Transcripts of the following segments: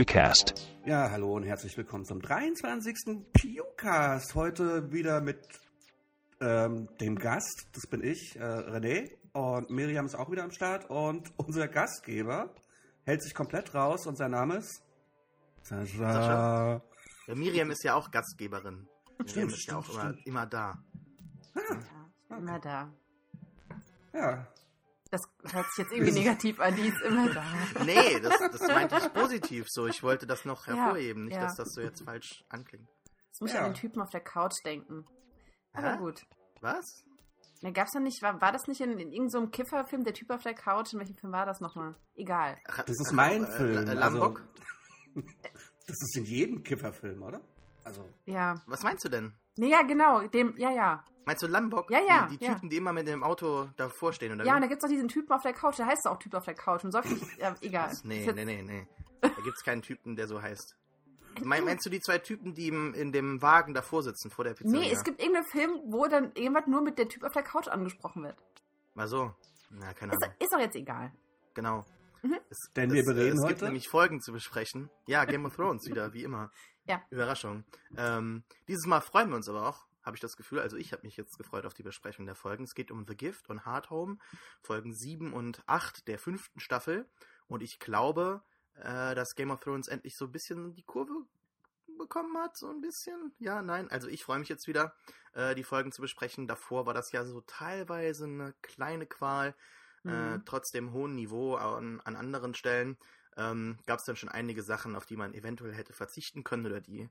pewcast. Ja, hallo und herzlich willkommen zum 23. Pewcast. Heute wieder mit ähm, dem Gast, das bin ich, äh, René. Und Miriam ist auch wieder am Start. Und unser Gastgeber hält sich komplett raus und sein Name ist Sascha. Sascha. Ja, Miriam ist ja auch Gastgeberin. Miriam Stimmt, ist ja auch stimmt, immer, stimmt. immer da. Ah, bin immer da. ja, Das hört sich jetzt irgendwie negativ an, die ist immer da. Nee, das, das meinte ich positiv so. Ich wollte das noch Ja, hervorheben, nicht, ja. dass das so jetzt falsch anklingt. Jetzt muss ich Ja. an den Typen auf der Couch denken. Aber Hä? gut. Was? Da gab's ja nicht, war, war das nicht in, in irgendeinem so Kifferfilm, der Typ auf der Couch? In welchem Film war das nochmal? Egal. Ach, das ist mein äh, Film. äh, Lambok? Also, das ist in jedem Kifferfilm, oder? Also, Ja. Was meinst du denn? Nee, ja, genau. Dem, ja, ja. Meinst du Lambok? Ja, ja, Die, die ja. Typen, die immer mit dem Auto davor stehen, oder Ja, und da gibt's auch diesen Typen auf der Couch, der heißt auch Typ auf der Couch und nicht, ja, egal. Was? Nee, nee, nee, nee. Da gibt's keinen Typen, der so heißt. Mein, meinst du die zwei Typen, die im, in dem Wagen davor sitzen, vor der Pizzeria? Nee, es gibt irgendeinen Film, wo dann irgendwas nur mit der Typ auf der Couch angesprochen wird. Mal so. Na, keine Ist, Ahnung. ist doch jetzt egal. Genau. Mhm. Es, Denn wir es, äh, bereden es gibt heute- nämlich Folgen zu besprechen. Ja, Game of Thrones wieder, wie immer. Ja. Überraschung. Ähm, dieses Mal freuen wir uns aber auch, habe ich das Gefühl. Also ich habe mich jetzt gefreut auf die Besprechung der Folgen. Es geht um The Gift und Hard Home, Folgen 7 und 8 der fünften Staffel. Und ich glaube, äh, dass Game of Thrones endlich so ein bisschen die Kurve bekommen hat, so ein bisschen. Ja, nein. Also ich freue mich jetzt wieder, äh, die Folgen zu besprechen. Davor war das ja so teilweise eine kleine Qual äh, Mhm. trotz dem hohen Niveau an, an anderen Stellen ähm, gab es dann schon einige Sachen, auf die man eventuell hätte verzichten können oder die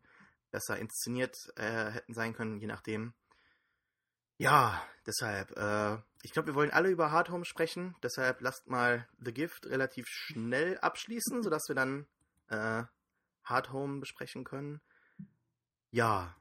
besser inszeniert äh, hätten sein können, je nachdem. Ja, deshalb, äh, ich glaube, wir wollen alle über Hard Home sprechen, deshalb lasst mal The Gift relativ schnell abschließen, sodass wir dann äh, Hard Home besprechen können. Ja,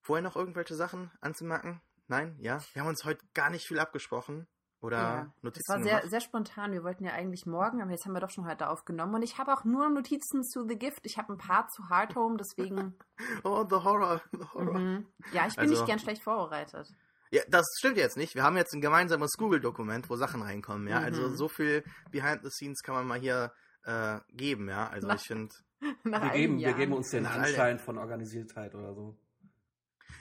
vorher noch irgendwelche Sachen anzumerken? Nein? Ja? Wir haben uns heute gar nicht viel abgesprochen. Oder Ja, das Notizen war sehr, gemacht. sehr spontan. Wir wollten ja eigentlich morgen, aber jetzt haben wir doch schon heute aufgenommen. Und ich habe auch nur Notizen zu The Gift. Ich habe ein paar zu Hard Home, deswegen. Oh, the horror, the horror. mhm. Ja, ich bin Also- nicht gern schlecht vorbereitet. Ja, das stimmt jetzt nicht. Wir haben jetzt ein gemeinsames Google-Dokument, wo Sachen reinkommen, ja. Mhm. Also so viel Behind the Scenes kann man mal hier äh, geben, ja. Also Na. ich finde. Nach wir geben, wir geben uns den. Anschein von Organisiertheit oder so.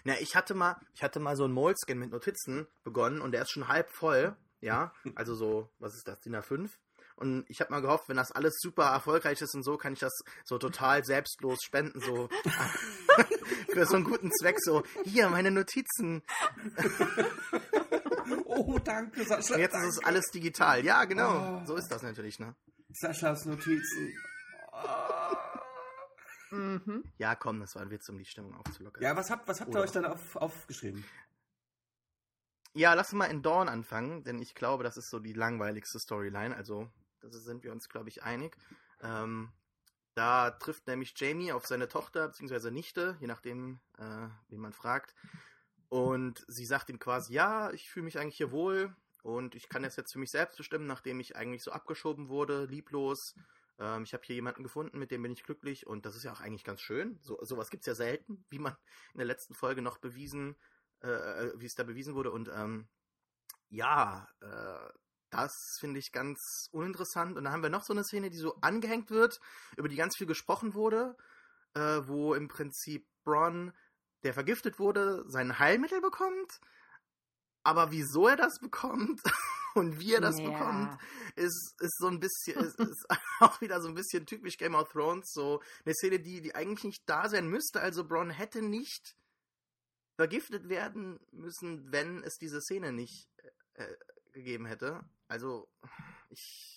Na, ich hatte mal, ich hatte mal so ein Moleskin mit Notizen begonnen und der ist schon halb voll, ja. Also so, was ist das, DIN A5? Und ich habe mal gehofft, wenn das alles super erfolgreich ist und so, kann ich das so total selbstlos spenden, so für so einen guten Zweck, so, hier, meine Notizen. Oh, danke, Sascha. Und jetzt ist es danke. alles digital. Ja, genau. Oh. So ist das natürlich, ne? Saschas Notizen. Mhm. Ja, komm, das war ein Witz, um die Stimmung aufzulockern. Ja, was habt, was habt ihr Oder- euch dann auf, aufgeschrieben? Ja, lass mal in Dawn anfangen, denn ich glaube, das ist so die langweiligste Storyline. Also, da sind wir uns, glaube ich, einig. Ähm, da trifft nämlich Jamie auf seine Tochter bzw. Nichte, je nachdem, äh, wie man fragt. Und sie sagt ihm quasi, ja, ich fühle mich eigentlich hier wohl und ich kann das jetzt für mich selbst bestimmen, nachdem ich eigentlich so abgeschoben wurde, lieblos. Ähm, ich habe hier jemanden gefunden, mit dem bin ich glücklich und das ist ja auch eigentlich ganz schön. So, sowas gibt es ja selten, wie man in der letzten Folge noch bewiesen äh, wie es da bewiesen wurde. Und ähm, ja, äh, das finde ich ganz uninteressant. Und dann haben wir noch so eine Szene, die so angehängt wird, über die ganz viel gesprochen wurde, äh, wo im Prinzip Bronn, der vergiftet wurde, sein Heilmittel bekommt. Aber wieso er das bekommt und wie er das Ja. bekommt, ist, ist so ein bisschen, ist, ist auch wieder so ein bisschen typisch Game of Thrones. So eine Szene, die, die eigentlich nicht da sein müsste. Also Bronn hätte nicht vergiftet werden müssen, wenn es diese Szene nicht äh, äh, gegeben hätte. Also, ich.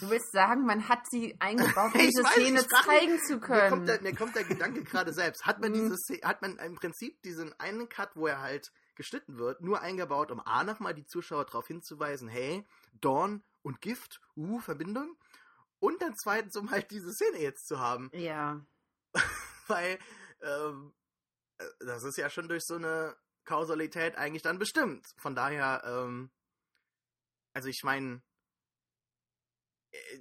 Du willst sagen, man hat sie eingebaut, um diese weiß, Szene zeigen mich, zu Mir können. kommt, der, mir kommt der Gedanke gerade selbst. Hat man, Mhm. diese Szene, hat man im Prinzip diesen einen Cut, wo er halt geschnitten wird, nur eingebaut, um A nochmal die Zuschauer darauf hinzuweisen, hey, Dawn und Gift, uh, Verbindung. Und dann zweitens, um halt diese Szene jetzt zu haben. ja. Weil ähm, äh, das ist ja schon durch so eine Kausalität eigentlich dann bestimmt. Von daher, ähm, also ich meine,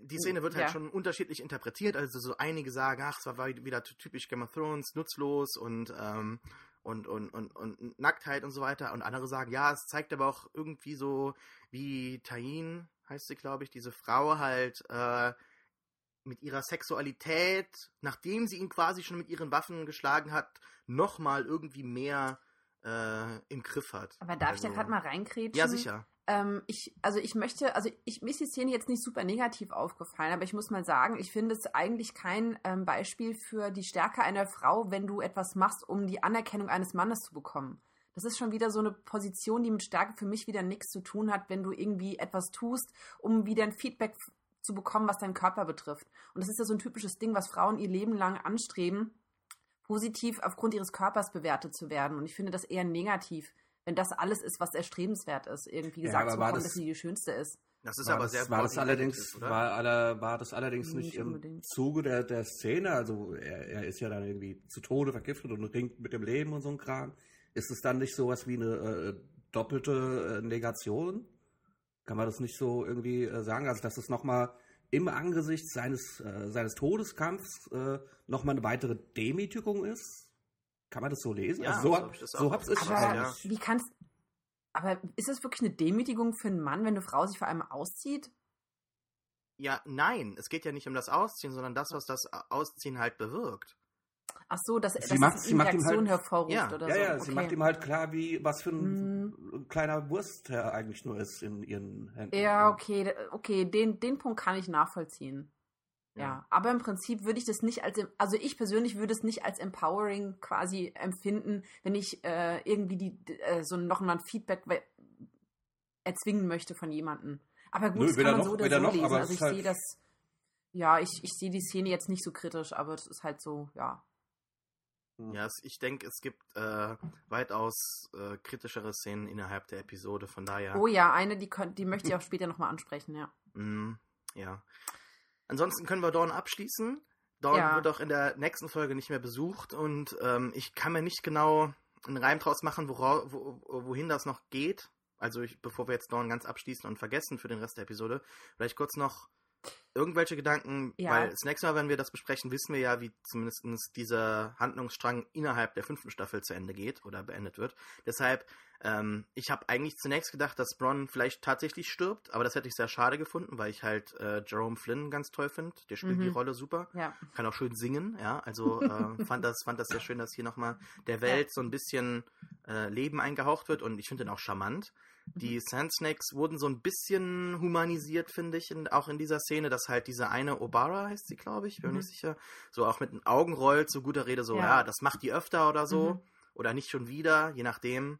die Szene wird halt Ja. schon unterschiedlich interpretiert. Also so einige sagen, ach, es war wieder typisch Game of Thrones, nutzlos und ähm, und, und, und, und Nacktheit und so weiter. Und andere sagen, ja, es zeigt aber auch irgendwie so, wie Tain, heißt sie, glaube ich, diese Frau halt äh, mit ihrer Sexualität, nachdem sie ihn quasi schon mit ihren Waffen geschlagen hat, nochmal irgendwie mehr äh, im Griff hat. Aber darf also, ich da gerade mal reinkrätschen? Ja, sicher. Ähm, ich, also ich möchte, also ich, mir ist die Szene jetzt nicht super negativ aufgefallen, aber ich muss mal sagen, ich finde es eigentlich kein ähm, Beispiel für die Stärke einer Frau, wenn du etwas machst, um die Anerkennung eines Mannes zu bekommen. Das ist schon wieder so eine Position, die mit Stärke für mich wieder nichts zu tun hat, wenn du irgendwie etwas tust, um wieder ein Feedback zu bekommen, was deinen Körper betrifft. Und das ist ja so ein typisches Ding, was Frauen ihr Leben lang anstreben, positiv aufgrund ihres Körpers bewertet zu werden. Und ich finde das eher negativ, wenn das alles ist, was erstrebenswert ist, irgendwie gesagt aber zu war bekommen, das- dass sie die schönste ist. Das ist war aber das, sehr war das allerdings oder? war, aller, war das allerdings Nicht nicht im unbedingt. Zuge der, der Szene, also er, er ist ja dann irgendwie zu Tode vergiftet und ringt mit dem Leben und so ein Kram. Ist es dann nicht sowas wie eine äh, doppelte äh, Negation? Kann man das nicht so irgendwie äh, sagen? Also dass es nochmal im Angesicht seines, äh, seines Todeskampfs äh, nochmal eine weitere Demütigung ist? Kann man das so lesen? Ja, also so so hab, hab ich das so auch hab's ich Aber ja. wie kannst aber ist das wirklich eine Demütigung für einen Mann, wenn eine Frau sich vor allem auszieht? Ja, nein, es geht ja nicht um das Ausziehen, sondern das, was das Ausziehen halt bewirkt. Ach so, dass, Sie dass macht- sie macht ihm halt- hervorruft Ja, oder Ja, so. ja, okay. sie macht ihm halt klar, wie was für ein Mhm. kleiner Wurst er eigentlich nur ist in ihren Händen. Ja, okay, okay, den, den Punkt kann ich nachvollziehen. Ja. Ja. aber im Prinzip würde ich das nicht als, also ich persönlich würde es nicht als empowering quasi empfinden, wenn ich äh, irgendwie die, äh, so noch mal ein Feedback erzwingen möchte von jemandem. Aber gut, Nö, das kann man noch, so oder so noch, lesen. aber Also ich halt- sehe das, ja, ich, ich sehe die Szene jetzt nicht so kritisch, aber es ist halt so, ja. Ja, es, ich denke, es gibt äh, weitaus äh, kritischere Szenen innerhalb der Episode, von daher. Oh ja, eine, die, könnt, die möchte ich auch später nochmal ansprechen, ja. Mm, ja. Ansonsten können wir Dawn abschließen. Dawn Ja. wird auch in der nächsten Folge nicht mehr besucht und ähm, ich kann mir nicht genau einen Reim draus machen, wora, wo, wohin das noch geht. Also ich, bevor wir jetzt Dawn ganz abschließen und vergessen für den Rest der Episode, vielleicht kurz noch irgendwelche Gedanken, Ja. weil das nächste Mal, wenn wir das besprechen, wissen wir ja, wie zumindest dieser Handlungsstrang innerhalb der fünften Staffel zu Ende geht oder beendet wird. Deshalb, ähm, ich habe eigentlich zunächst gedacht, dass Bronn vielleicht tatsächlich stirbt, aber das hätte ich sehr schade gefunden, weil ich halt äh, Jerome Flynn ganz toll finde. Der spielt Mhm. die Rolle super Ja, kann auch schön singen, ja. Also äh, fand das fand das sehr schön, dass hier nochmal der Welt so ein bisschen äh, Leben eingehaucht wird und ich finde den auch charmant. Die Sand Snakes wurden so ein bisschen humanisiert, finde ich, in, auch in dieser Szene, dass halt diese eine Obara heißt sie, glaube ich, bin mir Mhm. nicht sicher, so auch mit den Augen rollt, so guter Rede, so, Ja. ja, das macht die öfter oder so, Mhm. oder nicht schon wieder, je nachdem.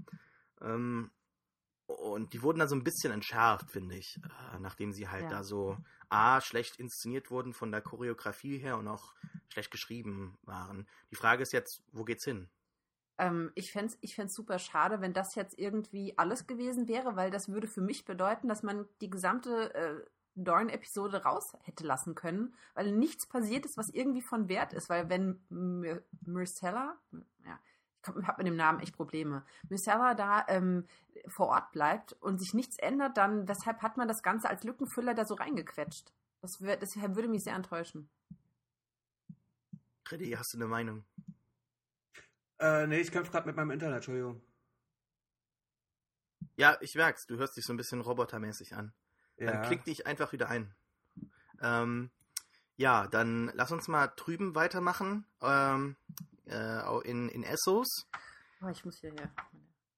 Ähm, und die wurden dann so ein bisschen entschärft, finde ich, äh, nachdem sie halt Ja. da so A, schlecht inszeniert wurden von der Choreografie her und auch schlecht geschrieben waren. Die Frage ist jetzt, wo geht's hin? Ähm, ich fände es ich super schade, wenn das jetzt irgendwie alles gewesen wäre, weil das würde für mich bedeuten, dass man die gesamte äh, Dorn-Episode raus hätte lassen können, weil nichts passiert ist, was irgendwie von Wert ist. Weil wenn Myrcella, ja, ich habe mit dem Namen echt Probleme, Myrcella da ähm, vor Ort bleibt und sich nichts ändert, dann weshalb hat man das Ganze als Lückenfüller da so reingequetscht? Das, wär, das würde mich sehr enttäuschen. Freddy, hast du eine Meinung? Äh, nee, ich kämpfe gerade mit meinem Internet, Entschuldigung. Ja, ich merk's, du hörst dich so ein bisschen robotermäßig an. Dann Ja. klick dich einfach wieder ein. Ähm, ja, dann lass uns mal drüben weitermachen. Ähm, äh, in, in Essos. Oh, ich muss hier, hier.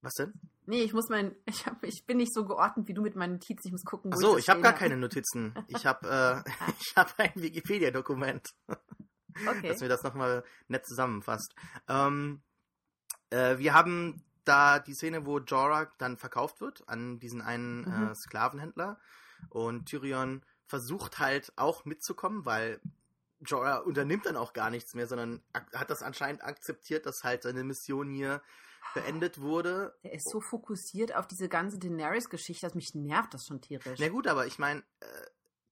Was denn? Nee, ich muss mein, ich, hab, ich bin nicht so geordnet wie du mit meinen Notizen. Ich muss gucken, wo Achso, das ich habe stehen gar keine Notizen. Ich habe äh, ich hab ein Wikipedia-Dokument. Okay. dass mir das nochmal nett zusammenfasst. Ähm, äh, wir haben da die Szene, wo Jorah dann verkauft wird an diesen einen Mhm. äh, Sklavenhändler und Tyrion versucht halt auch mitzukommen, weil Jorah unternimmt dann auch gar nichts mehr, sondern hat das anscheinend akzeptiert, dass halt seine Mission hier beendet wurde. Der ist so fokussiert auf diese ganze Daenerys-Geschichte, dass mich nervt das schon tierisch. Na gut, aber ich meine, äh,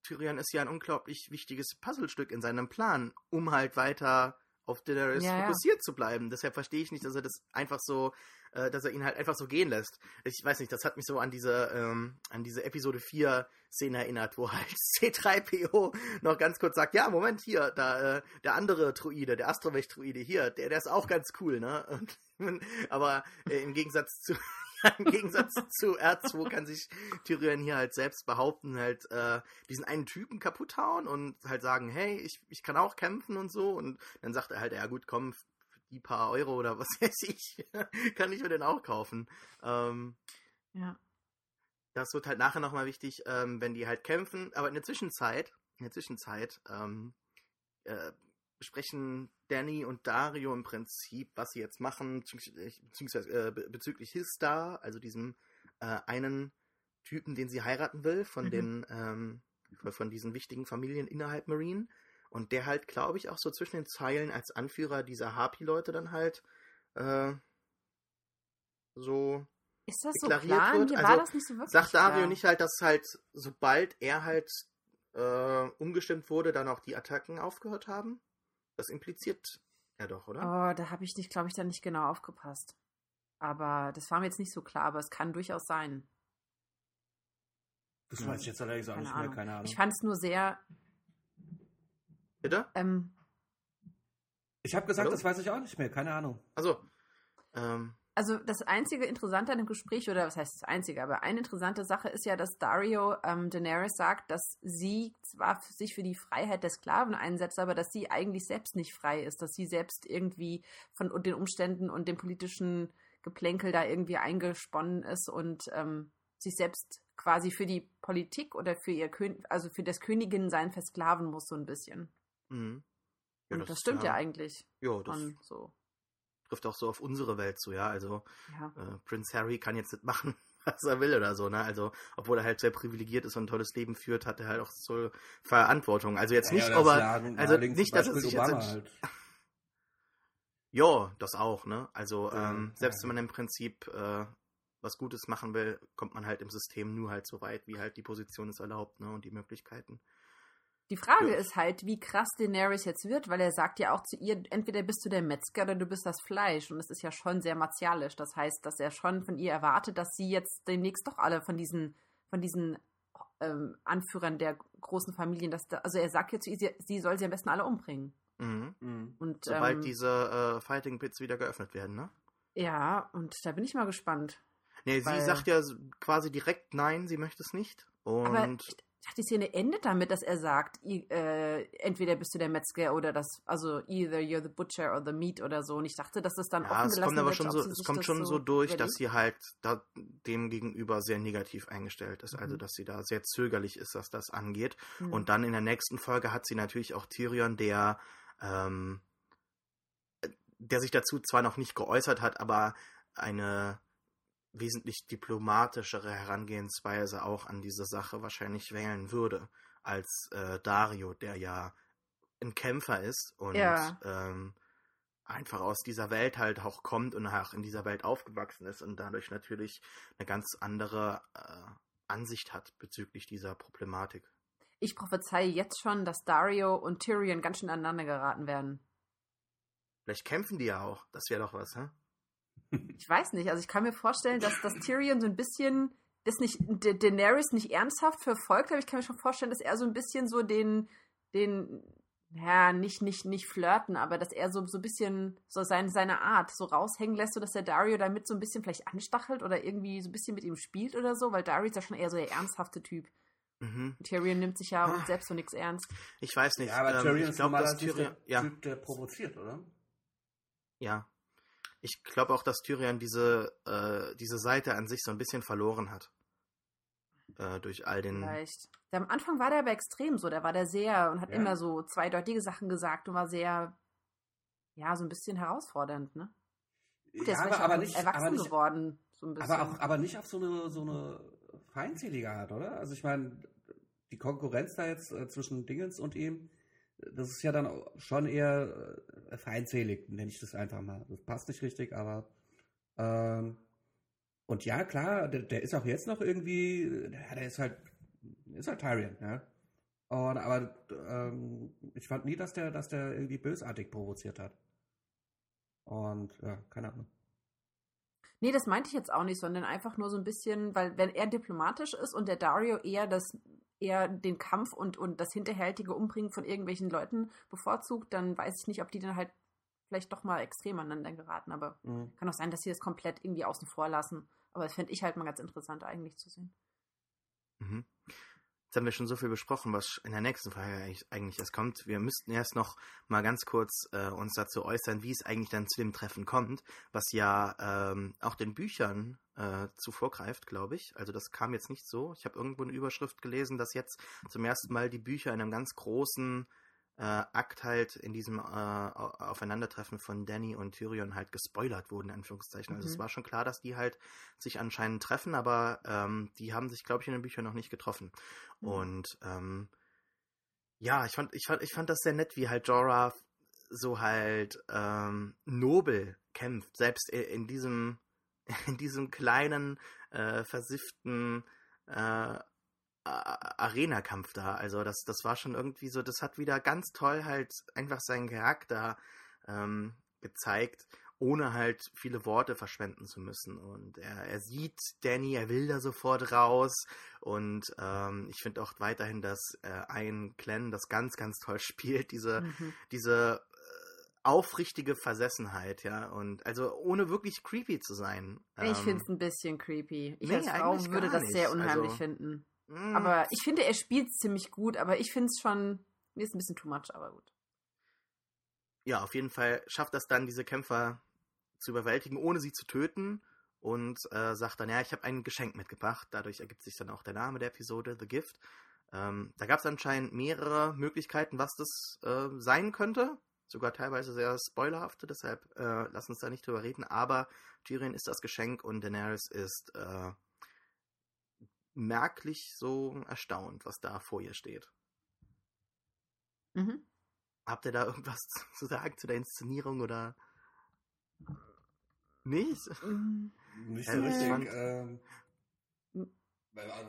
Tyrion ist ja ein unglaublich wichtiges Puzzlestück in seinem Plan, um halt weiter auf Daenerys Ja, ja. fokussiert zu bleiben. Deshalb verstehe ich nicht, dass er das einfach so, äh, dass er ihn halt einfach so gehen lässt. Ich weiß nicht, das hat mich so an diese, ähm, an diese Episode 4 Szene erinnert, wo halt C3PO noch ganz kurz sagt, ja, Moment, hier, da, äh, der andere Druide, der Astromech-Druide hier, der, der ist auch ganz cool, ne? Und, aber äh, im Gegensatz zu Im Gegensatz zu R2 kann sich Tyrion hier halt selbst behaupten, halt äh, diesen einen Typen kaputt hauen und halt sagen, hey, ich, ich kann auch kämpfen und so. Und dann sagt er halt, ja gut, komm, die paar Euro oder was weiß ich, kann ich mir den auch kaufen. Ähm, Ja. das wird halt nachher nochmal wichtig, ähm, wenn die halt kämpfen. Aber in der Zwischenzeit, in der Zwischenzeit, ähm, äh, besprechen Danny und Dario im Prinzip, was sie jetzt machen, beziehungsweise, äh, be- bezüglich Histar, also diesem äh, einen Typen, den sie heiraten will, von Mhm. den, ähm, von- diesen wichtigen Familien innerhalb Marine. Und der halt, glaube ich, auch so zwischen den Zeilen als Anführer dieser Harpy-Leute dann halt äh, so Ist das so klar? wird. Mir Also, war das nicht so wirklich sagt Dario klar. nicht halt, dass halt, sobald er halt äh, umgestimmt wurde, dann auch die Attacken aufgehört haben? Das impliziert er doch, oder? Oh, da habe ich nicht, glaube ich, dann nicht genau aufgepasst. Aber das war mir jetzt nicht so klar, aber es kann durchaus sein. Das weiß ich jetzt allerdings auch Keine nicht mehr, Ahnung. keine Ahnung. Ich fand es nur sehr, Bitte? ähm, Ich habe gesagt, Hallo? das weiß ich auch nicht mehr, keine Ahnung. Also, ähm, also das einzige Interessante an dem Gespräch, oder was heißt das einzige, aber eine interessante Sache ist ja, dass Dario ähm, Daenerys sagt, dass sie zwar sich für die Freiheit der Sklaven einsetzt, aber dass sie eigentlich selbst nicht frei ist, dass sie selbst irgendwie von den Umständen und dem politischen Geplänkel da irgendwie eingesponnen ist und ähm, sich selbst quasi für die Politik oder für ihr Kön also für das Königinsein versklaven muss so ein bisschen. mh. und das, stimmt ja, eigentlich Ja, das so. Trifft auch so auf unsere Welt zu, ja. Also, Ja. äh, Prince Harry kann jetzt nicht machen, was er will oder so, ne? Also, obwohl er halt sehr privilegiert ist und ein tolles Leben führt, hat er halt auch so Verantwortung. Also jetzt nicht, Ja, ob das er, sagen also nicht, dass er Beispiel sich jetzt Obama entsch- halt. Ja, das auch, ne? Also, Ja, ähm, selbst ja. wenn man im Prinzip äh, was Gutes machen will, kommt man halt im System nur halt so weit, wie halt die Position es erlaubt, ne? Und die Möglichkeiten. Die Frage Ja. ist halt, wie krass Daenerys jetzt wird, weil er sagt ja auch zu ihr, entweder bist du der Metzger oder du bist das Fleisch. Und es ist ja schon sehr martialisch. Das heißt, dass er schon von ihr erwartet, dass sie jetzt demnächst doch alle von diesen, von diesen ähm, Anführern der großen Familien, dass da, also er sagt ja zu ihr, sie, sie soll sie am besten alle umbringen. Mhm. Mhm. Und Sobald ähm, diese äh, Fighting Pits wieder geöffnet werden, ne? ja, und da bin ich mal gespannt. Nee, Weil- sie sagt ja quasi direkt nein, sie möchte es nicht. Und Aber ich dachte, die Szene endet damit, dass er sagt, äh, entweder bist du der Metzger oder das, also either you're the butcher or the meat oder so. Und ich dachte, dass das dann ja, offen es kommt aber wird, schon so, es kommt schon so durch, dass überlegt. sie halt da, dem gegenüber sehr negativ eingestellt ist. Also Mhm. dass sie da sehr zögerlich ist, was das angeht. Hm. Und dann in der nächsten Folge hat sie natürlich auch Tyrion, der, ähm, der sich dazu zwar noch nicht geäußert hat, aber eine wesentlich diplomatischere Herangehensweise auch an diese Sache wahrscheinlich wählen würde als äh, Dario, der ja ein Kämpfer ist und Ja. ähm, einfach aus dieser Welt halt auch kommt und auch in dieser Welt aufgewachsen ist und dadurch natürlich eine ganz andere äh, Ansicht hat bezüglich dieser Problematik. Ich prophezeie jetzt schon, dass Dario und Tyrion ganz schön aneinander geraten werden. Vielleicht kämpfen die ja auch. Das wäre doch was, hä? Ich weiß nicht, also ich kann mir vorstellen, dass, dass Tyrion so ein bisschen das nicht, Da- Daenerys nicht ernsthaft verfolgt, aber ich kann mir schon vorstellen, dass er so ein bisschen so den, den, ja, nicht, nicht, nicht flirten, aber dass er so, so ein bisschen so sein, seine Art so raushängen lässt, sodass der Dario damit so ein bisschen vielleicht anstachelt oder irgendwie so ein bisschen mit ihm spielt oder so, weil Dario ist ja schon eher so der ernsthafte Typ. Mhm. Und Tyrion nimmt sich ja Ah. selbst so nichts ernst. Ich weiß nicht. Ja, aber ähm, Tyrion ich ist glaube, dass Tyrion. der Ja, Typ, der provoziert, oder? ja. Ich glaube auch, dass Tyrion diese, äh, diese Seite an sich so ein bisschen verloren hat. Äh, durch all den. Vielleicht. Der, am Anfang war der aber extrem so, der war der sehr und hat Ja. immer so zweideutige Sachen gesagt und war sehr, ja, so ein bisschen herausfordernd, ne? Gut, der ist ja, vielleicht aber, aber auch nicht, erwachsen aber nicht, geworden, so ein bisschen. aber auch, aber nicht auf so eine, so eine feindselige Art, oder? Also ich meine, die Konkurrenz da jetzt äh, zwischen Dingens und ihm, das ist ja dann schon eher äh, feindselig, nenne ich das einfach mal. Das passt nicht richtig, aber ähm, und ja, klar, der, der ist auch jetzt noch irgendwie, ja, der ist halt, ist halt Tyrion, ja. Und, aber ähm, ich fand nie, dass der, dass der irgendwie bösartig provoziert hat. Und ja, keine Ahnung. Nee, das meinte ich jetzt auch nicht, sondern einfach nur so ein bisschen, weil wenn er diplomatisch ist und der Dario eher das eher den Kampf und, und das hinterhältige Umbringen von irgendwelchen Leuten bevorzugt, dann weiß ich nicht, ob die dann halt vielleicht doch mal extrem aneinander geraten, aber Mhm. kann auch sein, dass sie das komplett irgendwie außen vor lassen. Aber das fände ich halt mal ganz interessant eigentlich zu sehen. Mhm. Jetzt haben wir schon so viel besprochen, was in der nächsten Frage eigentlich erst kommt. Wir müssten erst noch mal ganz kurz äh, uns dazu äußern, wie es eigentlich dann zu dem Treffen kommt, was ja ähm, auch den Büchern äh, zuvorgreift, glaube ich. Also das kam jetzt nicht so. Ich habe irgendwo eine Überschrift gelesen, dass jetzt zum ersten Mal die Bücher in einem ganz großen äh, Akt halt in diesem äh, Aufeinandertreffen von Danny und Tyrion halt gespoilert wurden, in Anführungszeichen. Also mhm. es war schon klar, dass die halt sich anscheinend treffen, aber ähm, die haben sich, glaube ich, in den Büchern noch nicht getroffen. Mhm. Und ähm, ja, ich fand, ich fand, ich fand das sehr nett, wie halt Jorah so halt ähm, nobel kämpft, selbst in diesem, in diesem kleinen, äh, versifften äh, Arena-Kampf da. Also das, das war schon irgendwie so, das hat wieder ganz toll halt einfach seinen Charakter ähm, gezeigt, ohne halt viele Worte verschwenden zu müssen. Und er, er sieht Danny, er will da sofort raus. Und ähm, ich finde auch weiterhin, dass äh, ein Clan das ganz, ganz toll spielt, diese, mhm. diese äh, aufrichtige Versessenheit, ja, und also ohne wirklich creepy zu sein. Ich ähm, finde es ein bisschen creepy. Ich nee, als Frau würde das sehr unheimlich also, finden. Mm. Aber ich finde, er spielt ziemlich gut, aber ich finde es schon, mir ist ein bisschen too much, aber gut. Ja, auf jeden Fall schafft das dann, diese Kämpfer zu überwältigen, ohne sie zu töten. Und äh, sagt dann, ja, ich habe ein Geschenk mitgebracht. Dadurch ergibt sich dann auch der Name der Episode, The Gift. Ähm, da gab es anscheinend mehrere Möglichkeiten, was das äh, sein könnte. Sogar teilweise sehr spoilerhafte, deshalb äh, lass uns da nicht drüber reden. Aber Tyrion ist das Geschenk und Daenerys ist äh, merklich so erstaunt, was da vor ihr steht. Mhm. Habt ihr da irgendwas zu sagen zu der Inszenierung oder nicht? Mhm. Nicht so richtig. Fand, ähm,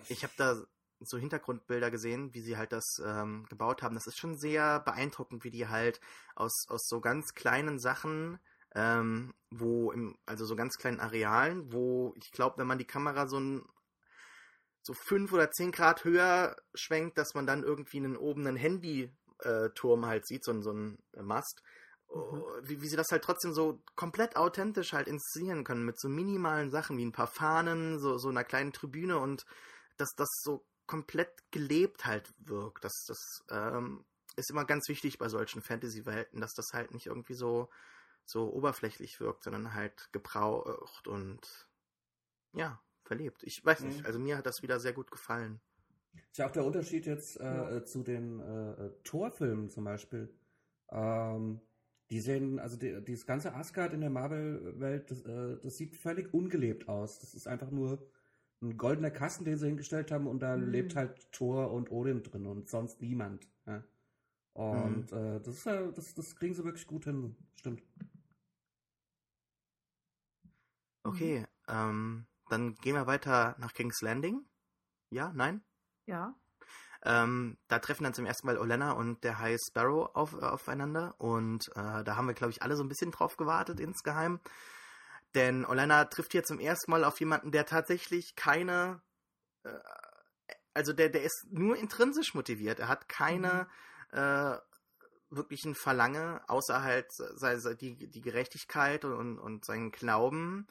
ich habe da so Hintergrundbilder gesehen, wie sie halt das ähm, gebaut haben. Das ist schon sehr beeindruckend, wie die halt aus, aus so ganz kleinen Sachen, ähm, wo im, also so ganz kleinen Arealen, wo ich glaube, wenn man die Kamera so ein so fünf oder zehn Grad höher schwenkt, dass man dann irgendwie einen obenen Handy-Turm halt sieht, so, so einen Mast. Mhm. Wie, wie, sie das halt trotzdem so komplett authentisch halt inszenieren können, mit so minimalen Sachen wie ein paar Fahnen, so, so einer kleinen Tribüne und dass das so komplett gelebt halt wirkt. Das, das ähm, ist immer ganz wichtig bei solchen Fantasy-Welten, dass das halt nicht irgendwie so, so oberflächlich wirkt, sondern halt gebraucht und ja, verlebt. Ich weiß nicht, mhm. also mir hat das wieder sehr gut gefallen. Ist ja auch der Unterschied jetzt äh, ja. Äh, zu den äh, äh, Torfilmen zum Beispiel. Ähm, die sehen, also die, dieses ganze Asgard in der Marvel-Welt, das, äh, das, sieht völlig ungelebt aus. Das ist einfach nur ein goldener Kasten, den sie hingestellt haben und da mhm. lebt halt Thor und Odin drin und sonst niemand. Ja? Und mhm. äh, das, ist, das, das kriegen sie wirklich gut hin, stimmt. Okay, ähm, dann gehen wir weiter nach King's Landing. Ja, nein? Ja. Ähm, da treffen dann zum ersten Mal Olenna und der High Sparrow auf, äh, aufeinander. Und äh, da haben wir, glaube ich, alle so ein bisschen drauf gewartet insgeheim. Denn Olenna trifft hier zum ersten Mal auf jemanden, der tatsächlich keine. Äh, also der, der ist nur intrinsisch motiviert. Er hat keine mhm. äh, wirklichen Verlange, außer halt die, die Gerechtigkeit und, und seinen Glauben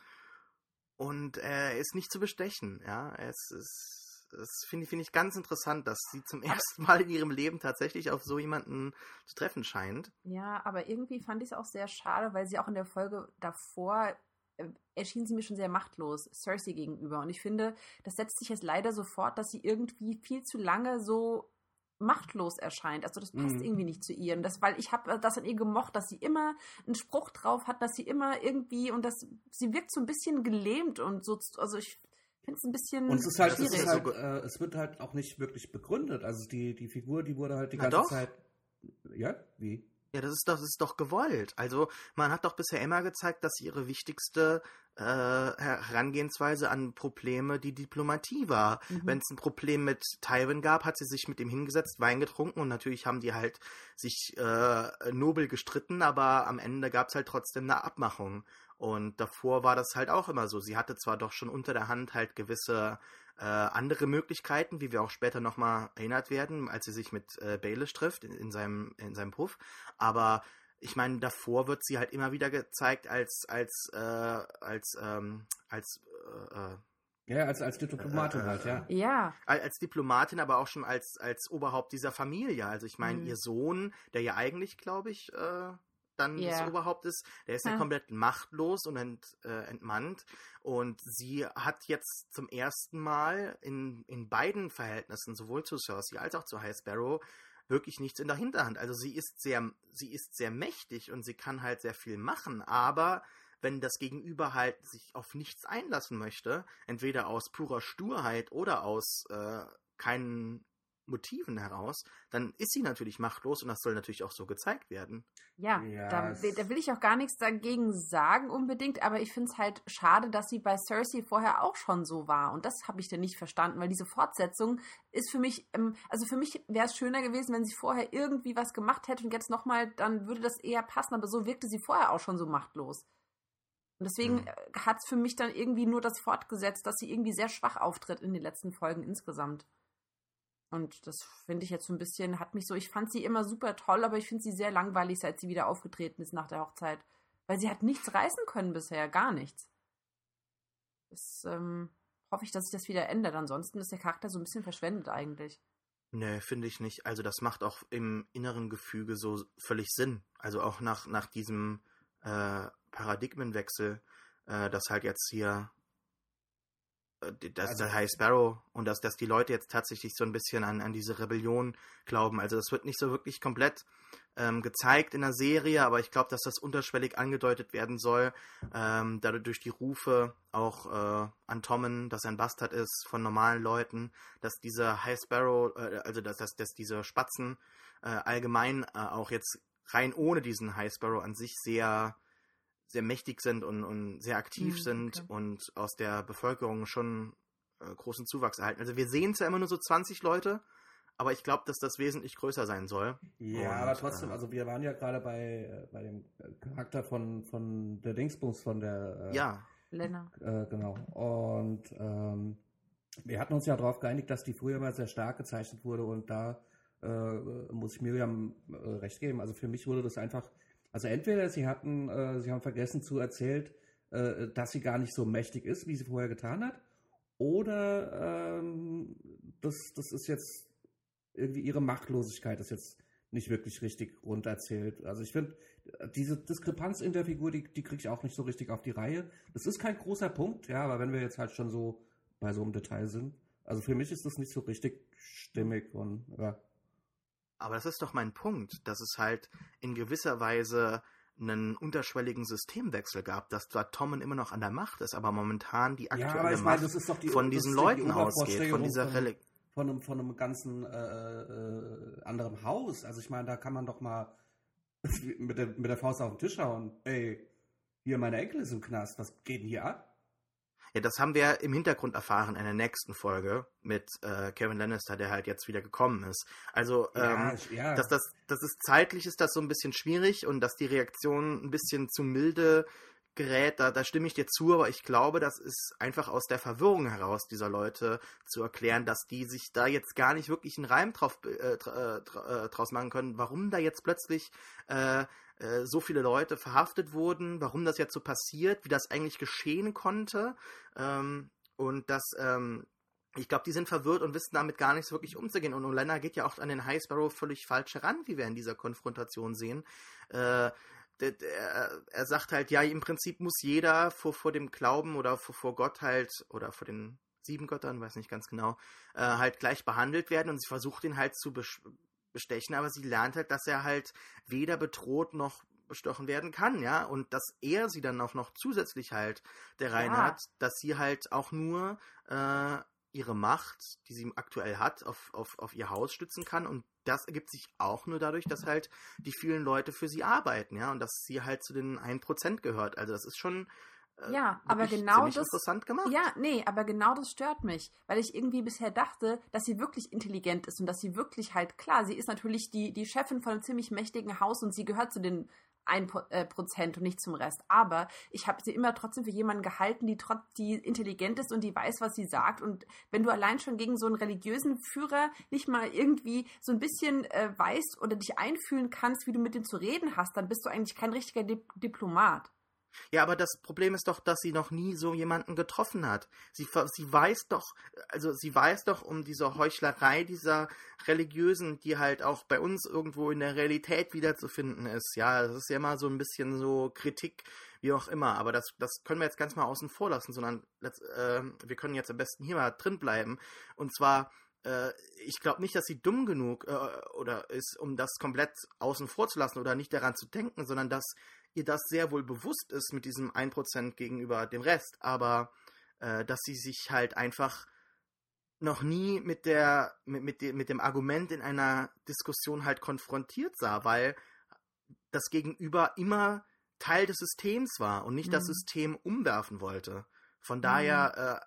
und er ist nicht zu bestechen, ja. Es ist, das finde find ich ganz interessant, dass sie zum ersten Mal in ihrem Leben tatsächlich auf so jemanden zu treffen scheint. Ja, aber irgendwie fand ich es auch sehr schade, weil sie auch in der Folge davor äh, erschien sie mir schon sehr machtlos Cersei gegenüber. Und ich finde, das setzt sich jetzt leider so fort, dass sie irgendwie viel zu lange so machtlos erscheint. Also das passt mhm. irgendwie nicht zu ihr. Und das, weil ich habe das an ihr gemocht, dass sie immer einen Spruch drauf hat, dass sie immer irgendwie und das, sie wirkt so ein bisschen gelähmt und so, also ich finde es ein bisschen und es ist halt, schwierig. Es, ist halt, äh, es wird halt auch nicht wirklich begründet. Also die, die Figur, die wurde halt die Na ganze doch. Zeit, ja, wie? Ja, das ist doch, das ist doch gewollt. Also man hat doch bisher immer gezeigt, dass ihre wichtigste äh, Herangehensweise an Probleme die Diplomatie war. Mhm. Wenn es ein Problem mit Tywin gab, hat sie sich mit ihm hingesetzt, Wein getrunken und natürlich haben die halt sich äh, nobel gestritten, aber am Ende gab es halt trotzdem eine Abmachung. Und davor war das halt auch immer so. Sie hatte zwar doch schon unter der Hand halt gewisse äh, andere Möglichkeiten, wie wir auch später nochmal erinnert werden, als sie sich mit äh, Baelish trifft in, in, seinem, in seinem Puff. Aber ich meine, davor wird sie halt immer wieder gezeigt als, als, äh, als, ähm, als äh, ja, als, als Diplomatin äh, halt, ja. Ja. als Diplomatin, aber auch schon als, als Oberhaupt dieser Familie. Also ich meine, Mhm. ihr Sohn, der ja eigentlich, glaube ich, äh, dann Ja. das Oberhaupt ist, der ist ja Ha. komplett machtlos und ent, äh, entmannt. Und sie hat jetzt zum ersten Mal in, in beiden Verhältnissen, sowohl zu Cersei als auch zu High Sparrow, wirklich nichts in der Hinterhand. Also sie ist sehr, sie ist sehr mächtig und sie kann halt sehr viel machen, aber wenn das Gegenüber halt sich auf nichts einlassen möchte, entweder aus purer Sturheit oder aus äh, keinen Motiven heraus, dann ist sie natürlich machtlos und das soll natürlich auch so gezeigt werden. Ja, Ja, da, da will ich auch gar nichts dagegen sagen unbedingt, aber ich finde es halt schade, dass sie bei Cersei vorher auch schon so war. Und das habe ich dann nicht verstanden, weil diese Fortsetzung ist für mich, ähm, also für mich wäre es schöner gewesen, wenn sie vorher irgendwie was gemacht hätte und jetzt nochmal, dann würde das eher passen, aber so wirkte sie vorher auch schon so machtlos. Und deswegen Hm. hat es für mich dann irgendwie nur das fortgesetzt, dass sie irgendwie sehr schwach auftritt in den letzten Folgen insgesamt. Und das finde ich jetzt so ein bisschen, hat mich so, ich fand sie immer super toll, aber ich finde sie sehr langweilig, seit sie wieder aufgetreten ist nach der Hochzeit. Weil sie hat nichts reißen können bisher, gar nichts. Das ähm, hoffe ich, dass sich das wieder ändert. Ansonsten ist der Charakter so ein bisschen verschwendet eigentlich. Nee, finde ich nicht. Also das macht auch im inneren Gefüge so völlig Sinn. Also auch nach, nach diesem äh, Paradigmenwechsel, äh, dass halt jetzt hier dass Also- der High Sparrow und dass, dass die Leute jetzt tatsächlich so ein bisschen an, an diese Rebellion glauben. Also das wird nicht so wirklich komplett ähm, gezeigt in der Serie, aber ich glaube, dass das unterschwellig angedeutet werden soll, ähm, dadurch durch die Rufe auch äh, an Tommen, dass er ein Bastard ist von normalen Leuten, dass dieser High Sparrow, äh, also dass, dass, dass diese Spatzen äh, allgemein äh, auch jetzt rein ohne diesen High Sparrow an sich sehr sehr mächtig sind und, und sehr aktiv Hm, sind okay. und aus der Bevölkerung schon äh, großen Zuwachs erhalten. Also wir sehen zwar immer nur so 20 Leute, aber ich glaube, dass das wesentlich größer sein soll. Ja, Und, aber trotzdem, äh, also wir waren ja gerade bei, äh, bei dem Charakter von, von der Dingsbums, von der. Äh, Ja, Lena. Äh, genau. Und ähm, wir hatten uns ja darauf geeinigt, dass die früher mal sehr stark gezeichnet wurde und da äh, muss ich Miriam äh, recht geben. Also für mich wurde das einfach, also entweder sie hatten, äh, sie haben vergessen zu erzählt, äh, dass sie gar nicht so mächtig ist, wie sie vorher getan hat, oder ähm, das, das ist jetzt irgendwie ihre Machtlosigkeit ist jetzt nicht wirklich richtig rund erzählt. Also ich finde, diese Diskrepanz in der Figur, die, die kriege ich auch nicht so richtig auf die Reihe. Das ist kein großer Punkt, ja, aber wenn wir jetzt halt schon so bei so einem Detail sind, also für mich ist das nicht so richtig stimmig und ja. Aber das ist doch mein Punkt, dass es halt in gewisser Weise einen unterschwelligen Systemwechsel gab, dass zwar Tommen immer noch an der Macht ist, aber momentan die Ja, aktuelle meine, Macht doch die von diesen ist die Leuten ausgeht, von dieser von, Reli von einem, von einem ganzen äh, äh, anderen Haus. Also ich meine, da kann man doch mal mit der, mit der Faust auf den Tisch hauen. Ey, hier meine Enkel ist im Knast, was geht denn hier ab? Ja, das haben wir im Hintergrund erfahren in der nächsten Folge mit äh, Kevin Lannister, der halt jetzt wieder gekommen ist. Also, ähm, ich- ja. dass das, das ist zeitlich ist das so ein bisschen schwierig und dass die Reaktion ein bisschen zu milde gerät, da, da stimme ich dir zu, aber ich glaube, das ist einfach aus der Verwirrung heraus dieser Leute zu erklären, dass die sich da jetzt gar nicht wirklich einen Reim drauf, äh, äh, äh, draus machen können, warum da jetzt plötzlich äh, äh, so viele Leute verhaftet wurden, warum das jetzt so passiert, wie das eigentlich geschehen konnte. Ähm, und das, ähm, ich glaube, die sind verwirrt und wissen damit gar nicht so wirklich umzugehen. Und Olenna geht ja auch an den High Sparrow völlig falsch heran, wie wir in dieser Konfrontation sehen. Äh, der, er sagt halt, ja, im Prinzip muss jeder vor, vor dem Glauben oder vor, vor Gott halt, oder vor den sieben Göttern, weiß nicht ganz genau, äh, halt gleich behandelt werden und sie versucht ihn halt zu bestechen, aber sie lernt halt, dass er halt weder bedroht noch bestochen werden kann, ja, und dass er sie dann auch noch zusätzlich halt der Reihe Ja. hat, dass sie halt auch nur äh, ihre Macht, die sie aktuell hat, auf, auf, auf ihr Haus stützen kann und das ergibt sich auch nur dadurch, dass halt die vielen Leute für sie arbeiten, ja, und dass sie halt zu den 1% gehört. Also das ist schon äh, Ja, aber genau das- interessant gemacht. Ja, nee, aber genau das stört mich, weil ich irgendwie bisher dachte, dass sie wirklich intelligent ist und dass sie wirklich halt, klar, sie ist natürlich die, die Chefin von einem ziemlich mächtigen Haus und sie gehört zu den 1% äh, Prozent und nicht zum Rest. Aber ich habe sie immer trotzdem für jemanden gehalten, die trotz, die intelligent ist und die weiß, was sie sagt. Und wenn du allein schon gegen so einen religiösen Führer nicht mal irgendwie so ein bisschen äh, weißt oder dich einfühlen kannst, wie du mit dem zu reden hast, dann bist du eigentlich kein richtiger Dip Diplomat. Ja, aber das Problem ist doch, dass sie noch nie so jemanden getroffen hat. Sie, sie weiß doch, also sie weiß doch um diese Heuchlerei dieser Religiösen, die halt auch bei uns irgendwo in der Realität wiederzufinden ist. Ja, das ist ja immer so ein bisschen so Kritik, wie auch immer. Aber das, das können wir jetzt ganz mal außen vor lassen, sondern äh, wir können jetzt am besten hier mal drin bleiben. Und zwar, äh, ich glaube nicht, dass sie dumm genug äh, oder ist, um das komplett außen vor zu lassen oder nicht daran zu denken, sondern dass ihr das sehr wohl bewusst ist mit diesem 1% gegenüber dem Rest, aber äh, dass sie sich halt einfach noch nie mit der mit, mit, de, mit dem Argument in einer Diskussion halt konfrontiert sah, weil das Gegenüber immer Teil des Systems war und nicht mhm. das System umwerfen wollte. Von daher, mhm. äh,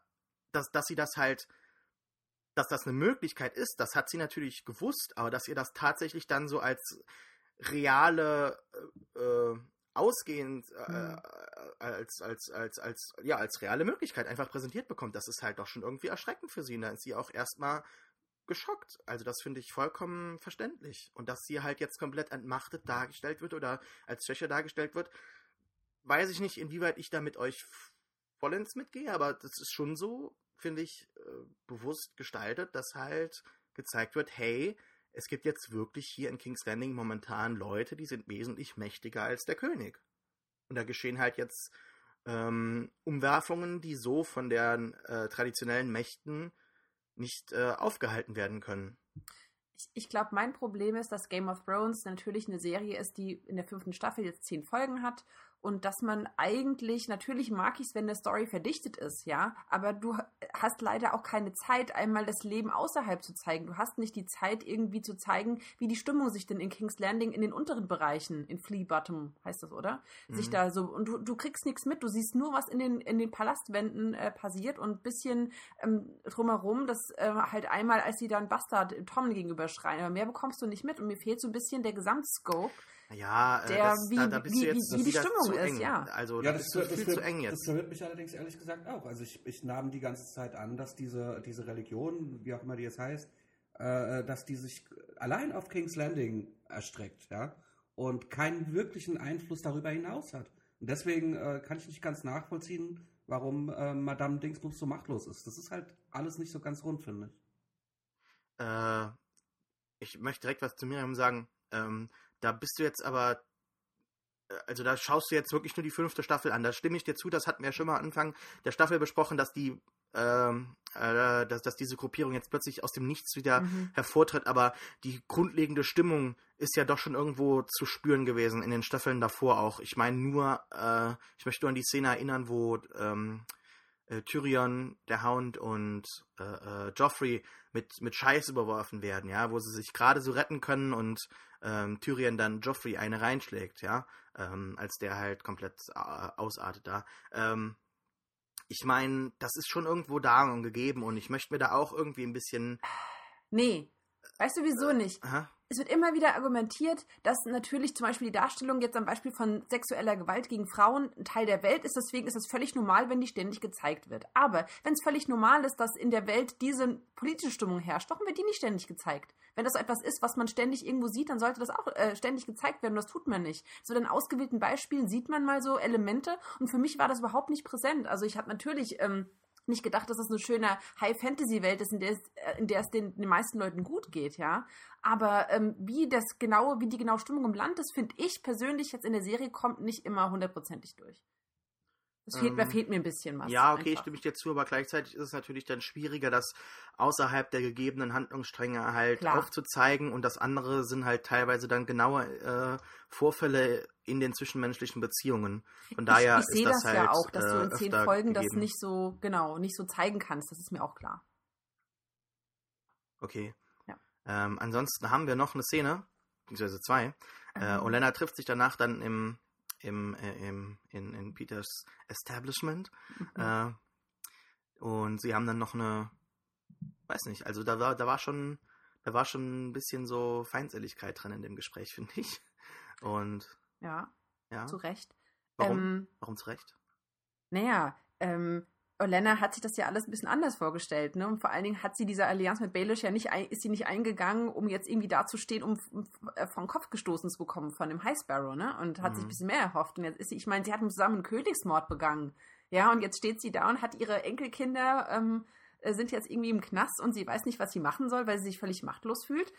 dass, dass sie das halt, dass das eine Möglichkeit ist, das hat sie natürlich gewusst, aber dass ihr das tatsächlich dann so als reale äh, äh ausgehend äh, mhm. als, als, als, als, ja, als reale Möglichkeit einfach präsentiert bekommt, das ist halt doch schon irgendwie erschreckend für sie. Und da ist sie auch erstmal geschockt. Also das finde ich vollkommen verständlich. Und dass sie halt jetzt komplett entmachtet dargestellt wird oder als Schwäche dargestellt wird, weiß ich nicht, inwieweit ich da mit euch vollends mitgehe, aber das ist schon so, finde ich, äh, bewusst gestaltet, dass halt gezeigt wird, hey, es gibt jetzt wirklich hier in King's Landing momentan Leute, die sind wesentlich mächtiger als der König. Und da geschehen halt jetzt ähm, Umwerfungen, die so von den äh, traditionellen Mächten nicht äh, aufgehalten werden können. Ich, ich glaube, mein Problem ist, dass Game of Thrones natürlich eine Serie ist, die in der fünften Staffel jetzt zehn Folgen hat und dass man eigentlich, natürlich mag ich es, wenn eine Story verdichtet ist, ja, aber du hast leider auch keine Zeit, einmal das Leben außerhalb zu zeigen. Du hast nicht die Zeit, irgendwie zu zeigen, wie die Stimmung sich denn in King's Landing in den unteren Bereichen, in Flea Bottom heißt das, oder? Mhm. Sich da so, und du, du kriegst nichts mit, du siehst nur, was in den, in den Palastwänden äh, passiert und ein bisschen ähm, drumherum, das äh, halt einmal, als sie dann Bastard Tom gegenüber schreien, aber mehr bekommst du nicht mit und mir fehlt so ein bisschen der Gesamtscope ja, äh, der, das, wie, da, da bist wie, du jetzt wie, wie die Stimmung ist, ja. Also ja, das, das ist viel zu eng jetzt. Das verwirrt mich allerdings ehrlich gesagt auch. Also ich, ich nahm die ganze Zeit an, dass diese, diese Religion, wie auch immer die jetzt heißt, äh, dass die sich allein auf King's Landing erstreckt, ja, und keinen wirklichen Einfluss darüber hinaus hat. Und deswegen äh, kann ich nicht ganz nachvollziehen, warum äh, Madame Dingsbums so machtlos ist. Das ist halt alles nicht so ganz rund, finde ich. Äh, ich möchte direkt was zu Miriam sagen. Ähm, da bist du jetzt aber, äh, also da schaust du jetzt wirklich nur die fünfte Staffel an. Da stimme ich dir zu, das hatten wir ja schon mal am Anfang der Staffel besprochen, dass die ähm, äh, dass, dass diese Gruppierung jetzt plötzlich aus dem Nichts wieder mhm. hervortritt, aber die grundlegende Stimmung ist ja doch schon irgendwo zu spüren gewesen in den Staffeln davor auch. Ich meine nur, äh, ich möchte nur an die Szene erinnern, wo ähm, äh, Tyrion, der Hound und äh, äh, Joffrey mit, mit Scheiß überworfen werden, ja, wo sie sich gerade so retten können und ähm, Tyrion dann Joffrey eine reinschlägt, ja, ähm, als der halt komplett äh, ausartet da. Ähm, ich meine, das ist schon irgendwo da und gegeben und ich möchte mir da auch irgendwie ein bisschen. Nee. Weißt du wieso nicht? Aha es wird immer wieder argumentiert, dass natürlich zum Beispiel die Darstellung jetzt am Beispiel von sexueller Gewalt gegen Frauen ein Teil der Welt ist. Deswegen ist es völlig normal, wenn die ständig gezeigt wird. Aber wenn es völlig normal ist, dass in der Welt diese politische Stimmung herrscht, warum wird die nicht ständig gezeigt? Wenn das etwas ist, was man ständig irgendwo sieht, dann sollte das auch äh, ständig gezeigt werden. Das tut man nicht. So in ausgewählten Beispielen sieht man mal so Elemente. Und für mich war das überhaupt nicht präsent. Also ich habe natürlich ähm, nicht gedacht, dass das eine schöne High-Fantasy-Welt ist, in der es, äh, in der es den, den meisten Leuten gut geht, ja. Aber ähm, wie das genaue, wie die genaue Stimmung im Land ist, finde ich persönlich jetzt in der Serie kommt nicht immer hundertprozentig durch. Das fehlt, ähm, fehlt mir ein bisschen was. Ja, okay, einfach. stimme ich dir zu, aber gleichzeitig ist es natürlich dann schwieriger, das außerhalb der gegebenen Handlungsstränge halt Klar. aufzuzeigen und das andere sind halt teilweise dann genaue äh, Vorfälle in den zwischenmenschlichen Beziehungen. Von daher ich, ich ist das, das halt ja auch, dass äh, du in zehn Folgen gegeben. das nicht so genau nicht so zeigen kannst. Das ist mir auch klar. Okay. Ja. Ähm, ansonsten haben wir noch eine Szene, beziehungsweise zwei. Äh, mhm. Olena trifft sich danach dann im im, äh, im, in, in Peters Establishment. Mhm. Äh, und sie haben dann noch eine, weiß nicht, also da war, da war schon, da war schon ein bisschen so Feindseligkeit drin in dem Gespräch, finde ich. Und ja, ja, zu Recht. Warum? Ähm, Warum zu Recht? Naja, ähm, Olenna hat sich das ja alles ein bisschen anders vorgestellt, ne? Und vor allen Dingen hat sie diese Allianz mit Baelish ja nicht, ein, ist sie nicht eingegangen, um jetzt irgendwie dazustehen, um, um äh, vom Kopf gestoßen zu bekommen von dem High Sparrow, ne? Und hat mhm. sich ein bisschen mehr erhofft. Und jetzt ist sie, ich meine, sie hat zusammen einen Königsmord begangen. Ja, und jetzt steht sie da und hat ihre Enkelkinder, ähm, äh, sind jetzt irgendwie im Knast und sie weiß nicht, was sie machen soll, weil sie sich völlig machtlos fühlt.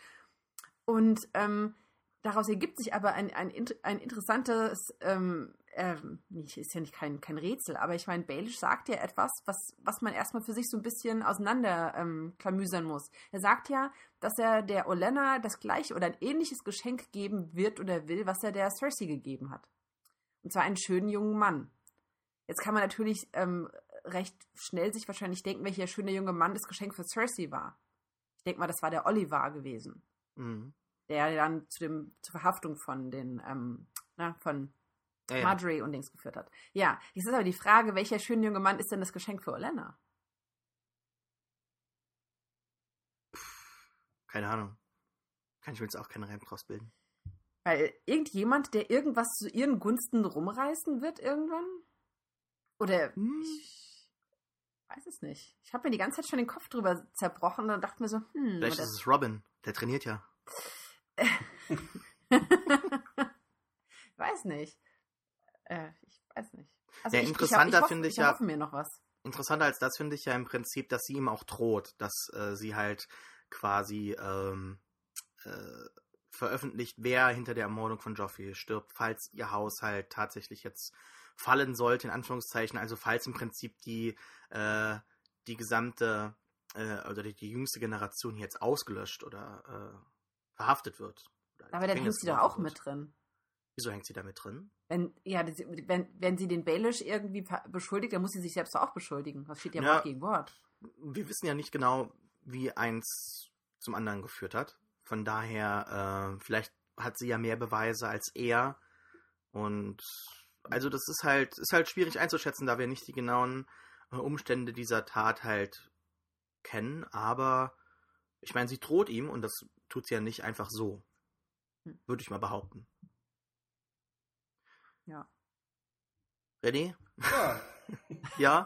Und ähm, daraus ergibt sich aber ein, ein, ein interessantes ähm, ähm, nicht, ist ja nicht kein, kein Rätsel, aber ich meine, Baelish sagt ja etwas, was, was man erstmal für sich so ein bisschen auseinander ähm, klamüsern muss. Er sagt ja, dass er der Olenna das gleiche oder ein ähnliches Geschenk geben wird oder will, was er der Cersei gegeben hat. Und zwar einen schönen jungen Mann. Jetzt kann man natürlich ähm, recht schnell sich wahrscheinlich denken, welcher schöne junge Mann das Geschenk für Cersei war. Ich denke mal, das war der Oliver gewesen. Mhm. Der dann zu dem, zur Verhaftung von den, ähm, na, von ja, ja. Marjorie und Dings geführt hat. Ja, jetzt ist aber die Frage, welcher schöne junge Mann ist denn das Geschenk für Olenna? Keine Ahnung. Kann ich mir jetzt auch keinen Reim draus bilden. Weil irgendjemand, der irgendwas zu ihren Gunsten rumreißen wird irgendwann? Oder hm. ich weiß es nicht. Ich habe mir die ganze Zeit schon den Kopf drüber zerbrochen und dachte mir so, hm. Vielleicht ist es Robin, der trainiert ja. weiß nicht. Äh, ich weiß nicht. Also ja, ich, interessanter ich, finde ich, ich ja. mir noch was. Interessanter als das finde ich ja im Prinzip, dass sie ihm auch droht, dass äh, sie halt quasi ähm, äh, veröffentlicht, wer hinter der Ermordung von Joffrey stirbt, falls ihr Haus halt tatsächlich jetzt fallen sollte, in Anführungszeichen, also falls im Prinzip die, äh, die gesamte, äh, oder die, die, jüngste Generation jetzt ausgelöscht oder äh, verhaftet wird. Aber dann hängt sie doch auch wird. mit drin. Wieso hängt sie da mit drin? Wenn, ja, wenn, wenn sie den Baelish irgendwie beschuldigt, dann muss sie sich selbst auch beschuldigen. Das steht ja, ja Wort gegen Wort. Wir wissen ja nicht genau, wie eins zum anderen geführt hat. Von daher, äh, vielleicht hat sie ja mehr Beweise als er. Und also das ist halt, ist halt schwierig einzuschätzen, da wir nicht die genauen äh, Umstände dieser Tat halt kennen. Aber ich meine, sie droht ihm und das tut sie ja nicht einfach so. Hm. Würde ich mal behaupten. Ja. René? Ja. ja?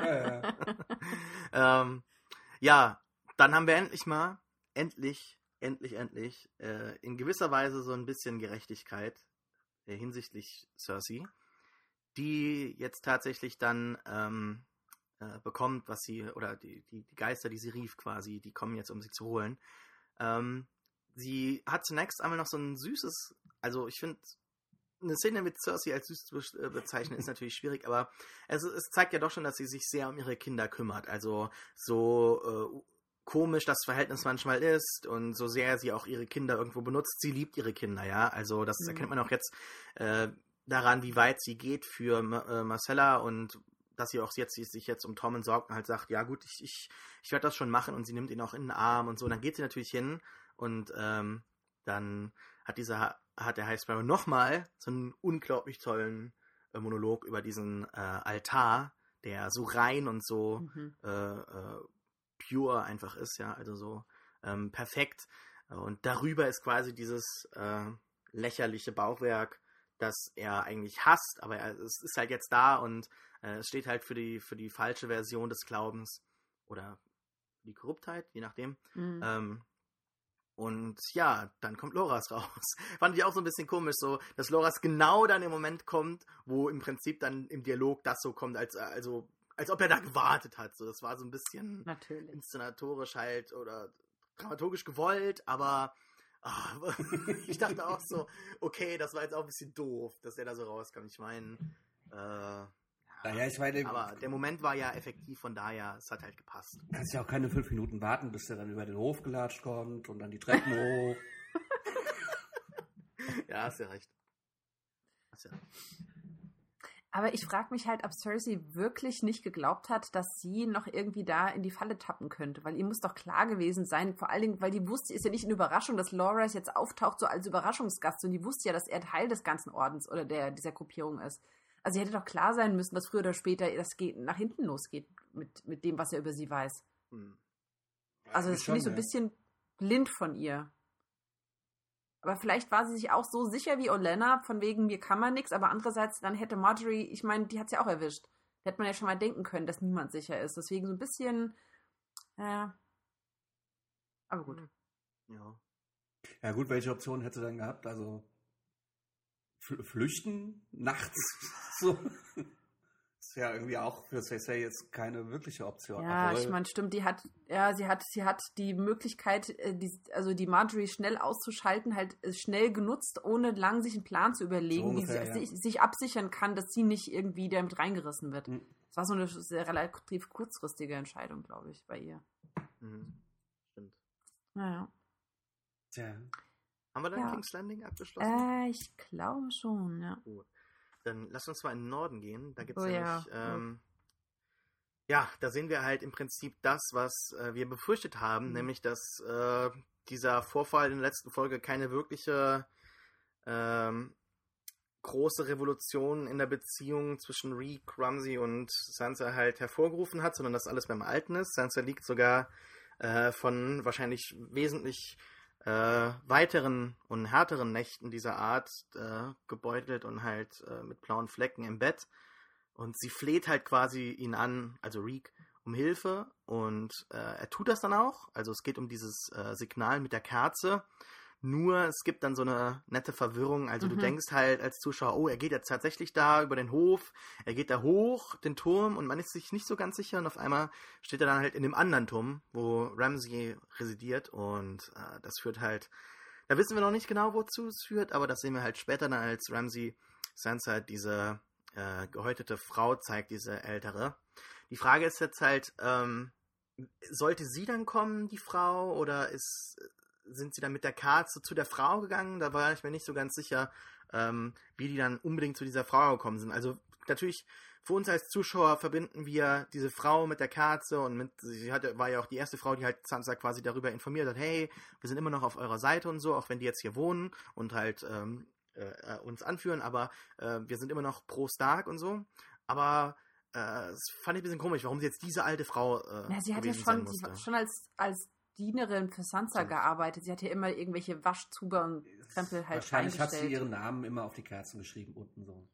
ja, ja. ähm, ja, dann haben wir endlich mal, endlich, endlich, endlich, äh, in gewisser Weise so ein bisschen Gerechtigkeit äh, hinsichtlich Cersei, die jetzt tatsächlich dann ähm, äh, bekommt, was sie, oder die, die, die, Geister, die sie rief quasi, die kommen jetzt, um sie zu holen. Ähm, sie hat zunächst einmal noch so ein süßes, also ich finde, eine Szene mit Cersei als süß zu äh, bezeichnen ist natürlich schwierig, aber es, es, zeigt ja doch schon, dass sie sich sehr um ihre Kinder kümmert. Also so äh, komisch das Verhältnis manchmal ist und so sehr sie auch ihre Kinder irgendwo benutzt, sie liebt ihre Kinder, ja. Also das mhm. erkennt man auch jetzt äh, daran, wie weit sie geht für äh, Marcella und dass sie auch jetzt sie sich jetzt um Tom sorgt und halt sagt, ja gut, ich, ich, ich werde das schon machen und sie nimmt ihn auch in den Arm und so. Und dann geht sie natürlich hin und ähm, dann hat dieser hat der High Sparrow nochmal so einen unglaublich tollen äh, Monolog über diesen äh, Altar, der so rein und so mhm. äh, äh pure einfach ist, ja, also so ähm, perfekt. Und darüber ist quasi dieses äh, lächerliche Bauchwerk, das er eigentlich hasst, aber er, es ist halt jetzt da und äh, es steht halt für die, für die falsche Version des Glaubens oder die Korruptheit, je nachdem. Mhm. Ähm, und ja, dann kommt Loras raus. Fand ich auch so ein bisschen komisch, so, dass Loras genau dann im Moment kommt, wo im Prinzip dann im Dialog das so kommt, als, also, als ob er da gewartet hat. So, das war so ein bisschen Natürlich. inszenatorisch halt oder dramaturgisch gewollt, aber oh, ich dachte auch so, okay, das war jetzt auch ein bisschen doof, dass er da so rauskam. Ich meine, äh, naja, ich meine. Aber der Moment war ja effektiv, von daher, es hat halt gepasst. Kannst ja auch keine fünf Minuten warten, bis der dann über den Hof gelatscht kommt und dann die Treppen hoch. ja, hast ja recht. Hast ja recht. Aber ich frage mich halt, ob Cersei wirklich nicht geglaubt hat, dass sie noch irgendwie da in die Falle tappen könnte. Weil ihr muss doch klar gewesen sein, vor allen Dingen, weil die wusste, ist ja nicht eine Überraschung, dass Loras jetzt auftaucht so als Überraschungsgast und die wusste ja, dass er Teil des ganzen Ordens oder der, dieser Gruppierung ist. Also sie hätte doch klar sein müssen, dass früher oder später das geht, nach hinten losgeht mit, mit dem, was er über sie weiß. Hm. Ja, also das finde ich so ein bisschen blind von ihr. Aber vielleicht war sie sich auch so sicher wie Olenna, von wegen mir kann man nichts, aber andererseits dann hätte Marjorie, ich meine, die hat es ja auch erwischt. Hätte man ja schon mal denken können, dass niemand sicher ist. Deswegen so ein bisschen, ja. Aber gut. Hm. Ja. Ja gut, welche Option hätte dann gehabt? Also flüchten nachts so ist ja irgendwie auch für Cersei jetzt keine wirkliche Option. Ja, Obwohl- ich meine, stimmt, die hat, ja, sie hat, sie hat die Möglichkeit, äh, die, also die Marjorie schnell auszuschalten, halt äh, schnell genutzt, ohne lang sich einen Plan zu überlegen, So ungefähr, wie sie ja. sich, sich absichern kann, dass sie nicht irgendwie damit reingerissen wird. Hm. Das war so eine sehr relativ kurzfristige Entscheidung, glaube ich, bei ihr. Mhm. Stimmt. Naja. Tja. Haben wir dann Ja. King's Landing abgeschlossen? Äh, ich glaube schon, ja. Dann lass uns mal in den Norden gehen. Da gibt es Oh ja. ähm, ja, da sehen wir halt im Prinzip das, was äh, wir befürchtet haben, Mhm. nämlich dass äh, dieser Vorfall in der letzten Folge keine wirkliche ähm, große Revolution in der Beziehung zwischen Reek, Ramsey und Sansa halt hervorgerufen hat, sondern dass alles beim Alten ist. Sansa liegt sogar äh, von wahrscheinlich wesentlich äh, weiteren und härteren Nächten dieser Art äh, gebeutelt und halt äh, mit blauen Flecken im Bett. Und sie fleht halt quasi ihn an, also Reek, um Hilfe und äh, er tut das dann auch. Also es geht um dieses äh, Signal mit der Kerze. Nur es gibt dann so eine nette Verwirrung. Also du Mhm. denkst halt als Zuschauer, oh, er geht jetzt tatsächlich da über den Hof, er geht da hoch, den Turm und man ist sich nicht so ganz sicher und auf einmal steht er dann halt in dem anderen Turm, wo Ramsey residiert und äh, das führt halt, da wissen wir noch nicht genau, wozu es führt, aber das sehen wir halt später dann, als Ramsey Sansa diese äh, gehäutete Frau zeigt, diese ältere. Die Frage ist jetzt halt, ähm, sollte sie dann kommen, die Frau, oder ist, sind sie dann mit der Kerze zu der Frau gegangen? Da war ich mir nicht so ganz sicher, ähm, wie die dann unbedingt zu dieser Frau gekommen sind. Also natürlich, für uns als Zuschauer verbinden wir diese Frau mit der Kerze und mit, sie hatte, war ja auch die erste Frau, die halt Sansa quasi darüber informiert hat, hey, wir sind immer noch auf eurer Seite und so, auch wenn die jetzt hier wohnen und halt ähm, äh, äh, uns anführen, aber äh, wir sind immer noch pro Stark und so. Aber äh, das fand ich ein bisschen komisch, warum sie jetzt diese alte Frau äh, Ja, sie hat ja schon, sie hat schon als, als Dienerin für Sansa gearbeitet. Sie hat ja immer irgendwelche Waschzuber und Krempel halt Wahrscheinlich hat sie ihren Namen immer auf die Kerzen geschrieben, unten so.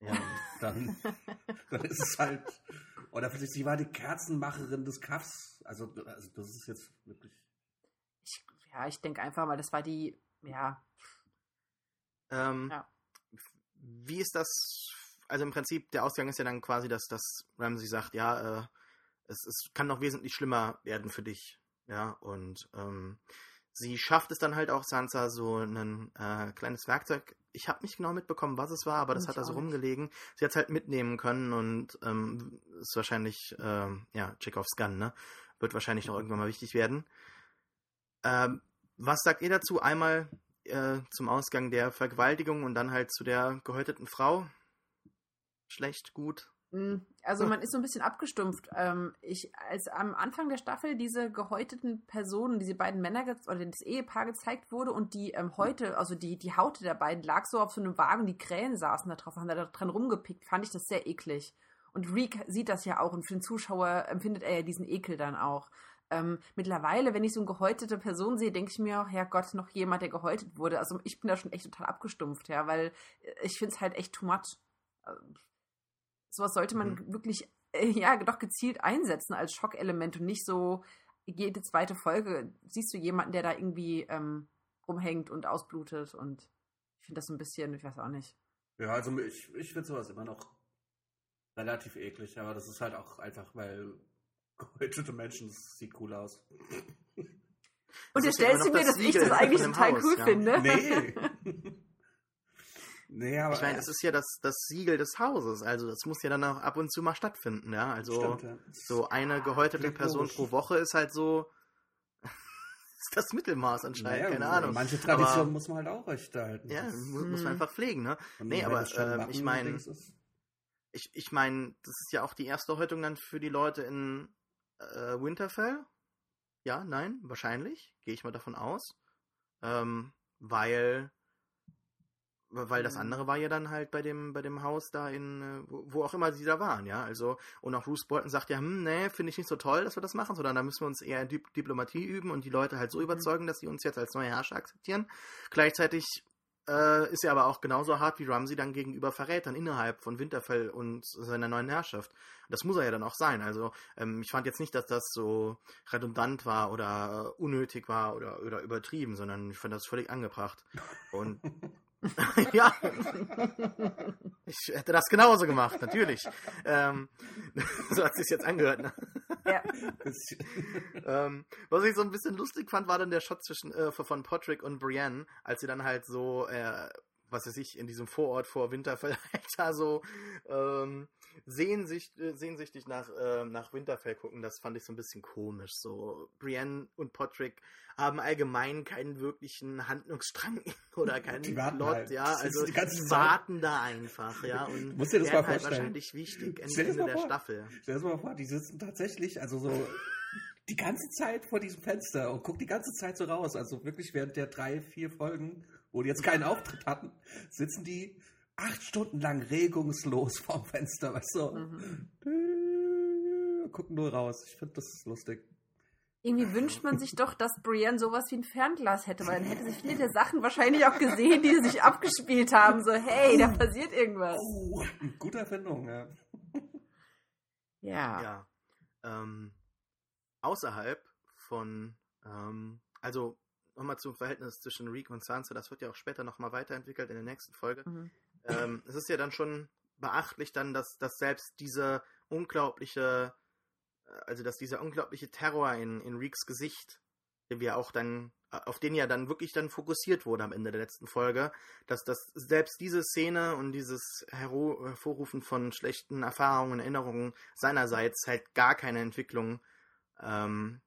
Ja. Und dann, dann ist es halt. Oder vielleicht, sie war die Kerzenmacherin des Kaffs. Also, also das ist jetzt wirklich. Ich, ja, ich denke einfach mal, das war die, ja, Ähm, Ja. Wie ist das? Also im Prinzip, der Ausgang ist ja dann quasi, dass, dass Ramsey sagt, ja, äh, es, es kann noch wesentlich schlimmer werden für dich. Ja, und ähm, sie schafft es dann halt auch, Sansa so ein äh, kleines Werkzeug. Ich habe nicht genau mitbekommen, was es war, aber das Ich hat da so rumgelegen. Sie hat es halt mitnehmen können und ähm, ist wahrscheinlich, ähm, ja, Chekhovs Gun, ne? Wird wahrscheinlich noch irgendwann mal wichtig werden. Ähm, was sagt ihr dazu? Einmal äh, zum Ausgang der Vergewaltigung und dann halt zu der gehäuteten Frau. Schlecht, gut. Mm, Also Hm. man ist so ein bisschen abgestumpft. Ähm, ich, als am Anfang der Staffel diese gehäuteten Personen, diese beiden Männer oder das Ehepaar gezeigt wurde und die ähm, heute, also die, die Haut der beiden lag so auf so einem Wagen, die Krähen saßen da drauf, haben da dran rumgepickt, fand ich das sehr eklig. Und Reek sieht das ja auch und für den Zuschauer empfindet er ja diesen Ekel dann auch. Ähm, mittlerweile, wenn ich so eine gehäutete Person sehe, denke ich mir auch, Herrgott, noch jemand, der gehäutet wurde. Also ich bin da schon echt total abgestumpft, ja, weil äh, ich finde es halt echt too much. Sowas sollte man Mhm. wirklich äh, ja doch gezielt einsetzen als Schockelement und nicht so jede zweite Folge siehst du jemanden, der da irgendwie ähm, rumhängt und ausblutet und ich finde das so ein bisschen, ich weiß auch nicht. Ja, also ich, ich finde sowas immer noch relativ eklig, aber das ist halt auch einfach, weil gehäutete Menschen, das sieht cool aus. Und immer stellst du mir, das dass ich das eigentlich total Haus, cool ja. finde. Nee. nee, aber. Ich meine, das ist ja das, das Siegel des Hauses. Also das muss ja dann auch ab und zu mal stattfinden, ja. Also Stimmt, ja. so eine gehäutete Person logisch. pro Woche ist halt so ist das Mittelmaß anscheinend, Naja, keine Ahnung. Manche Traditionen Aber- muss man halt auch recht halten. Ja, Das- muss, muss man Hm. einfach pflegen, ne? und nee, aber, Wappen- ich mein- Dings ist- Ich, ich meine, das ist ja auch die erste Häutung dann für die Leute in äh, Winterfell. Ja, nein, wahrscheinlich. Gehe ich mal davon aus. Ähm, weil weil das Mhm. andere war ja dann halt bei dem bei dem Haus da in äh, wo, auch immer sie da waren, ja. Also und auch Bruce Bolton sagt ja, hm, nee, finde ich nicht so toll, dass wir das machen, sondern da müssen wir uns eher in Dip Diplomatie üben und die Leute halt so überzeugen, dass sie uns jetzt als neue Herrscher akzeptieren. Gleichzeitig äh, ist ja aber auch genauso hart wie Ramsey dann gegenüber Verrätern innerhalb von Winterfell und seiner neuen Herrschaft. Das muss er ja dann auch sein. Also ähm, ich fand jetzt nicht, dass das so redundant war oder unnötig war oder, oder übertrieben, sondern ich fand das völlig angebracht. Und ja, ich hätte das genauso gemacht, natürlich. Ähm, so hat es jetzt angehört. Ne? Ja. ähm, was ich so ein bisschen lustig fand, war dann der Shot zwischen äh, von Patrick und Brienne, als sie dann halt so, äh, was weiß ich, in diesem Vorort vor Winterfell halt da so ähm, sehnsüchtig, äh, sehnsüchtig nach, äh, nach Winterfell gucken. Das fand ich so ein bisschen komisch. So Brienne und Patrick haben allgemein keinen wirklichen Handlungsstrang oder keinen Plot, halt. ja, also die, die warten da einfach, ja, und musst dir das mal halt wahrscheinlich wichtig Ende der vor. Staffel. Stell dir das mal vor, die sitzen tatsächlich, also so die ganze Zeit vor diesem Fenster und gucken die ganze Zeit so raus, also wirklich während der drei, vier Folgen, wo die jetzt keinen Auftritt hatten, sitzen die acht Stunden lang regungslos vorm Fenster, weißt du, mhm. gucken nur raus. Ich finde, das ist lustig. Irgendwie wünscht man sich doch, dass Brienne sowas wie ein Fernglas hätte, weil dann hätte sie viele der Sachen wahrscheinlich auch gesehen, die sich abgespielt haben. So, hey, da passiert irgendwas. Oh, gute Erfindung, ja. Ja. Ja. Ähm, außerhalb von, ähm, also nochmal zum Verhältnis zwischen Reek und Sansa, das wird ja auch später nochmal weiterentwickelt in der nächsten Folge. Mhm. Ähm, es ist ja dann schon beachtlich dann, dass, dass selbst diese unglaubliche also dass dieser unglaubliche Terror in, in Reeks Gesicht, den wir auch dann, auf den ja dann wirklich dann fokussiert wurde am Ende der letzten Folge, dass das selbst diese Szene und dieses Hervorrufen von schlechten Erfahrungen, Erinnerungen seinerseits halt gar keine Entwicklung ähm,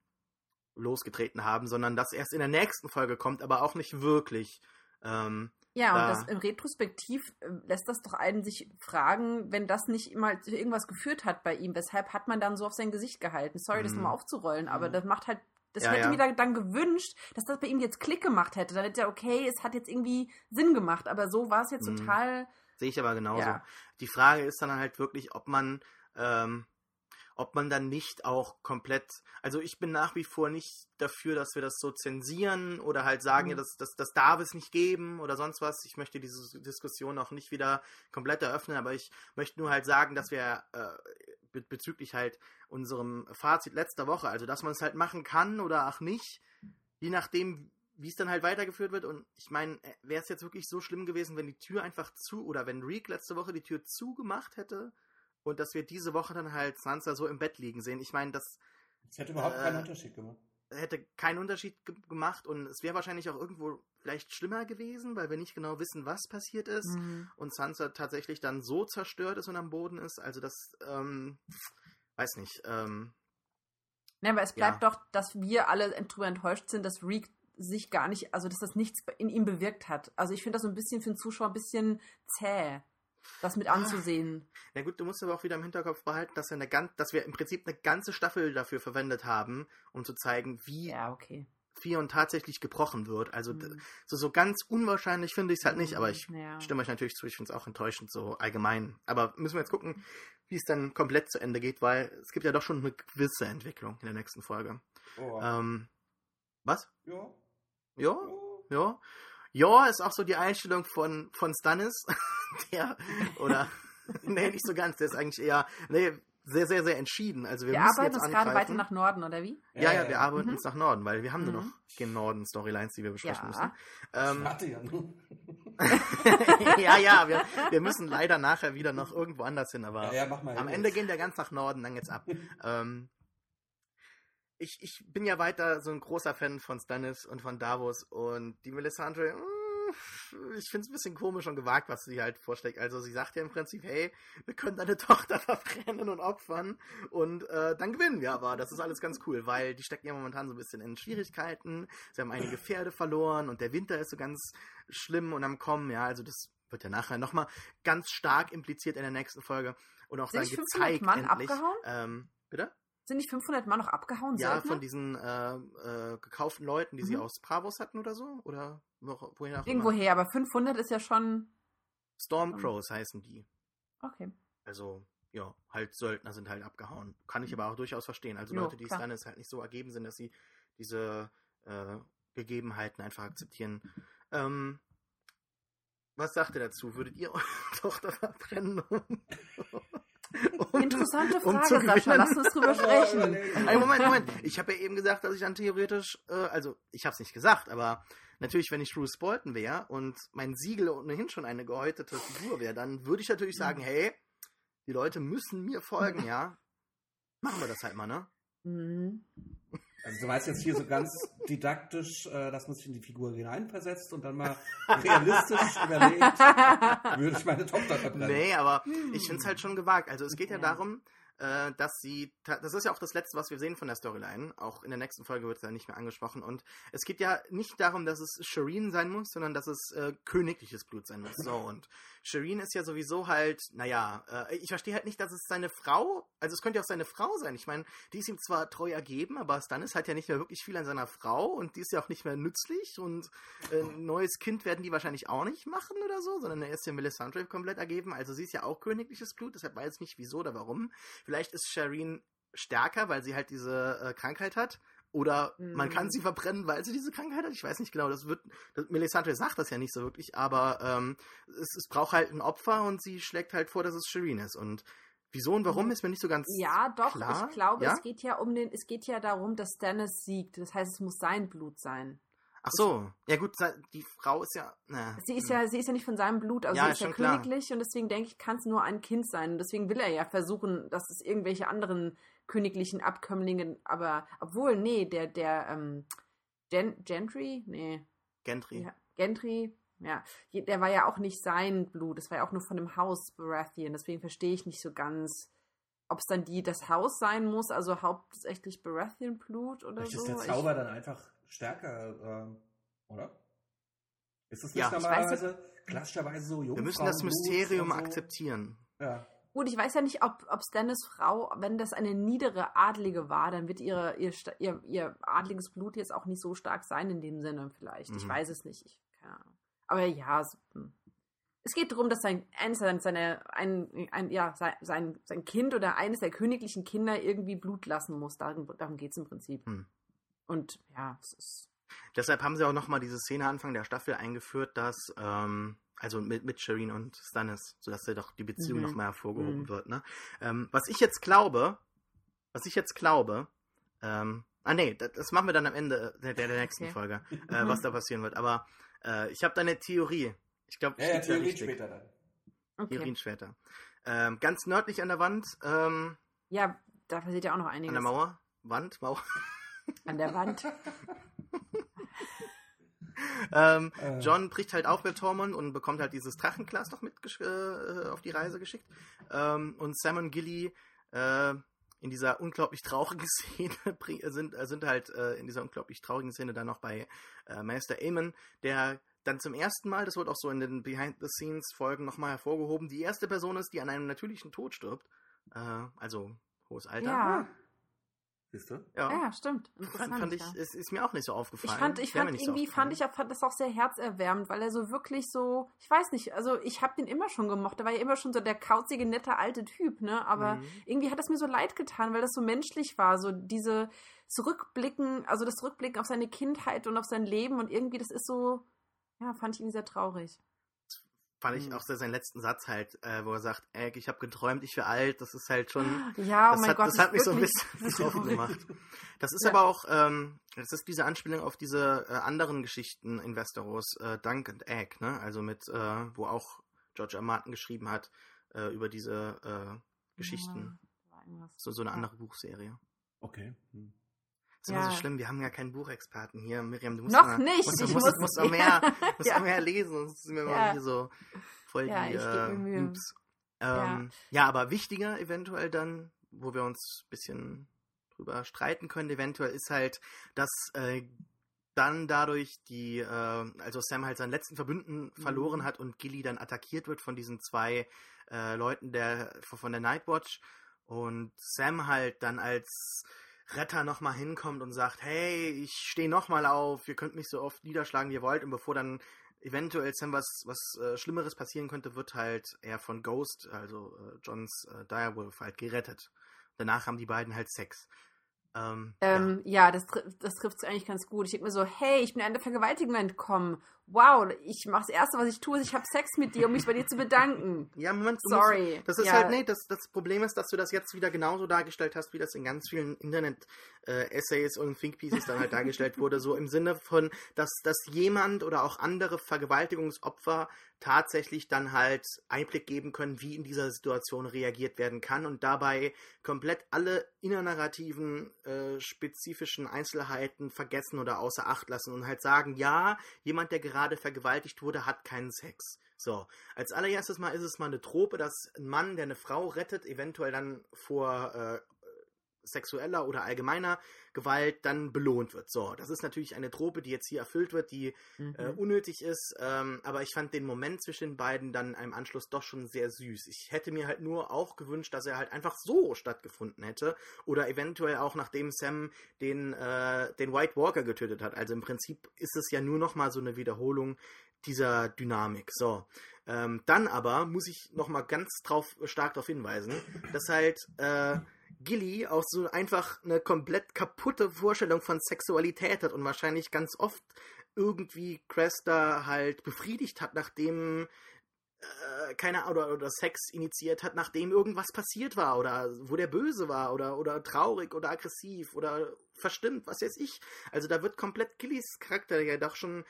losgetreten haben, sondern das erst in der nächsten Folge kommt, aber auch nicht wirklich. Ähm, ja, und das im Retrospektiv äh, lässt das doch einen sich fragen, wenn das nicht immer zu irgendwas geführt hat bei ihm, weshalb hat man dann so auf sein Gesicht gehalten? Sorry, mhm. das nochmal aufzurollen, aber mhm. das macht halt, das ja, hätte ja. mir dann, dann gewünscht, dass das bei ihm jetzt Klick gemacht hätte. Dann hätte er, okay, es hat jetzt irgendwie Sinn gemacht, aber so war es jetzt mhm. total. Sehe ich aber genauso. Ja. Die Frage ist dann halt wirklich, ob man ähm, ob man dann nicht auch komplett, also ich bin nach wie vor nicht dafür, dass wir das so zensieren oder halt sagen, mhm. ja, das, das, das darf es nicht geben oder sonst was. Ich möchte diese Diskussion auch nicht wieder komplett eröffnen, aber ich möchte nur halt sagen, dass wir äh, bezüglich halt unserem Fazit letzter Woche, also dass man es halt machen kann oder auch nicht, je nachdem, wie es dann halt weitergeführt wird. Und ich meine, äh, wäre es jetzt wirklich so schlimm gewesen, wenn die Tür einfach zu oder wenn Reek letzte Woche die Tür zugemacht hätte und dass wir diese Woche dann halt Sansa so im Bett liegen sehen. Ich meine, das. Das hätte überhaupt äh, keinen Unterschied gemacht. Hätte keinen Unterschied ge gemacht und es wäre wahrscheinlich auch irgendwo vielleicht schlimmer gewesen, weil wir nicht genau wissen, was passiert ist mhm. und Sansa tatsächlich dann so zerstört ist und am Boden ist. Also das, ähm, weiß nicht. Ähm, ja, aber es bleibt ja. doch, dass wir alle drüber enttäuscht sind, dass Reek sich gar nicht, also dass das nichts in ihm bewirkt hat. Also ich finde das so ein bisschen für den Zuschauer ein bisschen zäh das mit anzusehen. Ja gut, du musst aber auch wieder im Hinterkopf behalten, dass wir, eine ganz, dass wir im Prinzip eine ganze Staffel dafür verwendet haben, um zu zeigen, wie ja, okay. Fion tatsächlich gebrochen wird. Also mhm. so, so ganz unwahrscheinlich finde ich es halt nicht, aber ich ja. stimme euch natürlich zu, ich finde es auch enttäuschend, so allgemein. Aber müssen wir jetzt gucken, wie es dann komplett zu Ende geht, weil es gibt ja doch schon eine gewisse Entwicklung in der nächsten Folge. Oh. Ähm, was? Ja. Ja? Ja. Ja, ist auch so die Einstellung von, von Stannis. der, oder, nee, nicht so ganz, der ist eigentlich eher, nee, sehr, sehr, sehr entschieden. Also wir, wir müssen arbeiten jetzt uns gerade weiter nach Norden, oder wie? Ja, ja, wir arbeiten mhm. uns nach Norden, weil wir haben mhm. nur noch gen Norden Storylines, die wir besprechen ja. müssen. Ähm, hatte ja nur. ja, ja, wir, wir müssen leider nachher wieder noch irgendwo anders hin, aber ja, ja, am Ende gehen wir ganz nach Norden, dann geht's ab. ähm, ich, ich bin ja weiter so ein großer Fan von Stannis und von Davos und die Melisandre, mh, ich finde es ein bisschen komisch und gewagt, was sie halt vorschlägt. Also sie sagt ja im Prinzip, hey, wir können deine Tochter verbrennen und opfern und äh, dann gewinnen wir aber. Das ist alles ganz cool, weil die stecken ja momentan so ein bisschen in Schwierigkeiten. Sie haben einige Pferde verloren und der Winter ist so ganz schlimm und am Kommen. Ja, also das wird ja nachher nochmal ganz stark impliziert in der nächsten Folge und auch Sind dann gezeigt Mann endlich. Abgehauen? Ähm, bitte? Sind nicht 500 Mann noch abgehauen? Ja, Söldner? von diesen äh, äh, gekauften Leuten, die mhm. sie aus Bravos hatten oder so? Oder wo, wohin auch Irgendwoher, aber 500 ist ja schon... Stormcrows um. heißen die. Okay. Also, ja, halt Söldner sind halt abgehauen. Kann ich aber auch durchaus verstehen. Also jo, Leute, die klar. es halt nicht so ergeben sind, dass sie diese äh, Gegebenheiten einfach akzeptieren. Ähm, Was sagt ihr dazu? Würdet ihr eure Tochter verbrennen? Um, Interessante Frage, um Sascha. Lass uns drüber sprechen. Also Moment, Moment. Ich habe ja eben gesagt, dass ich dann theoretisch, äh, also ich habe es nicht gesagt, aber natürlich, wenn ich Bruce Bolton wäre und mein Siegel ohnehin schon eine gehäutete Figur wäre, dann würde ich natürlich sagen, hey, die Leute müssen mir folgen, ja. Machen wir das halt mal, ne? Mhm. Also du weißt jetzt hier so ganz didaktisch, äh, dass man sich in die Figur hineinversetzt und dann mal realistisch überlegt, würde ich meine Tochter verbrennen. Nee, aber ich finde es halt schon gewagt. Also es geht ja, ja darum, äh, dass sie, das ist ja auch das Letzte, was wir sehen von der Storyline. Auch in der nächsten Folge wird es ja nicht mehr angesprochen. Und es geht ja nicht darum, dass es Shireen sein muss, sondern dass es äh, königliches Blut sein muss. So, und Shireen ist ja sowieso halt, naja, äh, ich verstehe halt nicht, dass es seine Frau, also es könnte ja auch seine Frau sein. Ich meine, die ist ihm zwar treu ergeben, aber Stannis hat ja nicht mehr wirklich viel an seiner Frau und die ist ja auch nicht mehr nützlich und äh, neues Kind werden die wahrscheinlich auch nicht machen oder so, sondern er ist ja Melisandre komplett ergeben. Also sie ist ja auch königliches Blut, deshalb weiß ich nicht wieso oder warum. Vielleicht ist Shireen stärker, weil sie halt diese äh, Krankheit hat. Oder mhm. man kann mhm. sie verbrennen, weil sie diese Krankheit hat. Ich weiß nicht genau. Das wird. Das, Melisandre sagt das ja nicht so wirklich, aber ähm, es, es braucht halt ein Opfer und sie schlägt halt vor, dass es Shireen ist. Und wieso und warum mhm. ist mir nicht so ganz Ja, doch. Klar. Ich glaube, ja? es geht ja um den. Es geht ja darum, dass Stannis siegt. Das heißt, es muss sein Blut sein. Ach so, ja gut, die Frau ist ja. Ne. Sie ist ja, sie ist ja nicht von seinem Blut, also ja, sie ist ja königlich klar. und deswegen denke ich, kann es nur ein Kind sein. Und deswegen will er ja versuchen, dass es irgendwelche anderen königlichen Abkömmlingen, aber obwohl, nee, der, der, ähm, Gen Gentry? Nee. Gentry. Ja, Gentry, ja. Der war ja auch nicht sein Blut, das war ja auch nur von dem Haus Baratheon, deswegen verstehe ich nicht so ganz, ob es dann die, das Haus sein muss, also hauptsächlich Baratheon-Blut oder Vielleicht so. ist der Zauber ich, dann einfach stärker, äh, oder? Ist das nicht ja, normalerweise, klassischerweise so Jungfrauen Wir müssen das Mysterium so? akzeptieren. Ja. Gut, ich weiß ja nicht, ob, ob Stannis Frau, wenn das eine niedere Adlige war, dann wird ihre, ihr, ihr, ihr adliges Blut jetzt auch nicht so stark sein in dem Sinne vielleicht. Mhm. Ich weiß es nicht. Ich, keine Ahnung. Aber ja, es, hm. es geht darum, dass sein, eines seine, ein, ein, ja, sein, sein Kind oder eines der königlichen Kinder irgendwie Blut lassen muss. Darum, darum geht es im Prinzip. Mhm. Und ja, es ist. Deshalb haben sie auch nochmal diese Szene Anfang der Staffel eingeführt, dass ähm, also mit, mit Shireen und Stannis, sodass ja doch die Beziehung mhm. nochmal hervorgehoben mhm. wird. Ne? Ähm, was ich jetzt glaube, was ich jetzt glaube, ähm, ah nee, das, das, machen wir dann am Ende der, der, der nächsten okay. Folge, äh, was da passieren wird. Aber äh, ich habe da eine Theorie. Ich glaube, ja, ja, Theorien später dann. Okay. Theorien später. Ähm, ganz nördlich an der Wand. Ähm, ja, da passiert ja auch noch einiges. An der Mauer? Wand? Mauer? An der Wand. ähm, äh. John bricht halt auf mit Tormund und bekommt halt dieses Drachenglas noch mit äh, auf die Reise geschickt. Ähm, und Sam und Gilly äh, in dieser unglaublich traurigen Szene sind, äh, sind halt äh, in dieser unglaublich traurigen Szene dann noch bei äh, Master Aemon, der dann zum ersten Mal, das wird auch so in den Behind-the-Scenes-Folgen nochmal hervorgehoben, die erste Person ist, die an einem natürlichen Tod stirbt. also hohes Alter. Ja. Siehst du? Ja. ja, stimmt. Fand, fand ich, ja. ist, ist, mir auch nicht so aufgefallen. Ich fand, ich fand irgendwie, so fand ich fand das auch sehr herzerwärmend, weil er so wirklich so, ich weiß nicht, also ich habe den immer schon gemocht. Er war ja immer schon so der kauzige, nette alte Typ, ne? Aber mhm. irgendwie hat es mir so leid getan, weil das so menschlich war. So diese Zurückblicken, also das Zurückblicken auf seine Kindheit und auf sein Leben und irgendwie, das ist so, ja, fand ich ihn sehr traurig fand ich mhm. auch sehr seinen letzten Satz halt, äh, wo er sagt, ey, ich habe geträumt, ich wäre alt, das ist halt schon, ja, oh das, mein hat, Gott, das hat mich so ein bisschen betroffen gemacht. Das ist ja. aber auch, ähm, das ist diese Anspielung auf diese äh, anderen Geschichten in Westeros, äh, Dunk and Egg, ne, also mit, äh, wo auch George R. Martin geschrieben hat, äh, über diese äh, Geschichten. Ja, so, so eine andere Buchserie. Okay. Hm. Das ist ja. immer so schlimm, wir haben ja keinen Buchexperten hier. Miriam, du musst noch mal, nicht. Musst, ich musst, muss, musst noch mehr, musst ja. mehr lesen, sonst sind wir ja. mal hier so voll die äh, Noobs. Ähm, ja. aber wichtiger eventuell dann, wo wir uns ein bisschen drüber streiten können, eventuell ist halt, dass äh, dann dadurch die, äh, also Sam halt seinen letzten Verbündeten mhm. verloren hat und Gilly dann attackiert wird von diesen zwei äh, Leuten der von der Nightwatch und Sam halt dann als Retter nochmal hinkommt und sagt, hey, ich stehe nochmal auf, ihr könnt mich so oft niederschlagen, wie ihr wollt. Und bevor dann eventuell Sam was, was äh, Schlimmeres passieren könnte, wird halt er von Ghost, also äh, Johns äh, Direwolf, halt gerettet. Danach haben die beiden halt Sex. Ähm, Ähm, ja, das, tri- das trifft es eigentlich ganz gut. Ich denke mir so, hey, ich bin einer Vergewaltigung entkommen. Wow, ich mache das Erste, was ich tue, ist, ich habe Sex mit dir, um mich bei dir zu bedanken. Ja, Moment, du musst- Sorry. Das ist ja, halt, nee, das, das Problem ist, dass du das jetzt wieder genauso dargestellt hast, wie das in ganz vielen Internet-Essays und Think Pieces dann halt dargestellt wurde, so im Sinne von, dass, dass jemand oder auch andere Vergewaltigungsopfer tatsächlich dann halt Einblick geben können, wie in dieser Situation reagiert werden kann und dabei komplett alle innernarrativen, äh, spezifischen Einzelheiten vergessen oder außer Acht lassen und halt sagen, ja, jemand, der gerade vergewaltigt wurde, hat keinen Sex. So, als allererstes mal ist es mal eine Trope, dass ein Mann, der eine Frau rettet, eventuell dann vor äh, sexueller oder allgemeiner Gewalt dann belohnt wird. So, das ist natürlich eine Trope, die jetzt hier erfüllt wird, die Mhm. äh, unnötig ist, ähm, aber ich fand den Moment zwischen den beiden dann im Anschluss doch schon sehr süß. Ich hätte mir halt nur auch gewünscht, dass er halt einfach so stattgefunden hätte oder eventuell auch nachdem Sam den, äh, den White Walker getötet hat. Also im Prinzip ist es ja nur noch mal so eine Wiederholung dieser Dynamik. So. Ähm, dann aber muss ich noch mal ganz drauf, stark darauf hinweisen, dass halt äh, Gilly auch so einfach eine komplett kaputte Vorstellung von Sexualität hat und wahrscheinlich ganz oft irgendwie Cresta halt befriedigt hat, nachdem äh, keine Ahnung, oder, oder Sex initiiert hat, nachdem irgendwas passiert war oder wo der böse war oder, oder traurig oder aggressiv oder verstimmt, was weiß ich. Also da wird komplett Gillys Charakter, ja doch schon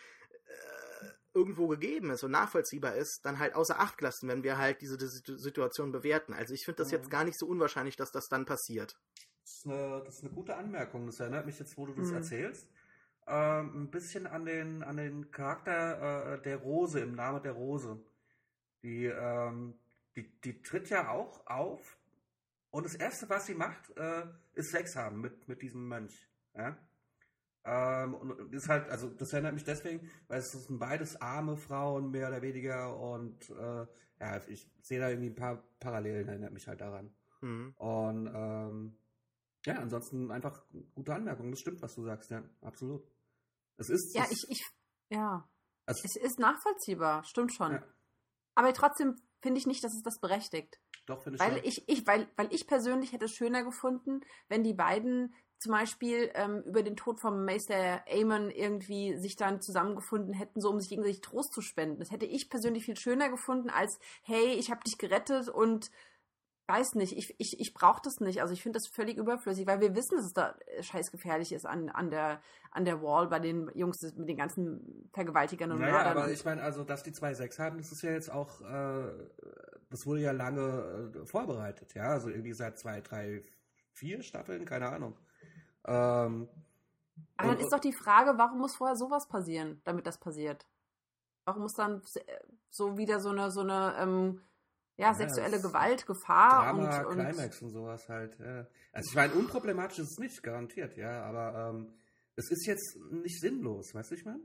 irgendwo gegeben ist und nachvollziehbar ist, dann halt außer Acht gelassen, wenn wir halt diese, diese Situation bewerten. Also ich finde das Mhm. jetzt gar nicht so unwahrscheinlich, dass das dann passiert. Das ist, eine, das ist eine gute Anmerkung. Das erinnert mich jetzt, wo du das Mhm. erzählst, ähm, ein bisschen an den, an den Charakter äh, der Rose im Namen der Rose. Die, ähm, die, die tritt ja auch auf und das Erste, was sie macht, äh, ist Sex haben mit, mit diesem Mönch. Ja? Ähm, und ist halt, also das erinnert mich deswegen, weil es sind beides arme Frauen, mehr oder weniger, und äh, ja, ich sehe da irgendwie ein paar Parallelen, erinnert mich halt daran. Mhm. Und ähm, ja, ansonsten einfach gute Anmerkung. Das stimmt, was du sagst, ja, absolut. Es ist. Ja, es, ich, ich, ja. Also- es ist nachvollziehbar, stimmt schon. Ja. Aber trotzdem finde ich nicht, dass es das berechtigt. Doch, finde ich Weil schon. ich, ich, weil, weil ich persönlich hätte es schöner gefunden, wenn die beiden zum Beispiel ähm, über den Tod von Meister Amon irgendwie sich dann zusammengefunden hätten, so um sich gegenseitig Trost zu spenden. Das hätte ich persönlich viel schöner gefunden als, hey, ich habe dich gerettet und weiß nicht, ich, ich, ich brauche das nicht. Also ich finde das völlig überflüssig, weil wir wissen, dass es da äh, scheißgefährlich ist an, an, der, an der Wall bei den Jungs mit den ganzen Vergewaltigern und Naja, Mördern. aber ich meine, also, dass die zwei Sex haben, das ist ja jetzt auch, äh, das wurde ja lange äh, vorbereitet, ja, also irgendwie seit zwei, drei, vier Staffeln, keine Ahnung. Ähm, Aber dann ist doch die Frage, warum muss vorher sowas passieren, damit das passiert? Warum muss dann so wieder so eine, so eine ähm, ja, Ja, sexuelle das- Gewalt, Gefahr Drama, und, und Climax und sowas halt. Ja. Also ich meine, unproblematisch ist es nicht, garantiert, ja, aber ähm, es ist jetzt nicht sinnlos, weißt du, ich meine?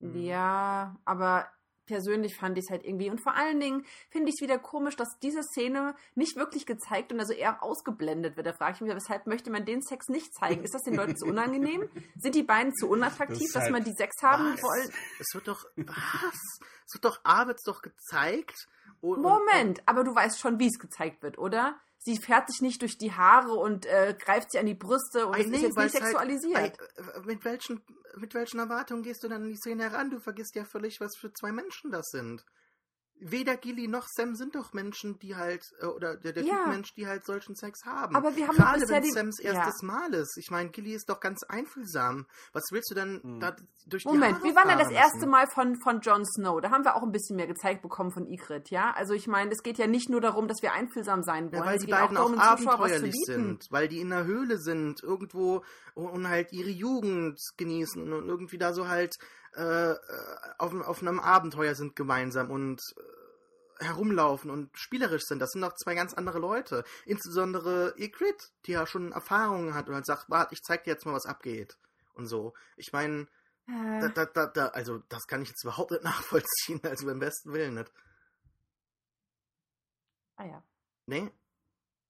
Ja, aber persönlich fand ich es halt irgendwie und vor allen Dingen finde ich es wieder komisch, dass diese Szene nicht wirklich gezeigt und also eher ausgeblendet wird. Da frage ich mich, weshalb möchte man den Sex nicht zeigen? Ist das den Leuten zu unangenehm? Sind die beiden zu Das unattraktiv, ist dass halt- man die Sex haben wollen? Es wird doch, was? Es wird doch, A, wird's doch gezeigt. Und, Moment, aber du weißt schon, wie es gezeigt wird, oder? Sie fährt sich nicht durch die Haare und äh, greift sie an die Brüste und es nee, ist jetzt nicht halt- sexualisiert. Äh, mit, welchen, mit welchen Erwartungen gehst du dann an die Szene heran? Du vergisst ja völlig, was für zwei Menschen das sind. Weder Gilly noch Sam sind doch Menschen, die halt, äh, oder der, der Ja. Typ Mensch, die halt solchen Sex haben. Aber wir haben Gerade wenn die- Sams ja. erstes Mal ist. Ich meine, Gilly ist doch ganz einfühlsam. Was willst du denn Hm. da durch die Moment, Haare wie war denn das erste lassen? Mal von, von Jon Snow? Da haben wir auch ein bisschen mehr gezeigt bekommen von Ygritte, ja? Also ich meine, es geht ja nicht nur darum, dass wir einfühlsam sein wollen. Ja, weil es die geht beiden auch, darum, zu abenteuerlich sind, weil die in der Höhle sind, irgendwo und halt ihre Jugend genießen und irgendwie da so halt äh, äh, auf, auf einem Abenteuer sind gemeinsam und äh, herumlaufen und spielerisch sind. Das sind doch zwei ganz andere Leute. Insbesondere Ygritte, die ja schon Erfahrungen hat und halt sagt, warte, ich zeig dir jetzt mal, was abgeht. Und so. Ich meine, da, Äh, da, da, da, also das kann ich jetzt überhaupt nicht nachvollziehen, also beim besten Willen nicht. ah ja. Nee?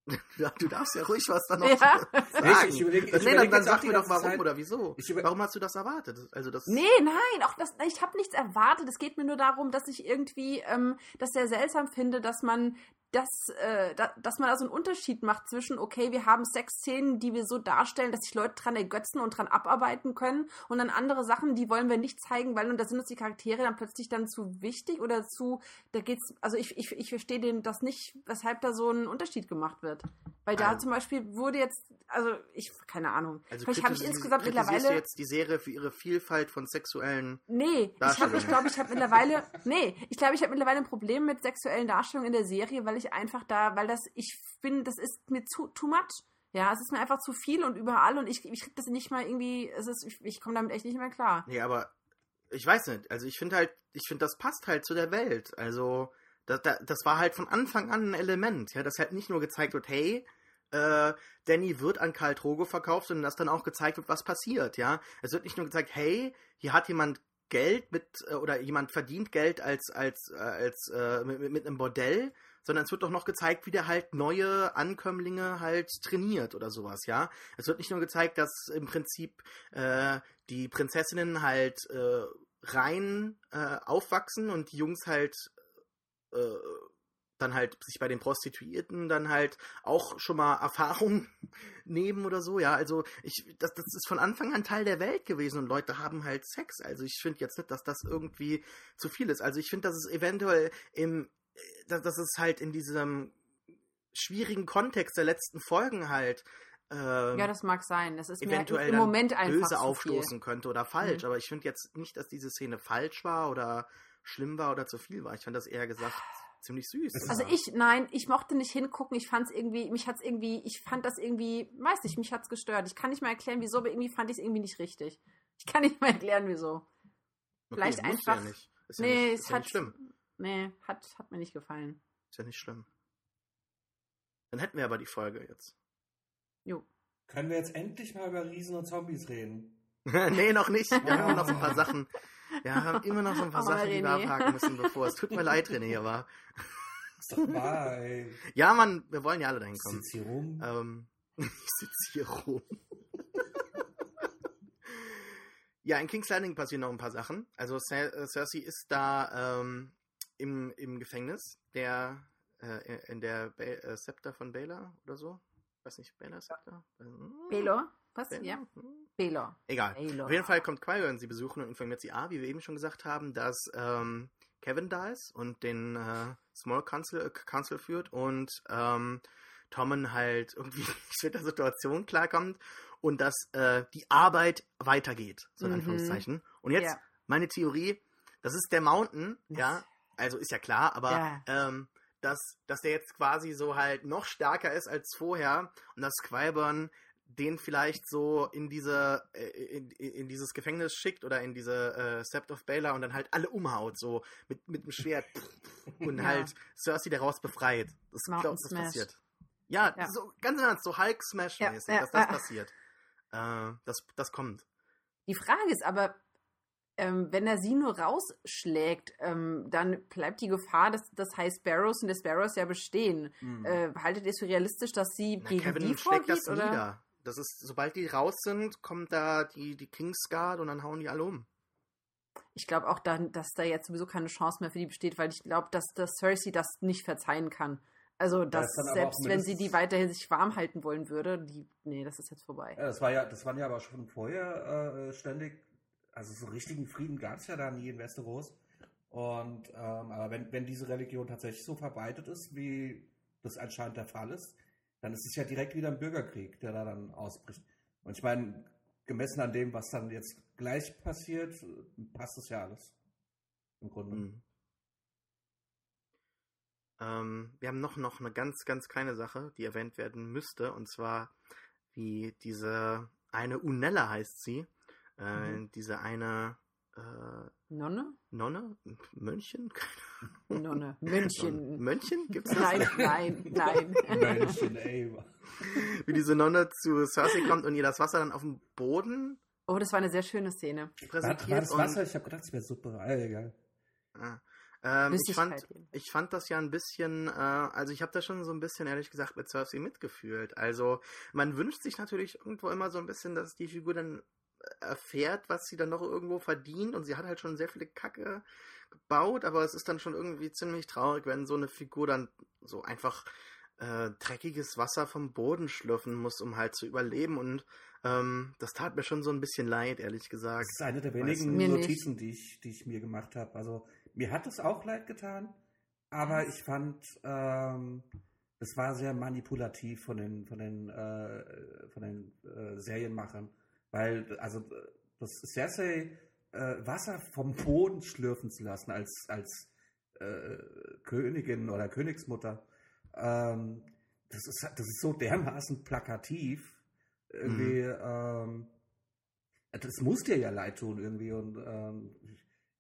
Ja, du darfst ja ruhig was da noch Ja. sagen. Ich- ich überleg- ich nee, dann, dann sag mir doch warum Zeit- oder wieso. Warum hast du das erwartet? Also das Nee, nein, auch das, ich habe nichts erwartet. Es geht mir nur darum, dass ich irgendwie ähm, das sehr seltsam finde, dass man das, äh, da, dass man da so einen Unterschied macht zwischen, okay, wir haben Sexszenen, die wir so darstellen, dass sich Leute dran ergötzen und dran abarbeiten können, und dann andere Sachen, die wollen wir nicht zeigen, weil und da sind uns die Charaktere dann plötzlich dann zu wichtig oder zu, da geht's, also ich, ich, ich verstehe den das nicht, weshalb da so ein Unterschied gemacht wird. Weil da Also- zum Beispiel wurde jetzt, also ich, keine Ahnung, Also vielleicht habe ich insgesamt mittlerweile. du jetzt die Serie für ihre Vielfalt von sexuellen. Nee, ich, Darstellung. ich glaube, ich habe mittlerweile, nee, ich glaube, ich habe mittlerweile ein Problem mit sexuellen Darstellungen in der Serie, weil ich einfach da, weil das, ich bin, das ist mir zu, too much. Ja, es ist mir einfach zu viel und überall und ich, ich krieg das nicht mal irgendwie, es ist, ich, ich komme damit echt nicht mehr klar. Nee, aber ich weiß nicht. Also ich finde halt, ich finde, das passt halt zu der Welt. Also das, das, das war halt von Anfang an ein Element, ja, dass halt nicht nur gezeigt wird, hey, äh, Danny wird an Karl Drogo verkauft, sondern dass dann auch gezeigt wird, was passiert, ja. Es wird nicht nur gezeigt, hey, hier hat jemand Geld mit äh, oder jemand verdient Geld als als äh, als äh, mit, mit einem Bordell, sondern es wird doch noch gezeigt, wie der halt neue Ankömmlinge halt trainiert oder sowas, ja. Es wird nicht nur gezeigt, dass im Prinzip äh, die Prinzessinnen halt äh, rein äh, aufwachsen und die Jungs halt äh, dann halt sich bei den Prostituierten dann halt auch schon mal Erfahrung nehmen oder so, ja, also ich, das, das ist von Anfang an Teil der Welt gewesen und Leute haben halt Sex, also ich finde jetzt nicht, dass das irgendwie zu viel ist, also ich finde, dass es eventuell im, dass, dass es halt in diesem schwierigen Kontext der letzten Folgen halt ähm, Ja, das mag sein. Das ist eventuell im Moment einfach böse aufstoßen könnte oder falsch. Mhm. Aber ich finde jetzt nicht, dass diese Szene falsch war oder schlimm war oder zu viel war. Ich fand das eher gesagt ziemlich süß. Es. Also ich, nein, ich mochte nicht hingucken. Ich fand es irgendwie, mich hat's irgendwie, ich fand das irgendwie, weiß nicht, mich hat's gestört. Ich kann nicht mal erklären, wieso, aber irgendwie fand ich es irgendwie nicht richtig. Ich kann nicht mal erklären, wieso. Okay, vielleicht einfach- Ja nicht. Ist ja nee, nicht, es ist ja hat, nicht schlimm. nee, hat, hat mir nicht gefallen. Ist ja nicht schlimm. Dann hätten wir aber die Folge jetzt. Jo. Können wir jetzt endlich mal über Riesen und Zombies reden? nee, noch nicht. Wir haben immer noch ein paar Sachen. Wir haben immer noch so ein paar Oh, Sachen, die wir René. abhaken müssen, bevor es tut mir leid, René, aber Ist doch wahr, ey. ja, Mann, wir wollen ja alle dahin kommen. Sitzt hier rum. Ähm, ich sitze hier rum. ja, in King's Landing passieren noch ein paar Sachen. Also Cer äh, Cersei ist da ähm, im, im Gefängnis, der äh, in der ba äh, Scepter von Baylor oder so. Weiß nicht, Baylor Scepter? Baylor? Was? Baylor? Ja. Hm. Baylor. Egal. Baylor. Auf jeden Fall kommt Qui-Gon sie besuchen und informiert sie, ah, wie wir eben schon gesagt haben, dass ähm, Kevin da ist und den äh, Small Council, äh, Council führt und ähm, Tommen halt irgendwie nicht mit der Situation klarkommt und dass äh, die Arbeit weitergeht, so in Mhm. Anführungszeichen. Und jetzt Ja. meine Theorie, das ist der Mountain, Was? ja, also ist ja klar, aber Ja. ähm, dass, dass der jetzt quasi so halt noch stärker ist als vorher und dass Qui-Gon den vielleicht so in diese äh, in, in dieses Gefängnis schickt oder in diese äh, Sept of Baylor und dann halt alle umhaut so mit mit dem Schwert und Ja. halt Cersei daraus befreit. Das glaubt, das passiert. Ja, Ja. so ganz ernst, so Hulk Smash mäßig, ja, dass das passiert. Äh, das das kommt. Die Frage ist aber, ähm, wenn er sie nur rausschlägt, ähm, dann bleibt die Gefahr, dass das High Sparrows und die Sparrows ja bestehen. Hm. Äh, haltet ihr es für realistisch, dass sie Na, gegen Kevin die vorgeht? das oder? nieder. Das ist, sobald die raus sind, kommt da die, die Kingsguard und dann hauen die alle um. Ich glaube auch, dann, dass da jetzt sowieso keine Chance mehr für die besteht, weil ich glaube, dass, dass Cersei das nicht verzeihen kann. Also, dass aber selbst wenn sie die weiterhin sich warm halten wollen würde, die, nee, das ist jetzt vorbei. Ja, das war ja, das waren ja aber schon vorher äh, ständig, also so richtigen Frieden gab es ja da nie in Westeros. Und ähm, aber wenn, wenn diese Religion tatsächlich so verbreitet ist, wie das anscheinend der Fall ist, dann ist es ja direkt wieder ein Bürgerkrieg, der da dann ausbricht. Und ich meine, gemessen an dem, was dann jetzt gleich passiert, passt das ja alles. Im Grunde. Mhm. Ähm, wir haben noch, noch eine ganz, ganz kleine Sache, die erwähnt werden müsste, und zwar wie diese eine Unella heißt sie, äh, Mhm. diese eine äh, Nonne? Nonne, Mönchen, Nonne. München. Mönchen, gibt's das? Nein, nein, nein. Menschen, ey. Wie diese Nonne zu Cersei kommt und ihr das Wasser dann auf dem Boden Oh, das war eine sehr schöne Szene. War, war präsentiert das und Wasser? Ich habe gedacht, es wäre Suppe. Ah, egal. Ah. Ähm, ich, fand, ich fand das ja ein bisschen, äh, also ich habe da schon so ein bisschen, ehrlich gesagt, mit Cersei mitgefühlt. Also man wünscht sich natürlich irgendwo immer so ein bisschen, dass die Figur dann erfährt, was sie dann noch irgendwo verdient und sie hat halt schon sehr viele Kacke gebaut, aber es ist dann schon irgendwie ziemlich traurig, wenn so eine Figur dann so einfach äh, dreckiges Wasser vom Boden schlürfen muss, um halt zu überleben und ähm, das tat mir schon so ein bisschen leid, ehrlich gesagt. Das ist eine der Weißt wenigen nicht. Notizen, die ich, die ich mir gemacht habe. Also mir hat es auch leid getan, aber ich fand, ähm, es war sehr manipulativ von den, von den, äh, von den äh, Serienmachern. Weil, also, das Cersei äh, Wasser vom Boden schlürfen zu lassen als, als äh, Königin oder Königsmutter, ähm, das, ist, das ist so dermaßen plakativ. Irgendwie, ähm, das muss dir ja leid tun irgendwie. Und ähm,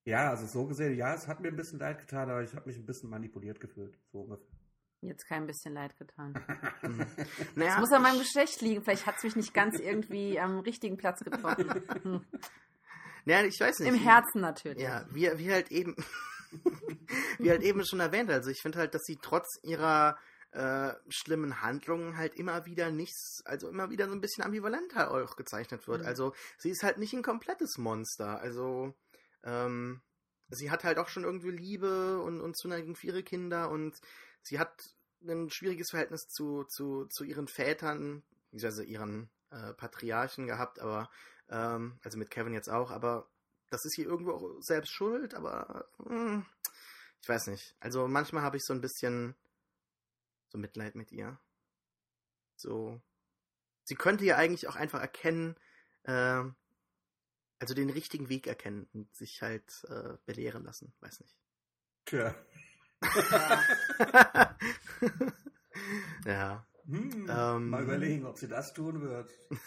ja, also so gesehen, ja, es hat mir ein bisschen leid getan, aber ich habe mich ein bisschen manipuliert gefühlt. So ungefähr. Jetzt kein bisschen leid getan. Hm. Das Naja, muss an meinem Geschlecht liegen. Vielleicht hat es mich nicht ganz irgendwie am richtigen Platz getroffen. Naja, ich weiß nicht. Im Herzen natürlich. Ja, wie, wie halt eben, wie halt eben schon erwähnt, also ich finde halt, dass sie trotz ihrer äh, schlimmen Handlungen halt immer wieder nichts, also immer wieder so ein bisschen ambivalenter auch gezeichnet wird. Mhm. Also sie ist halt nicht ein komplettes Monster. Also ähm, sie hat halt auch schon irgendwie Liebe und, und Zuneigung für ihre Kinder und sie hat ein schwieriges Verhältnis zu, zu, zu ihren Vätern, beziehungsweise ihren äh, Patriarchen gehabt, aber ähm, also mit Kevin jetzt auch, aber das ist hier irgendwo auch selbst schuld, aber hm, ich weiß nicht. Also manchmal habe ich so ein bisschen so Mitleid mit ihr. So. Sie könnte ja eigentlich auch einfach erkennen, äh, also den richtigen Weg erkennen und sich halt äh, belehren lassen. Weiß nicht. Tja. ja. Hm, Ähm. mal überlegen, ob sie das tun wird.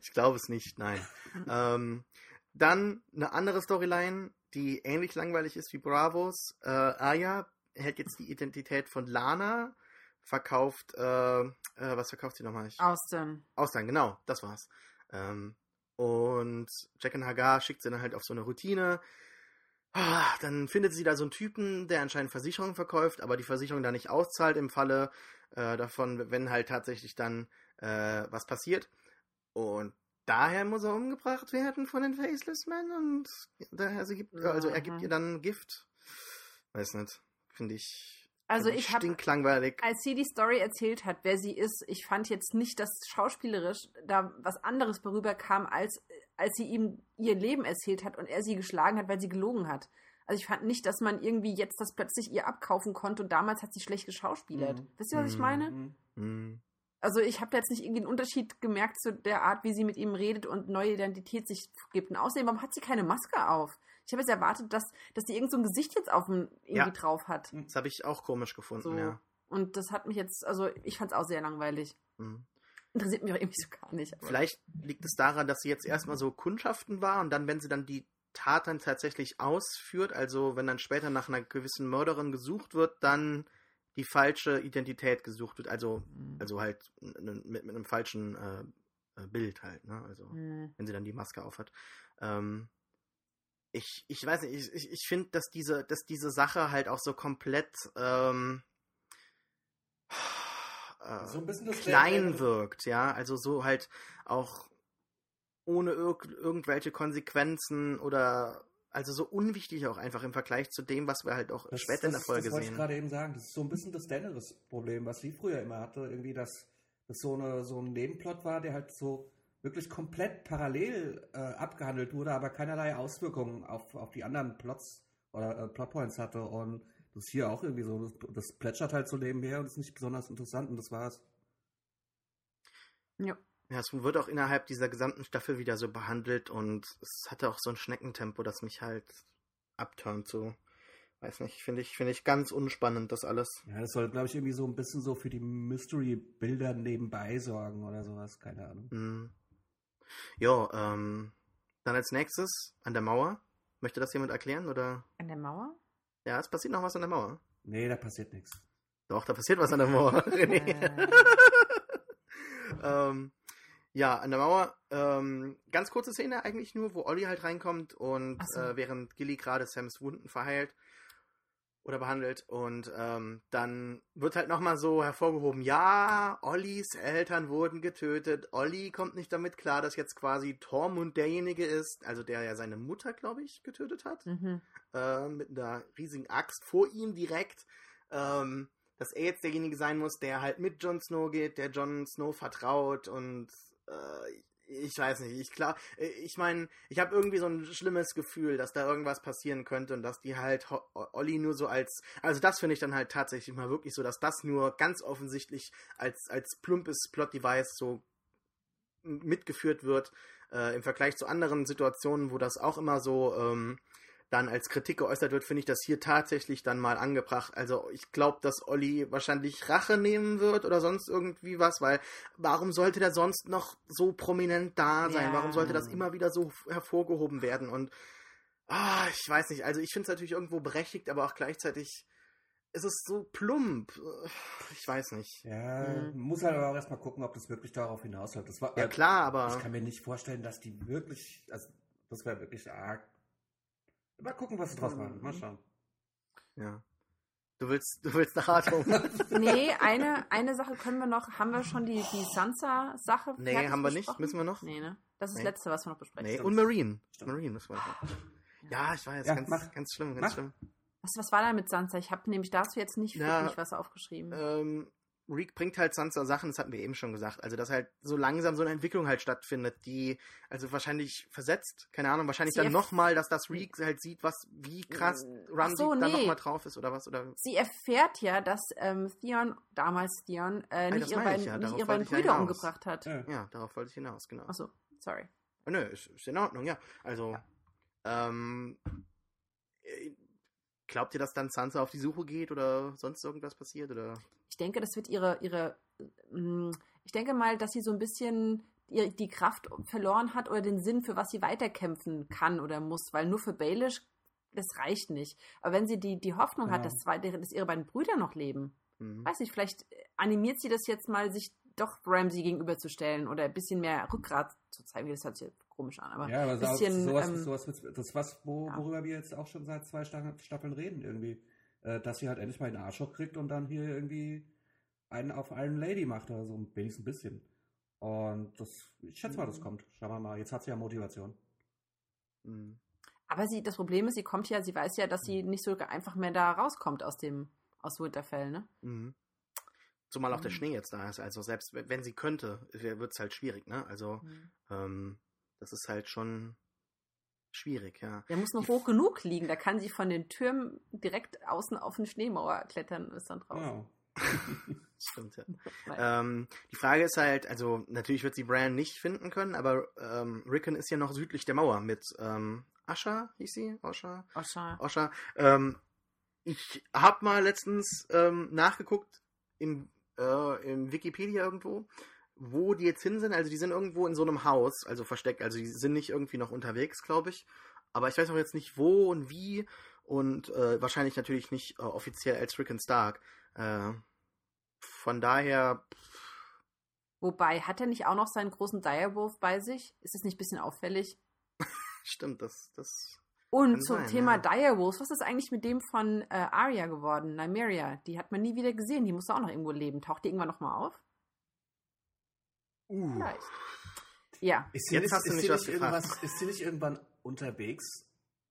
Ich glaube es nicht, nein. ähm, dann eine andere Storyline, die ähnlich langweilig ist wie Bravos. Äh, Aya hält jetzt die Identität von Lana, verkauft, äh, äh, was verkauft sie nochmal? Austin. Ausland, genau, das war's. Ähm, und Jack and Hagar schickt sie dann halt auf so eine Routine. Ah, Dann findet sie da so einen Typen, der anscheinend Versicherungen verkauft, aber die Versicherung da nicht auszahlt im Falle äh, davon, wenn halt tatsächlich dann äh, was passiert. Und daher muss er umgebracht werden von den Faceless Men und daher sie gibt, also er gibt ihr dann Gift. Weiß nicht, finde ich. Also ich habe als sie die Story erzählt hat, wer sie ist, ich fand jetzt nicht, dass schauspielerisch da was anderes vorüberkam, als als sie ihm ihr Leben erzählt hat und er sie geschlagen hat, weil sie gelogen hat. Also ich fand nicht, dass man irgendwie jetzt das plötzlich ihr abkaufen konnte und damals hat sie schlecht geschauspielert. Mhm. Wisst ihr, was ich Mhm. meine? Hm. Hm. Also ich habe jetzt nicht irgendwie einen Unterschied gemerkt zu der Art, wie sie mit ihm redet und neue Identität sich gibt. Und außerdem, warum hat sie keine Maske auf? Ich habe jetzt erwartet, dass, dass sie irgend so ein Gesicht jetzt auf dem irgendwie Ja. drauf hat. Das habe ich auch komisch gefunden, So. ja. Und das hat mich jetzt, also ich fand es auch sehr langweilig. Hm. Interessiert mich auch irgendwie so gar nicht. Aber Vielleicht liegt es daran, dass sie jetzt erstmal so Kundschaften war und dann, wenn sie dann die Tat dann tatsächlich ausführt, also wenn dann später nach einer gewissen Mörderin gesucht wird, dann die falsche Identität gesucht wird, also, Mhm. also halt mit, mit einem falschen äh, äh, Bild halt, ne? Also Hm. wenn sie dann die Maske aufhat. Ähm, ich, ich weiß nicht, ich, ich, ich finde, dass diese, dass diese Sache halt auch so komplett ähm, äh, So ein bisschen das klein wirkt, ja. Also so halt auch ohne irg irgendwelche Konsequenzen oder also so unwichtig auch einfach im Vergleich zu dem, was wir halt auch Das, später in der das, Folge das wollte ich sehen. gerade eben sagen. Das ist so ein bisschen das Daenerys-Problem, was sie früher immer hatte. Irgendwie, dass das so, eine, so ein Nebenplot war, der halt so wirklich komplett parallel äh, abgehandelt wurde, aber keinerlei Auswirkungen auf, auf die anderen Plots oder äh, Plotpoints hatte. Und das ist hier auch irgendwie so. Das, das plätschert halt so nebenher und ist nicht besonders interessant und das war's. Ja. Ja, es wird auch innerhalb dieser gesamten Staffel wieder so behandelt und es hatte auch so ein Schneckentempo, das mich halt abturnt so. Weiß nicht, finde ich, finde ich ganz unspannend, das alles. Ja, das soll, glaube ich, irgendwie so ein bisschen so für die Mystery-Bilder nebenbei sorgen oder sowas. Keine Ahnung. Hm. Ja, ähm, dann als nächstes an der Mauer. Möchte das jemand erklären oder? An der Mauer? Ja, es passiert noch was an der Mauer. Nee, da passiert nichts. Doch, da passiert was an der Mauer. René. Äh, ähm, Ja, an der Mauer, ähm, ganz kurze Szene eigentlich nur, wo Olli halt reinkommt und so. äh, während Gilly gerade Sams Wunden verheilt oder behandelt und ähm, dann wird halt nochmal so hervorgehoben, ja, Ollis Eltern wurden getötet, Olli kommt nicht damit klar, dass jetzt quasi Tormund derjenige ist, also der ja seine Mutter, glaube ich, getötet hat Mhm. äh, mit einer riesigen Axt vor ihm direkt, ähm, dass er jetzt derjenige sein muss, der halt mit Jon Snow geht, der Jon Snow vertraut und äh, ich weiß nicht, ich klar, äh, ich meine, ich habe irgendwie so ein schlimmes Gefühl, dass da irgendwas passieren könnte und dass die halt Olli nur so als, also das finde ich dann halt tatsächlich mal wirklich so, dass das nur ganz offensichtlich als als plumpes Plot-Device so mitgeführt wird äh, im Vergleich zu anderen Situationen, wo das auch immer so ähm, dann als Kritik geäußert wird, finde ich das hier tatsächlich dann mal angebracht. Also ich glaube, dass Olli wahrscheinlich Rache nehmen wird oder sonst irgendwie was, weil warum sollte der sonst noch so prominent da sein? Ja. Warum sollte das immer wieder so hervorgehoben werden? Und ah, ich weiß nicht, also ich finde es natürlich irgendwo berechtigt, aber auch gleichzeitig ist es so plump. Ich weiß nicht. Ja, Mhm. muss halt aber auch erstmal gucken, ob das wirklich darauf hinausläuft. Das war, Ja äh, klar, aber Ich kann mir nicht vorstellen, dass die wirklich, also das wäre wirklich arg. Mal gucken, was sie draus machen. Mal schauen. ja. Du willst, du willst nach Hardhome. Nee, eine, eine Sache können wir noch. Haben wir schon die, die Sansa-Sache? Nee, haben wir nicht. besprochen? Müssen wir noch? Nee, ne? Das ist Nee. das Letzte, was wir noch besprechen. Nee, und Marine. Stimmt. Marine müssen wir noch. Ja, ich weiß, Ja, ganz, mach. ganz schlimm, ganz Mach. schlimm. Was, was war da mit Sansa? Ich habe nämlich dazu jetzt nicht Ja, wirklich was aufgeschrieben. Ähm, Reek bringt halt Sansa Sachen, das hatten wir eben schon gesagt. Also, dass halt so langsam so eine Entwicklung halt stattfindet, die also wahrscheinlich versetzt, keine Ahnung, wahrscheinlich Sie dann nochmal, dass das Reek halt sieht, was, wie krass Ach Ramsay so, da nee. nochmal drauf ist oder was, oder. Sie erfährt ja, dass ähm, Theon, damals Theon, äh, das nicht, ihre beiden, ja, nicht ihre ja Brüder umgebracht hat. Ja. Ja, darauf wollte ich hinaus, genau. Achso, sorry. Oh, nö, ist, ist in Ordnung, ja. Also, ähm, äh, glaubt ihr, dass dann Sansa auf die Suche geht oder sonst irgendwas passiert oder? Ich denke, das wird ihre, ihre, ähm, ich denke mal, dass sie so ein bisschen die Kraft verloren hat oder den Sinn, für was sie weiterkämpfen kann oder muss, weil nur für Baelish, das reicht nicht. Aber wenn sie die, die Hoffnung hat, Ja. dass, zwei, dass ihre beiden Brüder noch leben, Hm. weiß nicht, vielleicht animiert sie das jetzt mal, sich doch Ramsey gegenüberzustellen oder ein bisschen mehr Rückgrat zu zeigen. Das hört sich komisch an, aber Ja, aber so, bisschen, sowas, ähm, sowas das ist was, wo, ja. worüber wir jetzt auch schon seit zwei Sta- Staffeln reden irgendwie. Äh, dass sie halt endlich mal den Arsch hochkriegt und dann hier irgendwie einen auf allen Lady macht oder so, wenigstens ein bisschen. Und das, ich schätze mal, das Mhm. kommt. Schauen wir mal. Jetzt hat sie ja Motivation. Hm. Aber sie, das Problem ist, sie kommt ja, sie weiß ja, dass sie nicht so einfach mehr da rauskommt aus dem, aus Winterfell, ne? Mhm. Zumal auch der Mhm. Schnee jetzt da ist. Also selbst wenn sie könnte, wird es halt schwierig, ne? Also ähm, das ist halt schon schwierig, ja. Der muss noch hoch genug liegen, da kann sie von den Türmen direkt außen auf eine Schneemauer klettern und ist dann draußen. Ja. Stimmt, ja. Ähm, die Frage ist halt, also natürlich wird sie Bran nicht finden können, aber ähm, Rickon ist ja noch südlich der Mauer mit ähm, Asha, hieß sie? Osha? Osha. Osha. Ähm, ich habe mal letztens ähm, nachgeguckt im, äh, im Wikipedia irgendwo, wo die jetzt hin sind. Also die sind irgendwo in so einem Haus, also versteckt. Also die sind nicht irgendwie noch unterwegs, glaube ich. Aber ich weiß auch jetzt nicht wo und wie und äh, wahrscheinlich natürlich nicht äh, offiziell als Rickon Stark. Äh, von daher, Wobei, hat er nicht auch noch seinen großen Direwolf bei sich? Ist das nicht ein bisschen auffällig? stimmt, das, das Und Kann zum sein, Thema ja. Direwolves, was ist eigentlich mit dem von äh, Arya geworden, Nymeria? Die hat man nie wieder gesehen, die muss auch noch irgendwo leben. Taucht die irgendwann nochmal auf? uh, Vielleicht. Ja. Ist sie, Jetzt nicht, hast du ist, mich sie was nicht ist sie nicht irgendwann unterwegs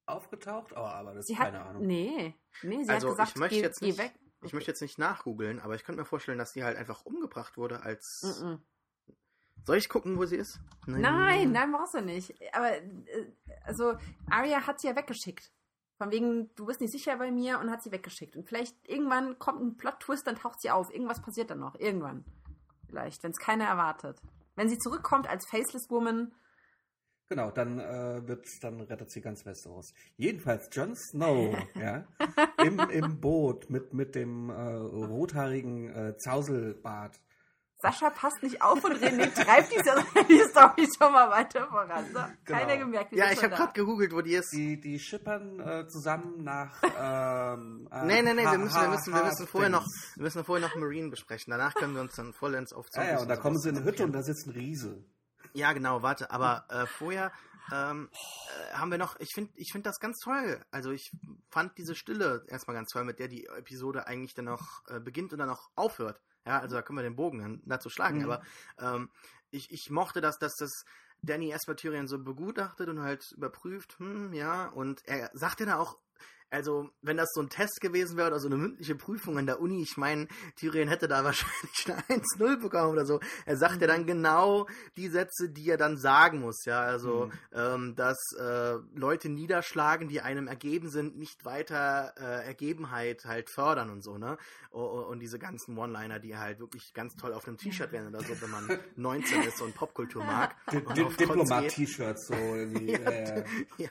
aufgetaucht? Oh, aber das Sie ist hat. keine Ahnung. Nee. Nee, sie Also, hat gesagt, ich möchte geh, jetzt geh nicht- weg. Ich möchte jetzt nicht nachgoogeln, aber ich könnte mir vorstellen, dass die halt einfach umgebracht wurde als. Mm -mm. Soll ich gucken, wo sie ist? Nein, nein, brauchst du nicht. Aber äh, also Arya hat sie ja weggeschickt. Von wegen, du bist nicht sicher bei mir und hat sie weggeschickt. Und vielleicht irgendwann kommt ein Plot-Twist, dann taucht sie auf. Irgendwas passiert dann noch. Irgendwann. Vielleicht, wenn es keiner erwartet. Wenn sie zurückkommt als Faceless Woman, Genau, dann äh, wird, dann rettet sie ganz Westeros. Jedenfalls Jon Snow, ja, im, im Boot mit, mit dem äh, rothaarigen äh, Zauselbart. Sascha passt nicht auf und René treibt diese die Story schon mal weiter voran. So, Keiner Genau. gemerkt, wie Ja, ich habe gerade gegoogelt, wo die ist. Die, die schippern äh, zusammen nach. Ähm, äh, Nee, nee, nee, wir müssen, wir müssen, wir müssen vorher noch, wir müssen vorher noch Marine besprechen. Danach können wir uns dann vollends auf Ah, ja, und da kommen sie in eine Hütte und da sitzt ein Riese. Ja, genau, warte, aber äh, vorher ähm, äh, haben wir noch, ich finde ich find das ganz toll. Also ich fand diese Stille erstmal ganz toll, mit der die Episode eigentlich dann auch äh, beginnt und dann auch aufhört. Ja, also da können wir den Bogen dann dazu schlagen. Mhm. Aber ähm, ich, ich mochte das, dass das Danny erstmal Tyrion so begutachtet und halt überprüft, hm, ja, und er sagt ja dann auch, also, wenn das so ein Test gewesen wäre oder so eine mündliche Prüfung an der Uni, ich meine, Tyrion hätte da wahrscheinlich eine 1-0 bekommen oder so. Er sagt ja dann genau die Sätze, die er dann sagen muss, ja. Also, Mhm. ähm, dass äh, Leute niederschlagen, die einem ergeben sind, nicht weiter äh, Ergebenheit halt fördern und so, ne? Und diese ganzen One-Liner, die halt wirklich ganz toll auf einem T-Shirt wären oder so, wenn man 19 ist und Popkultur mag. Diplomat-T-Shirts so irgendwie. Ja, äh, ja,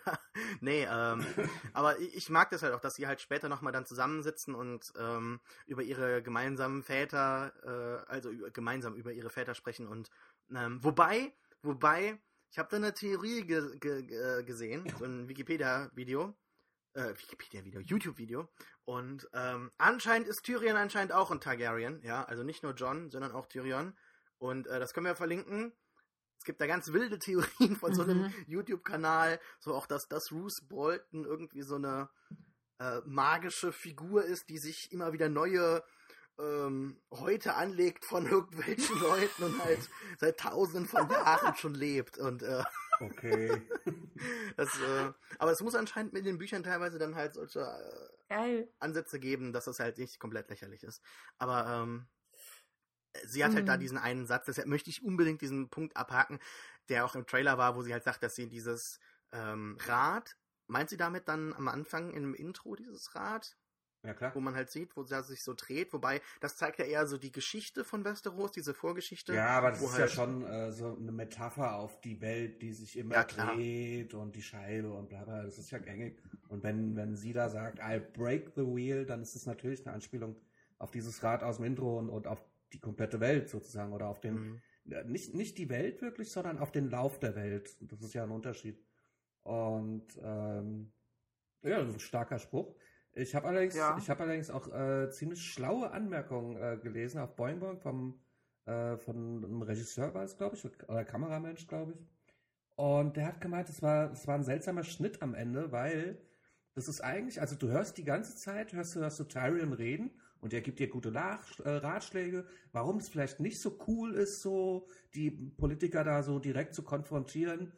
nee, ähm, aber ich, ich mag das halt auch, dass sie halt später nochmal dann zusammensitzen und ähm, über ihre gemeinsamen Väter, äh, also über, gemeinsam über ihre Väter sprechen und ähm, wobei, wobei, ich habe da eine Theorie ge ge gesehen, so ein Wikipedia-Video, äh, Wikipedia-Video, YouTube-Video und ähm, anscheinend ist Tyrion anscheinend auch ein Targaryen, ja, also nicht nur John, sondern auch Tyrion und äh, das können wir verlinken. Es gibt da ganz wilde Theorien von so einem Mhm. YouTube-Kanal, so auch, dass das Bruce Bolton irgendwie so eine äh, magische Figur ist, die sich immer wieder neue ähm, Häute anlegt von irgendwelchen Leuten und halt seit tausenden von Jahren schon lebt. Und äh, okay. das, äh, aber es muss anscheinend mit den Büchern teilweise dann halt solche äh, Geil. Ansätze geben, dass das halt nicht komplett lächerlich ist. Aber ähm, sie hat halt da Mhm. diesen einen Satz, deshalb möchte ich unbedingt diesen Punkt abhaken, der auch im Trailer war, wo sie halt sagt, dass sie dieses ähm, Rad, meint sie damit dann am Anfang im Intro dieses Rad, Ja, klar. wo man halt sieht, wo sie sich so dreht, wobei das zeigt ja eher so die Geschichte von Westeros, diese Vorgeschichte. Ja, aber das ist halt- ja schon äh, so eine Metapher auf die Welt, die sich immer Ja, dreht und die Scheibe und bla bla. Das ist ja gängig. Und wenn, wenn sie da sagt, I'll break the wheel, dann ist es natürlich eine Anspielung auf dieses Rad aus dem Intro und, und auf die komplette Welt sozusagen oder auf den, Mhm. nicht, nicht die Welt wirklich, sondern auf den Lauf der Welt. Das ist ja ein Unterschied. Und ähm, ja, das ist ein starker Spruch. Ich habe allerdings, Ja. ich habe allerdings auch äh, ziemlich schlaue Anmerkungen äh, gelesen auf Boing Boing vom äh, von einem Regisseur war es, glaube ich, oder Kameramensch, glaube ich. Und der hat gemeint, es war, es war ein seltsamer Schnitt am Ende, weil das ist eigentlich, also du hörst die ganze Zeit, hörst du, hörst du Tyrion reden und er gibt dir gute Lach, äh, Ratschläge, warum es vielleicht nicht so cool ist, so die Politiker da so direkt zu konfrontieren.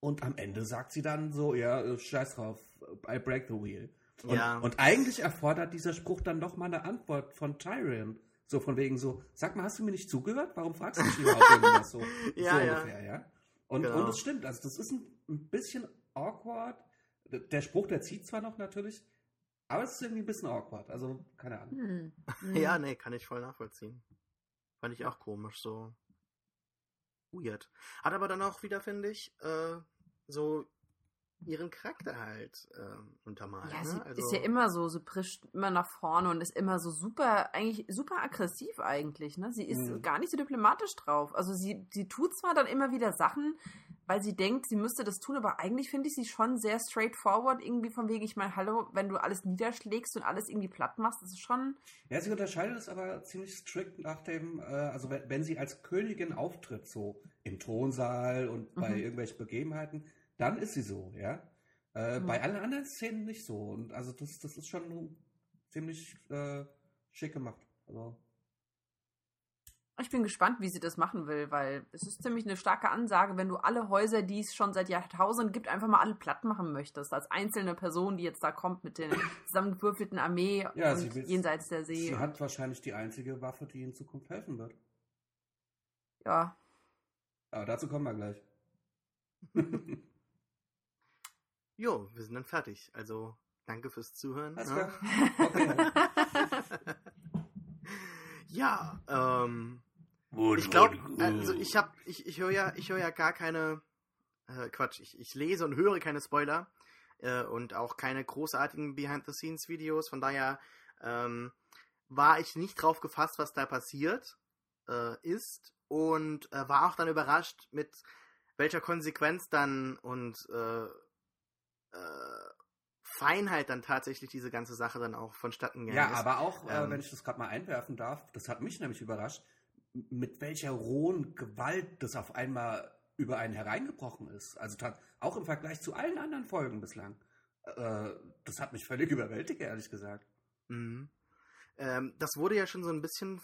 Und am Ende sagt sie dann so, ja, äh, scheiß drauf, I break the wheel. Und, Ja. und eigentlich erfordert dieser Spruch dann noch mal eine Antwort von Tyrion. So von wegen so, sag mal, hast du mir nicht zugehört? Warum fragst du mich überhaupt irgendwas so? Ja, so ja. ungefähr, ja. Und, Genau. und es stimmt, also das ist ein, ein bisschen awkward. Der Spruch, der zieht zwar noch natürlich, aber es ist irgendwie ein bisschen awkward. Also, keine Ahnung. Hm. Hm. Ja, nee, kann ich voll nachvollziehen. Fand ich auch komisch, so weird. Hat aber dann auch wieder, finde ich, äh, so ihren Charakter halt ähm, untermalt. Ja, ne? sie also, ist ja immer so, sie prischt immer nach vorne und ist immer so super, eigentlich super aggressiv eigentlich, ne? Sie ist Mhm. gar nicht so diplomatisch drauf. Also sie, sie tut zwar dann immer wieder Sachen, weil sie denkt, sie müsste das tun, aber eigentlich finde ich sie schon sehr straightforward, irgendwie von wegen, ich meine, hallo, wenn du alles niederschlägst und alles irgendwie platt machst, das ist schon, Ja, sie unterscheidet es aber ziemlich strikt nach dem, äh, also wenn, wenn sie als Königin auftritt, so im Thronsaal und bei Mhm. irgendwelchen Begebenheiten, dann ist sie so, ja. Äh, Mhm. Bei allen anderen Szenen nicht so. Und also das, das ist schon ziemlich äh, schick gemacht. Also, ich bin gespannt, wie sie das machen will, weil es ist ziemlich eine starke Ansage, wenn du alle Häuser, die es schon seit Jahrtausenden gibt, einfach mal alle platt machen möchtest, als einzelne Person, die jetzt da kommt mit der zusammengewürfelten Armee Ja, und sie will- jenseits der See. sie hat wahrscheinlich die einzige Waffe, die in Zukunft helfen wird. ja, Aber dazu kommen wir gleich. Jo, wir sind dann fertig. Also, danke fürs Zuhören. Alles ne? klar. Okay. ja, ähm, ich glaube, also ich habe, ich, ich höre ja, ich höre ja gar keine, äh, Quatsch, ich, ich lese und höre keine Spoiler äh, und auch keine großartigen Behind-the-Scenes-Videos. Von daher ähm, war ich nicht drauf gefasst, was da passiert äh, ist und äh, war auch dann überrascht mit welcher Konsequenz dann und äh, äh, Feinheit dann tatsächlich diese ganze Sache dann auch vonstatten gegangen Ja, ist. aber auch, äh, Ähm, wenn ich das gerade mal einwerfen darf, das hat mich nämlich überrascht, mit welcher rohen Gewalt das auf einmal über einen hereingebrochen ist. Also auch im Vergleich zu allen anderen Folgen bislang. Äh, das hat mich völlig überwältigt, ehrlich gesagt. Mhm. Ähm, das wurde ja schon so ein bisschen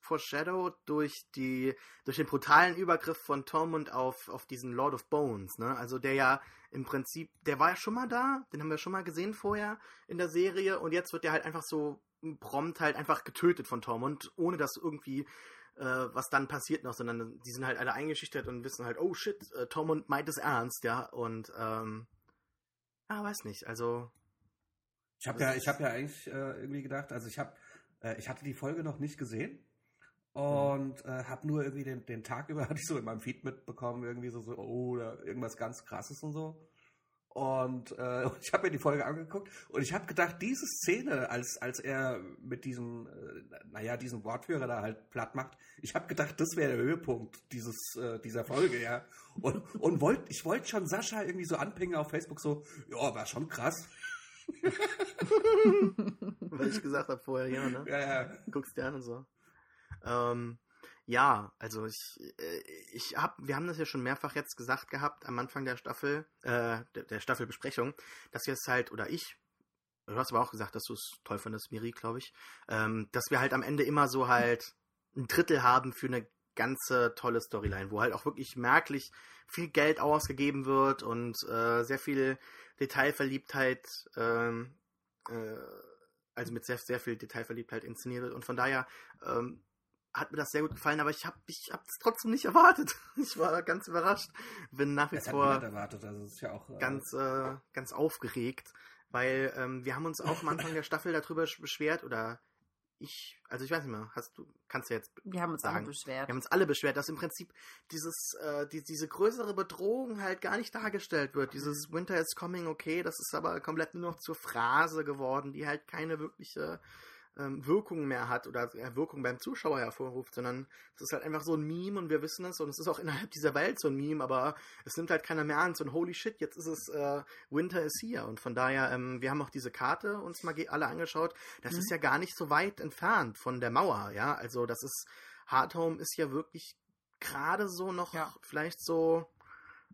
foreshadowed durch die durch den brutalen Übergriff von Tormund auf auf diesen Lord of Bones, ne? Also der ja im Prinzip, der war ja schon mal da, den haben wir schon mal gesehen vorher in der Serie und jetzt wird der halt einfach so prompt halt einfach getötet von Tormund, ohne dass irgendwie äh, was dann passiert noch, sondern die sind halt alle eingeschüchtert und wissen halt, oh shit, äh, Tormund meint es ernst, ja, und ähm, ja, weiß nicht, also ich habe ja, ich habe ja eigentlich äh, irgendwie gedacht, also ich habe, äh, ich hatte die Folge noch nicht gesehen und äh, habe nur irgendwie den, den Tag über hatte ich so in meinem Feed mitbekommen irgendwie so, so oh da irgendwas ganz Krasses und so und äh, ich habe mir die Folge angeguckt und ich habe gedacht diese Szene als als er mit diesem äh, naja diesen Wortführer da halt platt macht ich habe gedacht das wäre der Höhepunkt dieses äh, dieser Folge ja. Und und wollte ich wollte schon Sascha irgendwie so anpingen auf Facebook so ja war schon krass. Weil ich gesagt habe vorher ja ne? Ja, ja. guckst dir an und so. Ähm, ja, also ich, äh, ich hab, wir haben das ja schon mehrfach jetzt gesagt gehabt am Anfang der Staffel, äh, der, Staffelbesprechung, dass wir es halt, oder ich, du hast aber auch gesagt, dass du es toll fandest, Miri, glaube ich, ähm, dass wir halt am Ende immer so halt ein Drittel haben für eine ganze tolle Storyline, wo halt auch wirklich merklich viel Geld ausgegeben wird und äh, sehr viel Detailverliebtheit, ähm, äh, also mit sehr, sehr viel Detailverliebtheit inszeniert wird. Und von daher ähm, hat mir das sehr gut gefallen, aber ich habe ich es trotzdem nicht erwartet. Ich war ganz überrascht. Bin nach wie Das vor erwartet, also ja auch äh, ganz, äh, ganz aufgeregt, weil ähm, wir haben uns auch am Anfang der Staffel darüber beschwert oder ich, also ich weiß nicht mehr, hast du, kannst du jetzt Wir haben uns alle sagen. beschwert. wir haben uns alle beschwert, dass im Prinzip dieses, äh, die, diese größere Bedrohung halt gar nicht dargestellt wird. Dieses Winter is coming, okay, das ist aber komplett nur noch zur Phrase geworden, die halt keine wirkliche ähm, Wirkung mehr hat oder Wirkung beim Zuschauer hervorruft, sondern es ist halt einfach so ein Meme und wir wissen es und es ist auch innerhalb dieser Welt so ein Meme, aber es nimmt halt keiner mehr ernst und holy shit, jetzt ist es äh, Winter is here und von daher, ähm, wir haben auch diese Karte uns mal alle angeschaut, das Mhm. ist ja gar nicht so weit entfernt von der Mauer, ja, also das ist, Hardhome ist ja wirklich gerade so noch Ja. vielleicht so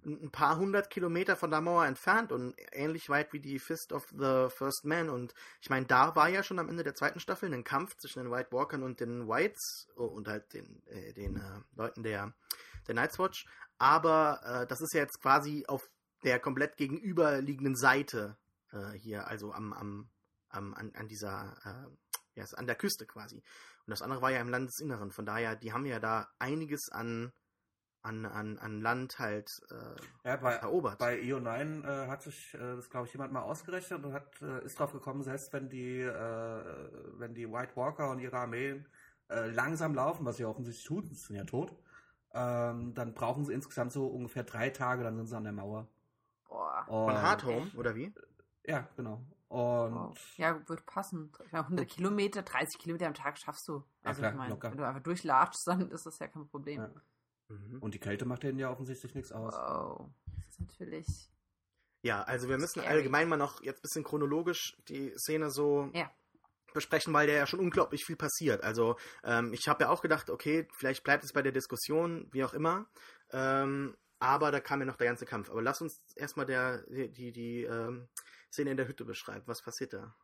ein paar hundert Kilometer von der Mauer entfernt und ähnlich weit wie die Fist of the First Man. Und ich meine, da war ja schon am Ende der zweiten Staffel ein Kampf zwischen den White Walkern und den Whites oh, und halt den, äh, den äh, Leuten der, der Night's Watch. Aber äh, das ist ja jetzt quasi auf der komplett gegenüberliegenden Seite äh, hier, also am, am, am an, an dieser, äh, ja, an der Küste quasi. Und das andere war ja im Landesinneren. Von daher, die haben ja da einiges an an, an, an Land halt äh, ja, bei, erobert. Bei EO9 äh, hat sich äh, das, glaube ich, jemand mal ausgerechnet und hat, äh, ist drauf gekommen, selbst wenn die, äh, wenn die White Walker und ihre Armeen äh, langsam laufen, was sie offensichtlich tun, sie sind ja tot, ähm, dann brauchen sie insgesamt so ungefähr drei Tage, dann sind sie an der Mauer. Boah. Und, Von Hardhome, oder wie? Ja, genau. Und Wow. Ja, wird passen. Ja, 100 Kilometer, 30 Kilometer am Tag schaffst du. Also klar, ich meine, wenn du einfach durchlatschst, dann ist das ja kein Problem. Ja. Mhm. Und die Kälte macht denen ja offensichtlich nichts aus. Wow. Das ist natürlich. Ja, also wir müssen Scary. allgemein mal noch jetzt ein bisschen chronologisch die Szene so Ja. besprechen, weil da ja schon unglaublich viel passiert. Also ähm, ich habe ja auch gedacht, okay, vielleicht bleibt es bei der Diskussion, wie auch immer. Ähm, aber da kam ja noch der ganze Kampf. Aber lass uns erstmal der, die, die, die ähm, Szene in der Hütte beschreiben. Was passiert da?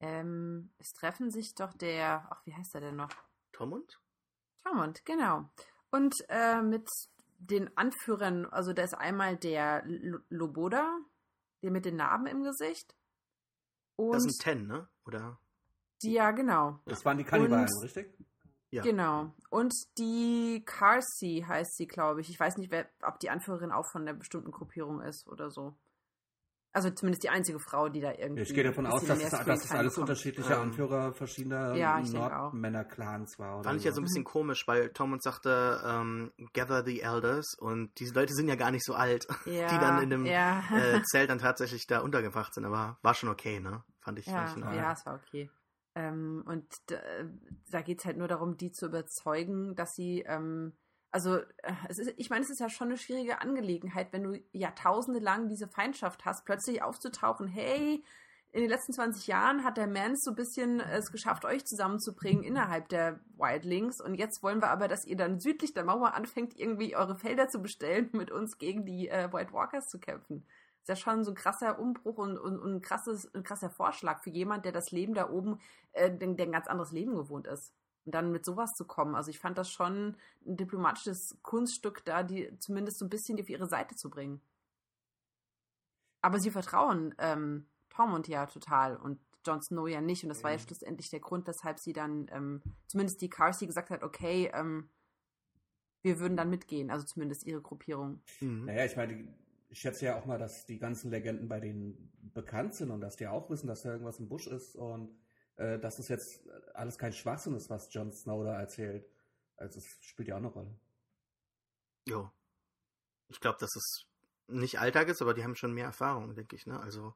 Ähm, es treffen sich doch der, ach, wie heißt er denn noch? Tormund? Tormund, genau. Und äh, mit den Anführern, also da ist einmal der L Loboda, der mit den Narben im Gesicht. Und Das sind Ten, ne? Oder? die, ja, genau. Das waren die Kannibalen, Und- richtig? Ja. Genau. Und die Carsey heißt sie, glaube ich. Ich weiß nicht, wer, ob die Anführerin auch von der bestimmten Gruppierung ist oder so. Also zumindest die einzige Frau, die da irgendwie. Ich gehe davon aus, dass erst dass Screentime alles unterschiedliche Ähm, Anführer verschiedener ja. Nordmänner-Clans war. Oder Fand ich ja so ein bisschen komisch, weil Tormund sagte, ähm, gather the elders und diese Leute sind ja gar nicht so alt, Ja, die dann in dem ja. äh, Zelt dann tatsächlich da untergebracht sind, aber war schon okay, ne? Fand ich, Ja, fand ich ja, es war okay. Ähm, und da, da geht es halt nur darum, die zu überzeugen, dass sie, ähm, also äh, ist, ich meine, es ist ja schon eine schwierige Angelegenheit, wenn du jahrtausende lang diese Feindschaft hast, plötzlich aufzutauchen, hey, in den letzten 20 Jahren hat der Mans so ein bisschen es geschafft, euch zusammenzubringen innerhalb der Wildlings. Und jetzt wollen wir aber, dass ihr dann südlich der Mauer anfängt, irgendwie eure Felder zu bestellen, mit uns gegen die äh, White Walkers zu kämpfen. Ist ja schon so ein krasser Umbruch und, und, und ein, krasses, ein krasser Vorschlag für jemand, der das Leben da oben, äh, der ein ganz anderes Leben gewohnt ist. Und dann mit sowas zu kommen. Also ich fand das schon ein diplomatisches Kunststück, da die zumindest so ein bisschen auf ihre Seite zu bringen. Aber sie vertrauen ähm, Tormund ja total und Jon Snow ja nicht. Und das war ja schlussendlich der Grund, weshalb sie dann, ähm, zumindest die Carsey gesagt hat, okay, ähm, wir würden dann mitgehen, also zumindest ihre Gruppierung. Mhm. Naja, ich meine, ich schätze ja auch mal, dass die ganzen Legenden bei denen bekannt sind und dass die auch wissen, dass da irgendwas im Busch ist und äh, dass das jetzt alles kein Schwachsinn ist, was Jon Snow da erzählt. Also es spielt ja auch eine Rolle. Jo. Ich glaube, dass es nicht Alltag ist, aber die haben schon mehr Erfahrung, denke ich. Ne? Also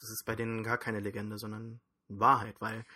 das ist bei denen gar keine Legende, sondern Wahrheit, weil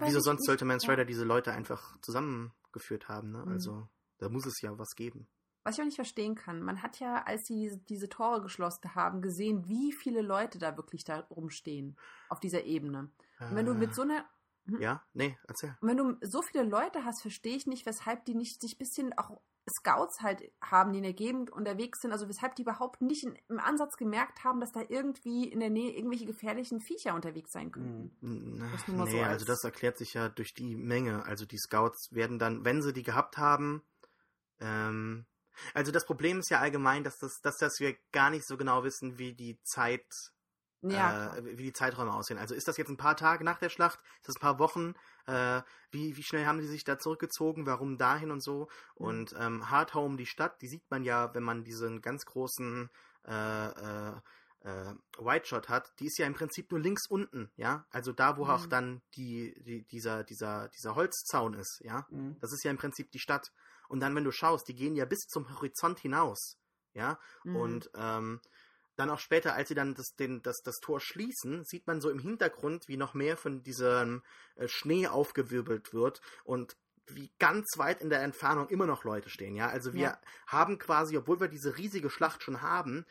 wieso sonst sollte Mans Rider ja. diese Leute einfach zusammengeführt haben? Ne? Mhm. Also da muss es ja was geben. Was ich auch nicht verstehen kann, man hat ja, als sie diese Tore geschlossen haben, gesehen, wie viele Leute da wirklich da rumstehen, auf dieser Ebene. Und wenn du mit so einer hm? Ja, nee, erzähl. Und wenn du so viele Leute hast, verstehe ich nicht, weshalb die nicht sich ein bisschen auch Scouts halt haben, die in der Gegend unterwegs sind, also weshalb die überhaupt nicht in, im Ansatz gemerkt haben, dass da irgendwie in der Nähe irgendwelche gefährlichen Viecher unterwegs sein könnten. Nee, so also das erklärt sich ja durch die Menge. Also die Scouts werden dann, wenn sie die gehabt haben, ähm, also das Problem ist ja allgemein, dass das, dass, dass wir gar nicht so genau wissen, wie die Zeit ja. äh, wie die Zeiträume aussehen. Also ist das jetzt ein paar Tage nach der Schlacht? Ist das ein paar Wochen? Äh, wie, wie schnell haben die sich da zurückgezogen? Warum dahin und so? Mhm. Und ähm, Hardhome, die Stadt, die sieht man ja, wenn man diesen ganz großen äh, äh, äh, White Shot hat, die ist ja im Prinzip nur links unten, ja. Also da, wo mhm. auch dann die, die, dieser, dieser, dieser Holzzaun ist, ja. Mhm. Das ist ja im Prinzip die Stadt. Und dann, wenn du schaust, die gehen ja bis zum Horizont hinaus, ja. Mhm. Und ähm, dann auch später, als sie dann das, den, das, das Tor schließen, sieht man so im Hintergrund, wie noch mehr von diesem äh, Schnee aufgewirbelt wird. Und wie ganz weit in der Entfernung immer noch Leute stehen, ja. Also wir ja. haben quasi, obwohl wir diese riesige Schlacht schon haben,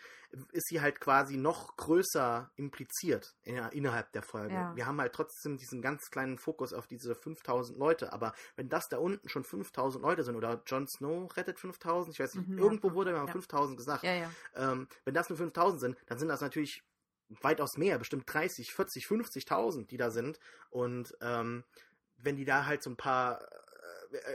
ist sie halt quasi noch größer impliziert in, innerhalb der Folge. Ja. Wir haben halt trotzdem diesen ganz kleinen Fokus auf diese 5000 Leute, aber wenn das da unten schon 5000 Leute sind oder Jon Snow rettet 5000, ich weiß nicht, mhm, irgendwo wurde mal ja. 5000 gesagt. Ähm, wenn das nur 5000 sind, dann sind das natürlich weitaus mehr, bestimmt 30, 40, 50.000, die da sind und ähm, wenn die da halt so ein paar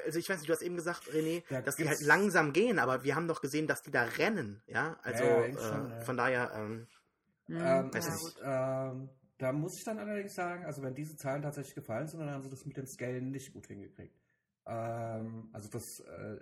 also ich weiß nicht, du hast eben gesagt, René, ja, dass die halt langsam gehen, aber wir haben doch gesehen, dass die da rennen, ja. Also ja, äh, schon, von daher. Ähm, ähm, ist, ähm, da muss ich dann allerdings sagen, also wenn diese Zahlen tatsächlich gefallen sind, dann haben sie das mit dem Scale nicht gut hingekriegt. Ähm, also das, äh,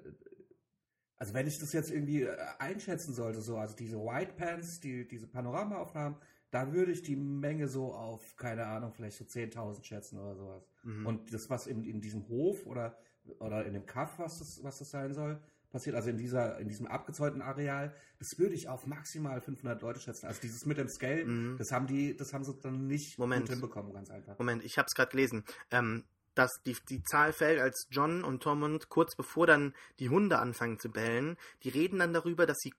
also wenn ich das jetzt irgendwie äh, einschätzen sollte, so, also diese White Pants, die, diese Panoramaaufnahmen, da würde ich die Menge so auf, keine Ahnung, vielleicht so 10.000 schätzen oder sowas. Mhm. Und das, was in, in diesem Hof oder oder in dem Kaff, was das, was das sein soll, passiert, also in dieser, in diesem abgezäunten Areal, das würde ich auf maximal 500 Leute schätzen. Also dieses mit dem Scale, mhm. das haben die, das haben sie dann nicht Moment. gut hinbekommen, ganz einfach. Moment, ich habe es gerade gelesen. Ähm, dass die, die Zahl fällt, als John und Tormund kurz bevor dann die Hunde anfangen zu bellen, die reden dann darüber, dass sie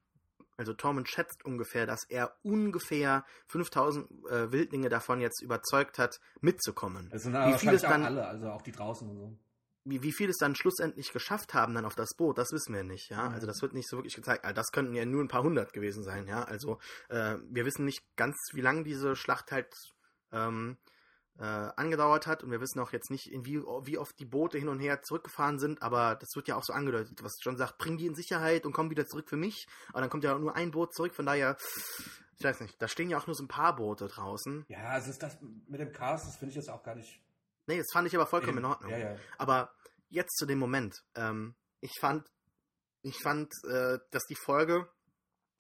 also Tormund schätzt ungefähr, dass er ungefähr 5000 äh, Wildlinge davon jetzt überzeugt hat, mitzukommen. Das sind aber Wie viele dann alle, also auch die draußen und so wie, wie viel es dann schlussendlich geschafft haben dann auf das Boot, das wissen wir nicht, ja. Also das wird nicht so wirklich gezeigt. Also das könnten ja nur ein paar hundert gewesen sein, ja. Also äh, wir wissen nicht ganz, wie lange diese Schlacht halt ähm, äh, angedauert hat und wir wissen auch jetzt nicht, in wie, wie oft die Boote hin und her zurückgefahren sind, aber das wird ja auch so angedeutet, was John sagt, bring die in Sicherheit und komm wieder zurück für mich. Aber dann kommt ja nur ein Boot zurück, von daher, ich weiß nicht, da stehen ja auch nur so ein paar Boote draußen. Ja, also ist das mit dem Chaos, das finde ich jetzt auch gar nicht Nee, das fand ich aber vollkommen in Ordnung. Ja, ja. Aber jetzt zu dem Moment. Ähm, ich fand, ich fand, äh, dass die Folge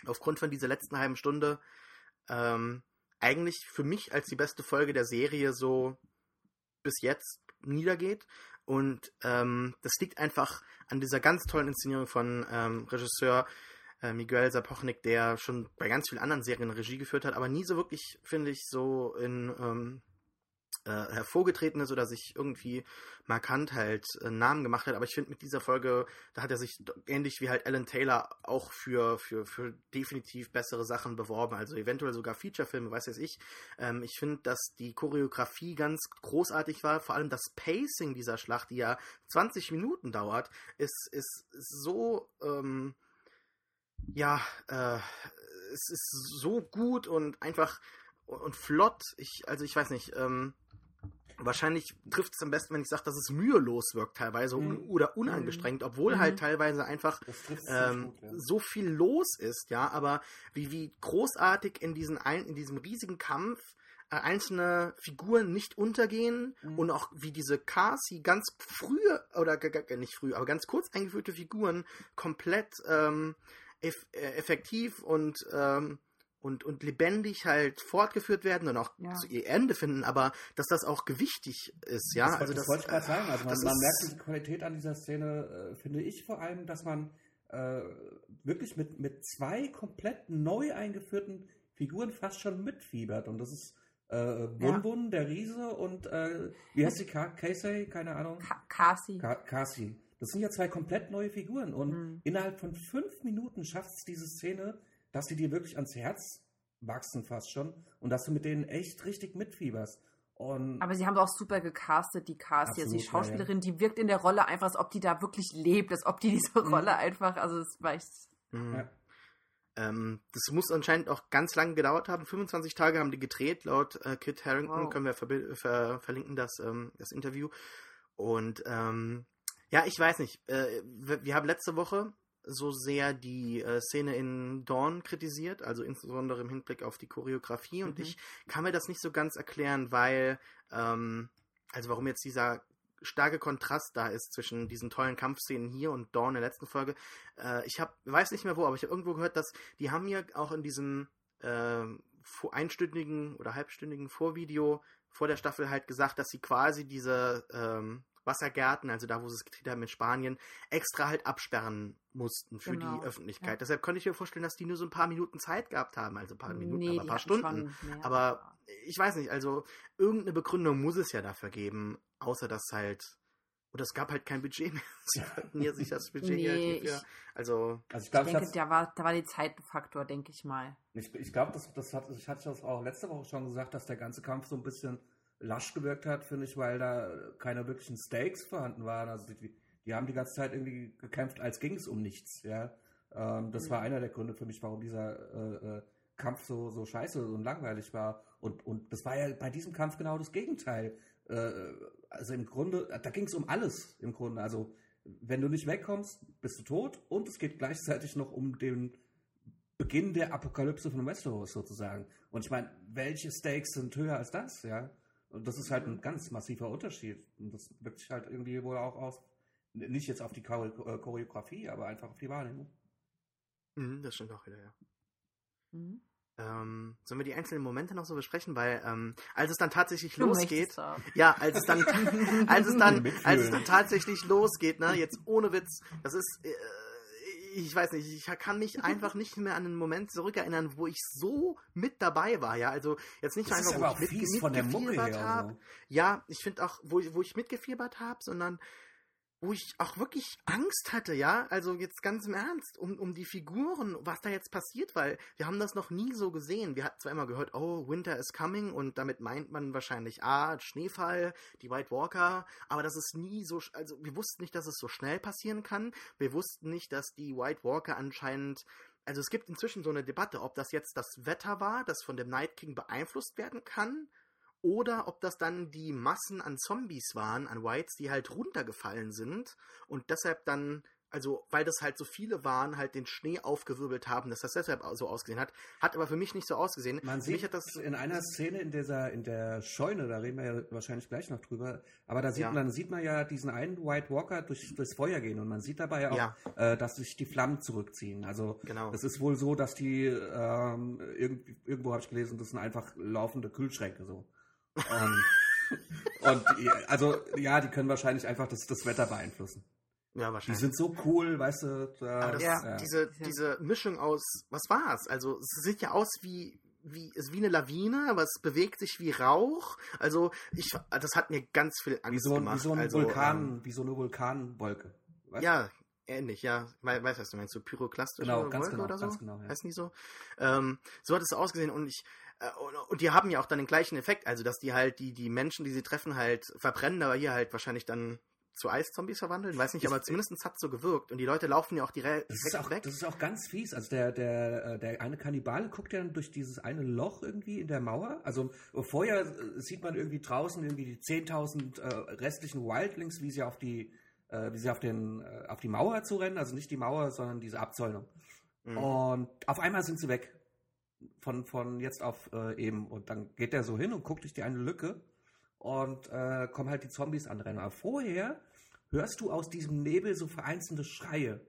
aufgrund von dieser letzten halben Stunde ähm, eigentlich für mich als die beste Folge der Serie so bis jetzt niedergeht. Und ähm, das liegt einfach an dieser ganz tollen Inszenierung von ähm, Regisseur äh, Miguel Sapochnik, der schon bei ganz vielen anderen Serien Regie geführt hat, aber nie so wirklich, finde ich, so in ähm, äh, hervorgetreten ist oder sich irgendwie markant halt äh, Namen gemacht hat. Aber ich finde mit dieser Folge, da hat er sich ähnlich wie halt Alan Taylor auch für, für, für definitiv bessere Sachen beworben. Also eventuell sogar Featurefilme, weiß jetzt ich. Ähm, ich finde, dass die Choreografie ganz großartig war. Vor allem das Pacing dieser Schlacht, die ja 20 Minuten dauert, ist, ist, ist so, ähm, ja, äh, es ist so gut und einfach und flott. Ich, also ich weiß nicht, ähm, wahrscheinlich trifft es am besten, wenn ich sage, dass es mühelos wirkt teilweise mhm. oder unangestrengt, obwohl mhm. halt teilweise einfach ähm, gut, ja. so viel los ist, ja, aber wie, wie großartig in, diesen ein, in diesem riesigen Kampf äh, einzelne Figuren nicht untergehen mhm. und auch wie diese Kasi ganz früh oder nicht früh, aber ganz kurz eingeführte Figuren komplett ähm, eff äh, effektiv und ähm, und, und lebendig halt fortgeführt werden und auch ja. zu ihr Ende finden, aber dass das auch gewichtig ist, ja. Das, also das, das wollte ich gerade sagen. Also man, man merkt die Qualität an dieser Szene, äh, finde ich vor allem, dass man äh, wirklich mit, mit zwei komplett neu eingeführten Figuren fast schon mitfiebert. Und das ist äh, Bun Bun, ja. der Riese und äh, wie heißt sie? Casey? Keine Ahnung. Kasi. Kasi. Das sind ja zwei komplett neue Figuren und mhm. innerhalb von fünf Minuten schafft es diese Szene, dass sie dir wirklich ans Herz wachsen fast schon und dass du mit denen echt richtig mitfieberst. Und Aber sie haben auch super gecastet, die Cast also Die Schauspielerin, ja, ja. die wirkt in der Rolle einfach, als ob die da wirklich lebt, als ob die diese mhm. Rolle einfach, also es war echt. Mhm. Ja. Ähm, das muss anscheinend auch ganz lange gedauert haben. 25 Tage haben die gedreht, laut äh, Kit Harrington. Wow. Können wir ver ver verlinken, das, ähm, das Interview. Und ähm, ja, ich weiß nicht. Äh, wir haben letzte Woche so sehr die äh, Szene in Dawn kritisiert, also insbesondere im Hinblick auf die Choreografie. Und mhm. ich kann mir das nicht so ganz erklären, weil, ähm, also warum jetzt dieser starke Kontrast da ist zwischen diesen tollen Kampfszenen hier und Dawn in der letzten Folge. Äh, ich habe, weiß nicht mehr wo, aber ich habe irgendwo gehört, dass die haben ja auch in diesem äh, einstündigen oder halbstündigen Vorvideo vor der Staffel halt gesagt, dass sie quasi diese ähm, Wassergärten, also da, wo sie es gedreht haben in Spanien, extra halt absperren mussten für genau. die Öffentlichkeit. Ja. Deshalb konnte ich mir vorstellen, dass die nur so ein paar Minuten Zeit gehabt haben, also ein paar Minuten, nee, aber ein paar Stunden. aber ich weiß nicht, also irgendeine Begründung muss es ja dafür geben, außer dass halt oder es gab halt kein Budget mehr. Sie hatten ja sich das Budget nee, für, also, also ich, glaub, ich denke, ich da war, da war die Zeitfaktor, denke ich mal. Ich, ich glaube, das, das hat, ich hatte das auch letzte Woche schon gesagt, dass der ganze Kampf so ein bisschen lasch gewirkt hat, finde ich, weil da keine wirklichen Stakes vorhanden waren. Also die, die haben die ganze Zeit irgendwie gekämpft, als ging es um nichts. Ja, ähm, das mhm. war einer der Gründe für mich, warum dieser äh, äh, Kampf so so scheiße und langweilig war. Und und das war ja bei diesem Kampf genau das Gegenteil. Äh, also im Grunde, da ging es um alles im Grunde. Also wenn du nicht wegkommst, bist du tot und es geht gleichzeitig noch um den Beginn der Apokalypse von Westeros sozusagen. Und ich meine, welche Stakes sind höher als das, ja? Und das ist halt ein ganz massiver Unterschied. Und das wirkt sich halt irgendwie wohl auch aus, nicht jetzt auf die äh, Choreografie, aber einfach auf die Wahrnehmung. Mhm, das stimmt auch wieder, ja. Mhm. Ähm, sollen wir die einzelnen Momente noch so besprechen? Weil ähm, als es dann tatsächlich du losgeht, ja, als es dann, als es dann, als es dann tatsächlich losgeht, ne, jetzt ohne Witz, das ist, äh, ich weiß nicht, ich kann mich einfach nicht mehr an einen Moment zurückerinnern, wo ich so mit dabei war, ja. Also jetzt nicht das einfach, wo ich mit, mitgefiebert habe. So. Ja, ich finde auch, wo, wo ich mitgefiebert habe, sondern wo ich auch wirklich Angst hatte, ja, also jetzt ganz im Ernst, um, um die Figuren, was da jetzt passiert, weil wir haben das noch nie so gesehen. Wir hatten zwar immer gehört, oh, Winter is coming und damit meint man wahrscheinlich, ah, Schneefall, die White Walker, aber das ist nie so, also wir wussten nicht, dass es so schnell passieren kann. Wir wussten nicht, dass die White Walker anscheinend also es gibt inzwischen so eine Debatte, ob das jetzt das Wetter war, das von dem Night King beeinflusst werden kann, oder ob das dann die Massen an Zombies waren, an Whites, die halt runtergefallen sind und deshalb dann, also weil das halt so viele waren, halt den Schnee aufgewirbelt haben, dass das deshalb so ausgesehen hat. Hat aber für mich nicht so ausgesehen. Man sieht hat das in einer Szene in dieser, in der Scheune, da reden wir ja wahrscheinlich gleich noch drüber, aber da sieht, ja. man, dann sieht man ja diesen einen White Walker durch, durchs Feuer gehen und man sieht dabei auch, ja. äh, dass sich die Flammen zurückziehen. Also genau. es ist wohl so, dass die ähm, irgend, irgendwo habe ich gelesen, das sind einfach laufende Kühlschränke so. Ähm, und also ja, die können wahrscheinlich einfach das, das Wetter beeinflussen. Ja, wahrscheinlich. Die sind so cool, weißt du. Da, das, ja. Diese, diese Mischung aus, was war's? Also es sieht ja aus wie, wie, ist wie eine Lawine, aber es bewegt sich wie Rauch. Also ich, das hat mir ganz viel Angst wie so, gemacht. Wie so, ein also, Vulkan, ähm, wie so eine Vulkanwolke. Weißt? Ja, ähnlich, ja. We weißt du, was du meinst? So pyroklastische Genau, ganz Wolke genau, oder so? ganz genau, ja. Heißt nicht so? Ähm, so hat es ausgesehen und ich, äh, und, und die haben ja auch dann den gleichen Effekt, also dass die halt, die, die Menschen, die sie treffen, halt verbrennen, aber hier halt wahrscheinlich dann zu Eiszombies verwandeln, weiß nicht, Ich- aber zumindest hat es so gewirkt und die Leute laufen ja auch direkt Das ist, auch, weg. das ist auch ganz fies. Also der, der, äh, der eine Kannibale guckt ja dann durch dieses eine Loch irgendwie in der Mauer. Also vorher äh, sieht man irgendwie draußen irgendwie die 10.000 äh, restlichen Wildlings, wie sie auf die, äh, wie sie auf den, äh, auf die Mauer zu rennen. Also nicht die Mauer, sondern diese Abzäunung. Mhm. Und auf einmal sind sie weg. Von, von jetzt auf äh, eben. Und dann geht er so hin und guckt durch die eine Lücke und äh, kommen halt die Zombies anrennen. Aber vorher hörst du aus diesem Nebel so vereinzelte Schreie.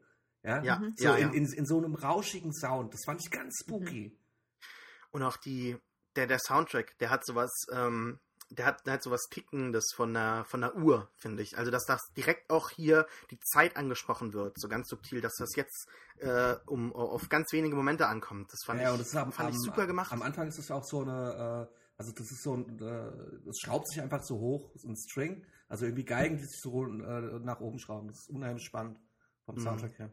Ja, Ja, Mhm. so ja, in, in, in so einem rauschigen Sound. Das fand ich ganz spooky. Und auch die, der, der Soundtrack, der hat sowas, ähm, der hat, der hat sowas Tickendes von der, von der Uhr, finde ich. Also, dass das direkt auch hier die Zeit angesprochen wird, so ganz subtil, dass das jetzt äh, um, auf ganz wenige Momente ankommt. Das fand ja, ich, das am, fand am, ich super gemacht. Am Anfang ist es auch so eine, äh, also das ist so ein, äh, es schraubt sich einfach so hoch, so ein String. Also irgendwie Geigen, die sich so äh, nach oben schrauben. Das ist unheimlich spannend vom Mhm. Soundtrack her.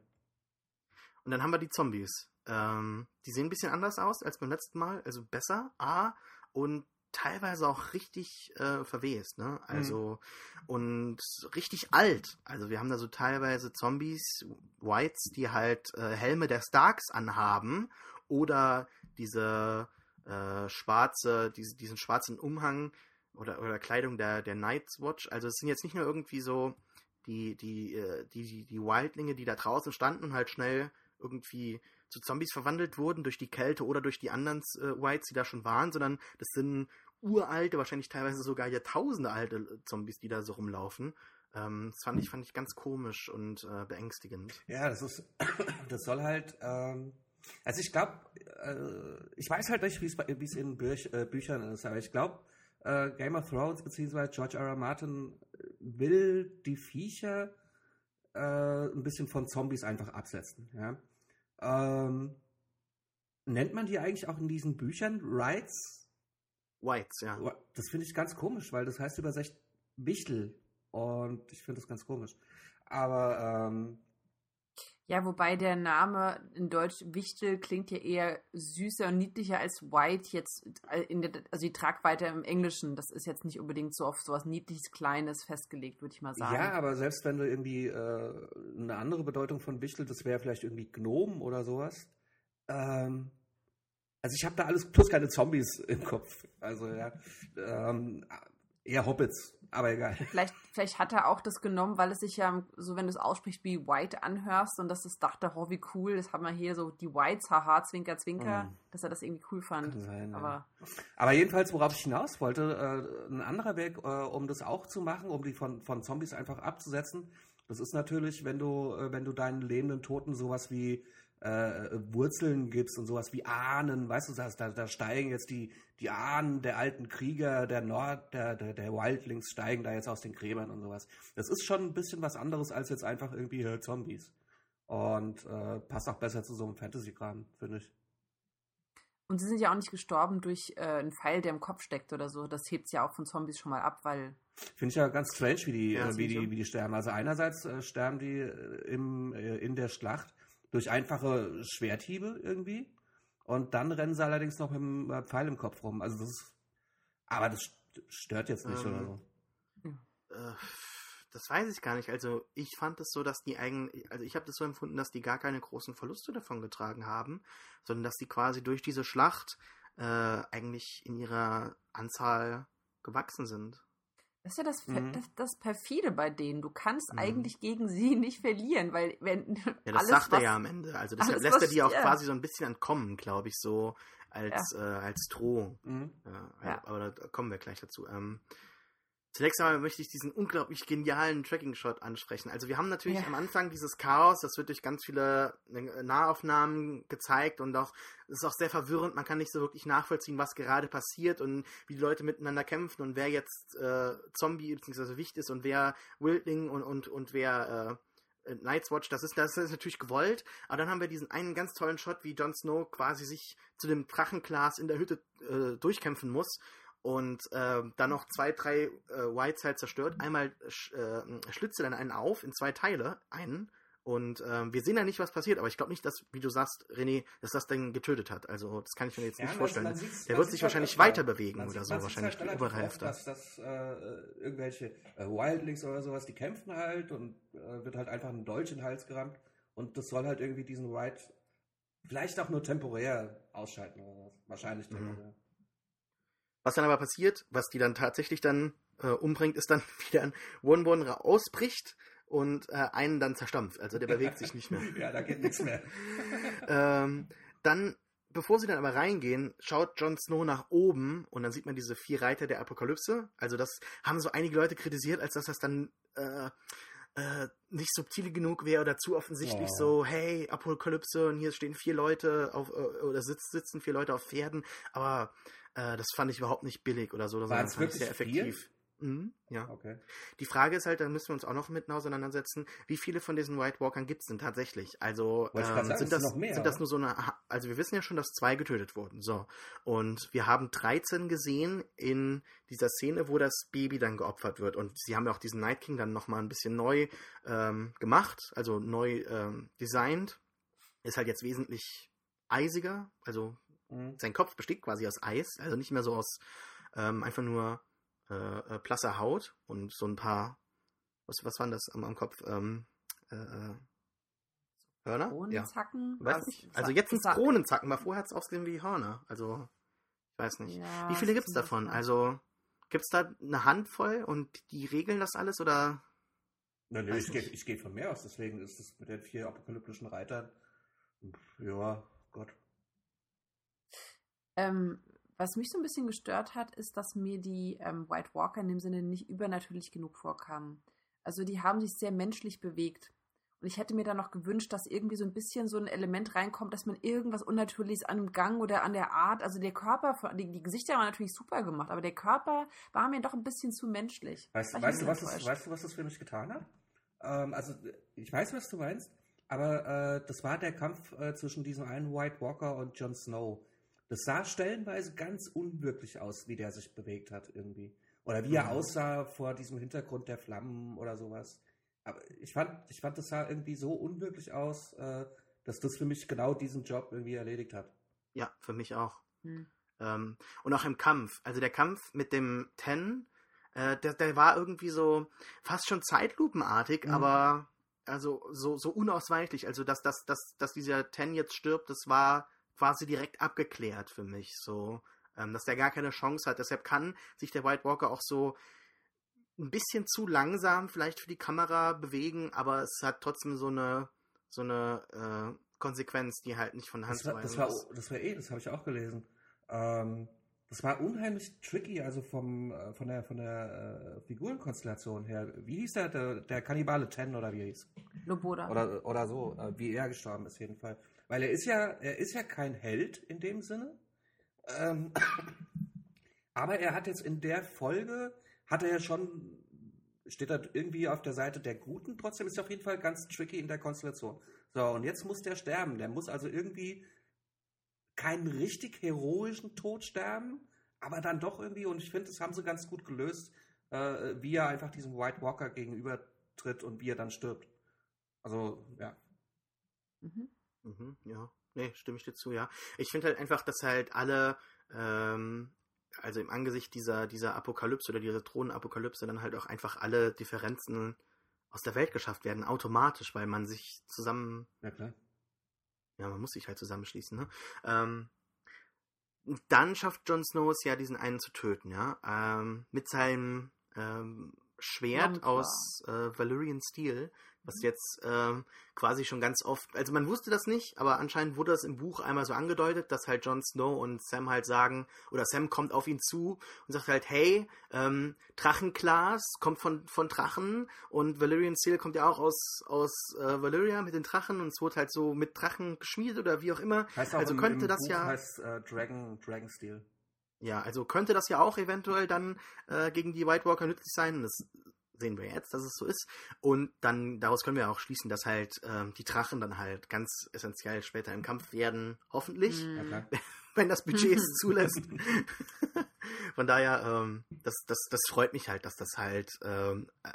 Und dann haben wir die Zombies. Ähm, die sehen ein bisschen anders aus als beim letzten Mal, also besser, A, und teilweise auch richtig äh, verwest, ne? Also, und richtig alt. Also wir haben da so teilweise Zombies, Whites, die halt äh, Helme der Starks anhaben oder diese äh, schwarze, diese, diesen schwarzen Umhang oder, oder Kleidung der, der Night's Watch. Also es sind jetzt nicht nur irgendwie so die, die, äh, die, die, die Wildlinge, die da draußen standen und halt schnell irgendwie zu Zombies verwandelt wurden durch die Kälte oder durch die anderen äh, Whites, die da schon waren, sondern das sind uralte, wahrscheinlich teilweise sogar Jahrtausende alte Zombies, die da so rumlaufen. Ähm, das fand ich, fand ich ganz komisch und äh, beängstigend. Ja, das ist, das soll halt, ähm, also ich glaube, äh, ich weiß halt nicht, wie es bei- wie es in Büch, äh, Büchern ist, aber ich glaube, äh, Game of Thrones bzw. George R. R. Martin will die Viecher äh, ein bisschen von Zombies einfach absetzen. Ja? Ähm, nennt man die eigentlich auch in diesen Büchern Rights? Whites, ja. Das finde ich ganz komisch, weil das heißt übersetzt Wichtel. Und ich finde das ganz komisch. Aber ähm, Ja, wobei der Name in Deutsch Wichtel klingt ja eher süßer und niedlicher als White jetzt, äh, in der, also die Tragweite im Englischen, das ist jetzt nicht unbedingt so auf sowas niedliches, kleines festgelegt, würde ich mal sagen. Ja, aber selbst wenn du irgendwie äh, eine andere Bedeutung von Wichtel, das wäre vielleicht irgendwie Gnom oder sowas. Ähm, also ich habe da alles plus keine Zombies im Kopf. Also ja, ähm, eher Hobbits, aber egal. Vielleicht, vielleicht hat er auch das genommen, weil es sich ja, so wenn du es aussprichst, wie White anhörst und dass es dachte, oh, wie cool, das haben wir hier so die Whites, haha, zwinker, zwinker, Mhm. dass er das irgendwie cool fand. Sein, ja. Aber Aber jedenfalls, worauf ich hinaus wollte, äh, ein anderer Weg, äh, um das auch zu machen, um die von, von Zombies einfach abzusetzen, das ist natürlich, wenn du, äh, wenn du deinen lebenden Toten sowas wie äh, Wurzeln gibst und sowas wie Ahnen, weißt du, das, da, da steigen jetzt die, die Ahnen der alten Krieger, der Nord, der, der, der Wildlings steigen da jetzt aus den Gräbern und sowas. Das ist schon ein bisschen was anderes als jetzt einfach irgendwie äh, Zombies. Und äh, passt auch besser zu so einem Fantasy-Kram, finde ich. und sie sind ja auch nicht gestorben durch äh, einen Pfeil, der im Kopf steckt oder so. Das hebt ja auch von Zombies schon mal ab, weil Finde ich ja ganz strange, wie die, Ja, äh, wie die, wie die sterben. Also einerseits äh, sterben die äh, im, äh, in der Schlacht durch einfache Schwerthiebe irgendwie. Und dann rennen sie allerdings noch mit dem äh, Pfeil im Kopf rum. Also das ist, aber das st- stört jetzt nicht Ähm, oder so. Äh, das weiß ich gar nicht. Also ich fand es so, dass die eigentlich, also ich habe das so empfunden, dass die gar keine großen Verluste davon getragen haben, sondern dass die quasi durch diese Schlacht äh, eigentlich in ihrer Anzahl gewachsen sind. Das ist ja das, Mhm. das, das perfide bei denen. Du kannst Mhm. eigentlich gegen sie nicht verlieren, weil wenn Ja, das alles, sagt er was- ja am Ende. Also das alles, lässt er die auch ja. quasi so ein bisschen entkommen, glaube ich, so als, äh, als Drohung. Mhm. Ja, Ja. Aber da kommen wir gleich dazu. Ähm, zunächst einmal möchte ich diesen unglaublich genialen Tracking-Shot ansprechen. Also wir haben natürlich Ja. am Anfang dieses Chaos, das wird durch ganz viele äh, Nahaufnahmen gezeigt und auch es ist auch sehr verwirrend. Man kann nicht so wirklich nachvollziehen, was gerade passiert und wie die Leute miteinander kämpfen und wer jetzt äh, Zombie bzw. Wicht ist und wer Wildling und, und, und wer äh, Night's Watch, das ist, das ist natürlich gewollt, aber dann haben wir diesen einen ganz tollen Shot, wie Jon Snow quasi sich zu dem Drachenglas in der Hütte äh, durchkämpfen muss und äh, dann noch zwei, drei äh, Whites halt zerstört. Einmal äh, schlitzt er dann einen auf in zwei Teile, einen. Und ähm, wir sehen ja nicht, was passiert, aber ich glaube nicht, dass, wie du sagst, René, dass das Ding getötet hat. Also das kann ich mir jetzt nicht man- vorstellen. man Der wird sich halt wahrscheinlich öfter. weiter bewegen oder sieht- so, sieht's wahrscheinlich halt. Oft, dass, dass äh, irgendwelche äh, Wildlings oder sowas, die kämpfen halt und äh, wird halt einfach ein Dolch in den Hals gerammt und das soll halt irgendwie diesen Ride vielleicht auch nur temporär ausschalten oder was. Wahrscheinlich Mhm. Was dann aber passiert, was die dann tatsächlich dann äh, umbringt, ist dann wieder ein One-One ausbricht und äh, einen dann zerstampft. Also der bewegt sich nicht mehr. ja, da geht nichts mehr. ähm, dann, bevor sie dann aber reingehen, schaut Jon Snow nach oben und dann sieht man diese vier Reiter der Apokalypse. Also das haben so einige Leute kritisiert, als dass das dann äh, äh, nicht subtil genug wäre oder zu offensichtlich Oh. so, hey, Apokalypse und hier stehen vier Leute auf, äh, oder sitz, sitzen vier Leute auf Pferden, aber äh, das fand ich überhaupt nicht billig oder so. Das ich sehr wirklich vier? effektiv. Mhm, ja. Okay. Die Frage ist halt, da müssen wir uns auch noch mit auseinandersetzen, wie viele von diesen White Walkern gibt es denn tatsächlich? Also ähm, sagen, sind, es das, noch mehr, sind das nur so eine, also wir wissen ja schon, dass zwei getötet wurden. So. Und wir haben 13 gesehen in dieser Szene, wo das Baby dann geopfert wird. Und sie haben ja auch diesen Night King dann nochmal ein bisschen neu ähm, gemacht, also neu ähm, designt. Ist halt jetzt wesentlich eisiger, also Mhm. sein Kopf besteht quasi aus Eis, also nicht mehr so aus ähm, einfach nur äh, äh, blasser Haut und so ein paar, was, was waren das am, am Kopf? Ähm, äh, äh, Hörner? Ja. Kronenzacken? Weiß Was- nicht. Also jetzt sind sa- Kronenzacken, aber vorher hat es ausgesehen wie Hörner. Also, ich weiß nicht. Ja, wie viele das gibt es davon? sein. Also, gibt es da eine Handvoll und die regeln das alles oder? Na, nee, Weiß ich gehe geh von mehr aus, deswegen ist es mit den vier apokalyptischen Reitern. Ja, Gott. Ähm, was mich so ein bisschen gestört hat, ist, dass mir die ähm, White Walker in dem Sinne nicht übernatürlich genug vorkamen. Also die haben sich sehr menschlich bewegt. Und ich hätte mir da noch gewünscht, dass irgendwie so ein bisschen so ein Element reinkommt, dass man irgendwas Unnatürliches an dem Gang oder an der Art, also der Körper, von- die, die Gesichter waren natürlich super gemacht, aber der Körper war mir doch ein bisschen zu menschlich. Weißt, weißt, du, was enttäuscht. weißt du, was das für mich getan hat? Ähm, also, ich weiß, was du meinst, aber äh, das war der Kampf äh, zwischen diesem einen White Walker und Jon Snow. Das sah stellenweise ganz unwirklich aus, wie der sich bewegt hat irgendwie. Oder wie er aussah vor diesem Hintergrund der Flammen oder sowas. Aber ich fand, ich fand, das sah irgendwie so unwirklich aus, äh, dass das für mich genau diesen Job irgendwie erledigt hat. Ja, für mich auch. Hm. Ähm, und auch im Kampf. Also der Kampf mit dem Ten, äh, der, der war irgendwie so fast schon zeitlupenartig, Mhm. aber also so, so unausweichlich. Also dass, dass, dass, dass dieser Ten jetzt stirbt, das war quasi direkt abgeklärt für mich. So, ähm, dass der gar keine Chance hat. Deshalb kann sich der White Walker auch so ein bisschen zu langsam vielleicht für die Kamera bewegen, aber es hat trotzdem so eine so eine äh, Konsequenz, die halt nicht von Hand Das zu war, das weisen war, ist. das war eh, das habe ich auch gelesen. Ähm, das war unheimlich tricky, also vom, äh, von der, von der äh, Figurenkonstellation her. Wie hieß der, der, der Kannibale Ten oder wie er hieß? Loboda. Oder, oder so, äh, wie er gestorben ist, jeden Fall. Weil er ist ja, er ist ja kein Held in dem Sinne. Ähm, aber er hat jetzt in der Folge, hat er ja schon, steht er irgendwie auf der Seite der Guten, trotzdem ist er auf jeden Fall ganz tricky in der Konstellation. So, und jetzt muss der sterben. Der muss also irgendwie keinen richtig heroischen Tod sterben, aber dann doch irgendwie, und ich finde, das haben sie ganz gut gelöst, äh, wie er einfach diesem White Walker gegenübertritt und wie er dann stirbt. Also, ja. Mhm. Mhm, ja. Nee, stimme ich dir zu, ja. Ich finde halt einfach, dass halt alle, ähm, also im Angesicht dieser, dieser Apokalypse oder dieser Thronenapokalypse dann halt auch einfach alle Differenzen aus der Welt geschafft werden, automatisch, weil man sich zusammen, Ja, klar. ja, man muss sich halt zusammenschließen, ne? Ähm, dann schafft Jon Snow es ja, diesen einen zu töten, ja, ähm, mit seinem ähm, Schwert aus äh, Valyrian Steel, was jetzt ähm, quasi schon ganz oft, also man wusste das nicht, aber anscheinend wurde das im Buch einmal so angedeutet, dass halt Jon Snow und Sam halt sagen, oder Sam kommt auf ihn zu und sagt halt, hey, ähm, Drachenglas kommt von, von Drachen und Valyrian Steel kommt ja auch aus, aus äh, Valyria mit den Drachen und es wurde halt so mit Drachen geschmiedet oder wie auch immer. Heißt auch Also im, könnte im das Buch ja- Heißt, äh, Dragon, Dragon Steel. Ja, also könnte das ja auch eventuell dann äh, gegen die White Walker nützlich sein. Das sehen wir jetzt, dass es so ist. Und dann daraus können wir auch schließen, dass halt ähm, die Drachen dann halt ganz essentiell später im Kampf werden, hoffentlich, klar. wenn das Budget es zulässt. Von daher, ähm, das, das, das freut mich halt, dass das halt ähm, äh,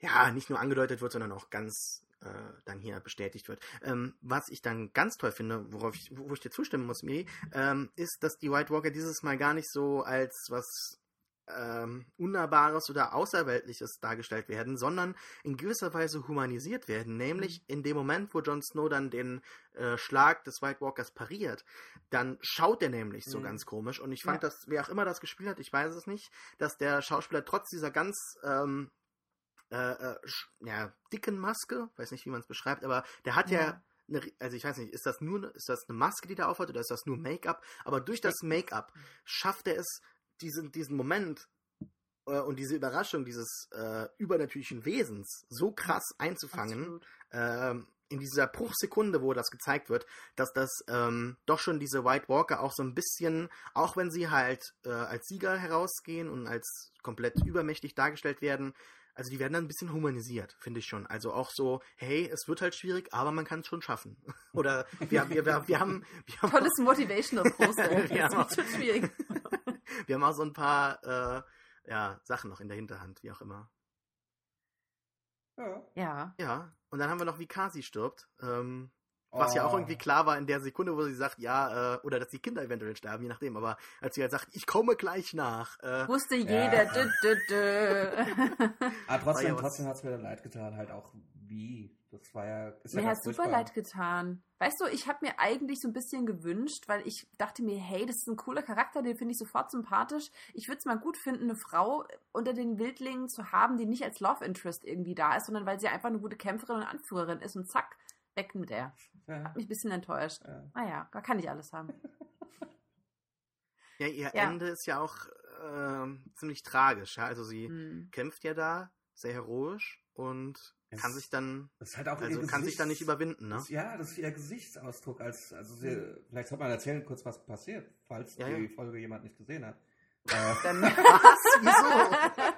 ja nicht nur angedeutet wird, sondern auch ganz äh, dann hier bestätigt wird. Ähm, was ich dann ganz toll finde, worauf ich, wo ich dir zustimmen muss, Miri, ähm, ist, dass die White Walker dieses Mal gar nicht so als was ähm, Unnahbares oder Außerweltliches dargestellt werden, sondern in gewisser Weise humanisiert werden. Nämlich in dem Moment, wo Jon Snow dann den äh, Schlag des White Walkers pariert, dann schaut er nämlich so Mhm. ganz komisch. Und ich fand, Ja. dass wer auch immer das gespielt hat, ich weiß es nicht, dass der Schauspieler trotz dieser ganz ähm, äh, äh, ja, dicken Maske, weiß nicht, wie man es beschreibt, aber der hat ja, Ja. eine, also ich weiß nicht, ist das nur eine- ist das eine Maske, die der aufhat oder ist das nur Make-up? Aber durch das Make-up schafft er es, diesen, diesen Moment äh, und diese Überraschung dieses äh, übernatürlichen Wesens so krass einzufangen, ähm, in dieser Bruchsekunde, wo das gezeigt wird, dass das ähm, doch schon diese White Walker auch so ein bisschen, auch wenn sie halt äh, als Sieger herausgehen und als komplett übermächtig dargestellt werden, also die werden dann ein bisschen humanisiert, finde ich schon. Also auch so, hey, es wird halt schwierig, aber man kann es schon schaffen. Oder wir, wir, wir, wir haben, wir haben Tolles Motivational Poster. Ja, das wird schon schwierig. wir haben auch so ein paar äh, ja, Sachen noch in der Hinterhand, wie auch immer. Ja. Ja. Ja, und dann haben wir noch, wie Kasi stirbt. Ähm, was ja Oh. auch irgendwie klar war in der Sekunde, wo sie sagt, ja, äh, oder dass die Kinder eventuell sterben, je nachdem. Aber als sie halt sagt, ich komme gleich nach. Äh, Wusste Ja. jeder. Dü, dü, dü. Aber trotzdem, ja trotzdem hat es mir dann leid getan, halt auch wie. Das war ja. Ist Mir ja hat super furchtbar. leid getan. Weißt du, ich habe mir eigentlich so ein bisschen gewünscht, weil ich dachte mir, hey, das ist ein cooler Charakter, den finde ich sofort sympathisch. Ich würde es mal gut finden, eine Frau unter den Wildlingen zu haben, die nicht als Love Interest irgendwie da ist, sondern weil sie einfach eine gute Kämpferin und Anführerin ist und zack, weg mit der. Ja. Hat mich ein bisschen enttäuscht. Ja. Naja, da kann ich alles haben. ja, ihr Ja. Ende ist ja auch ähm, ziemlich tragisch. Ja? Also sie Hm. kämpft ja da sehr heroisch und Es- kann sich dann, halt also kann sich dann nicht Gesichts- überwinden, ne? Das, ja, das ist ihr Gesichtsausdruck. Als, also sie, Vielleicht sollte man erzählen kurz, was passiert, falls Ja, die. Folge jemand nicht gesehen hat. Äh, Dann, Was? Wieso?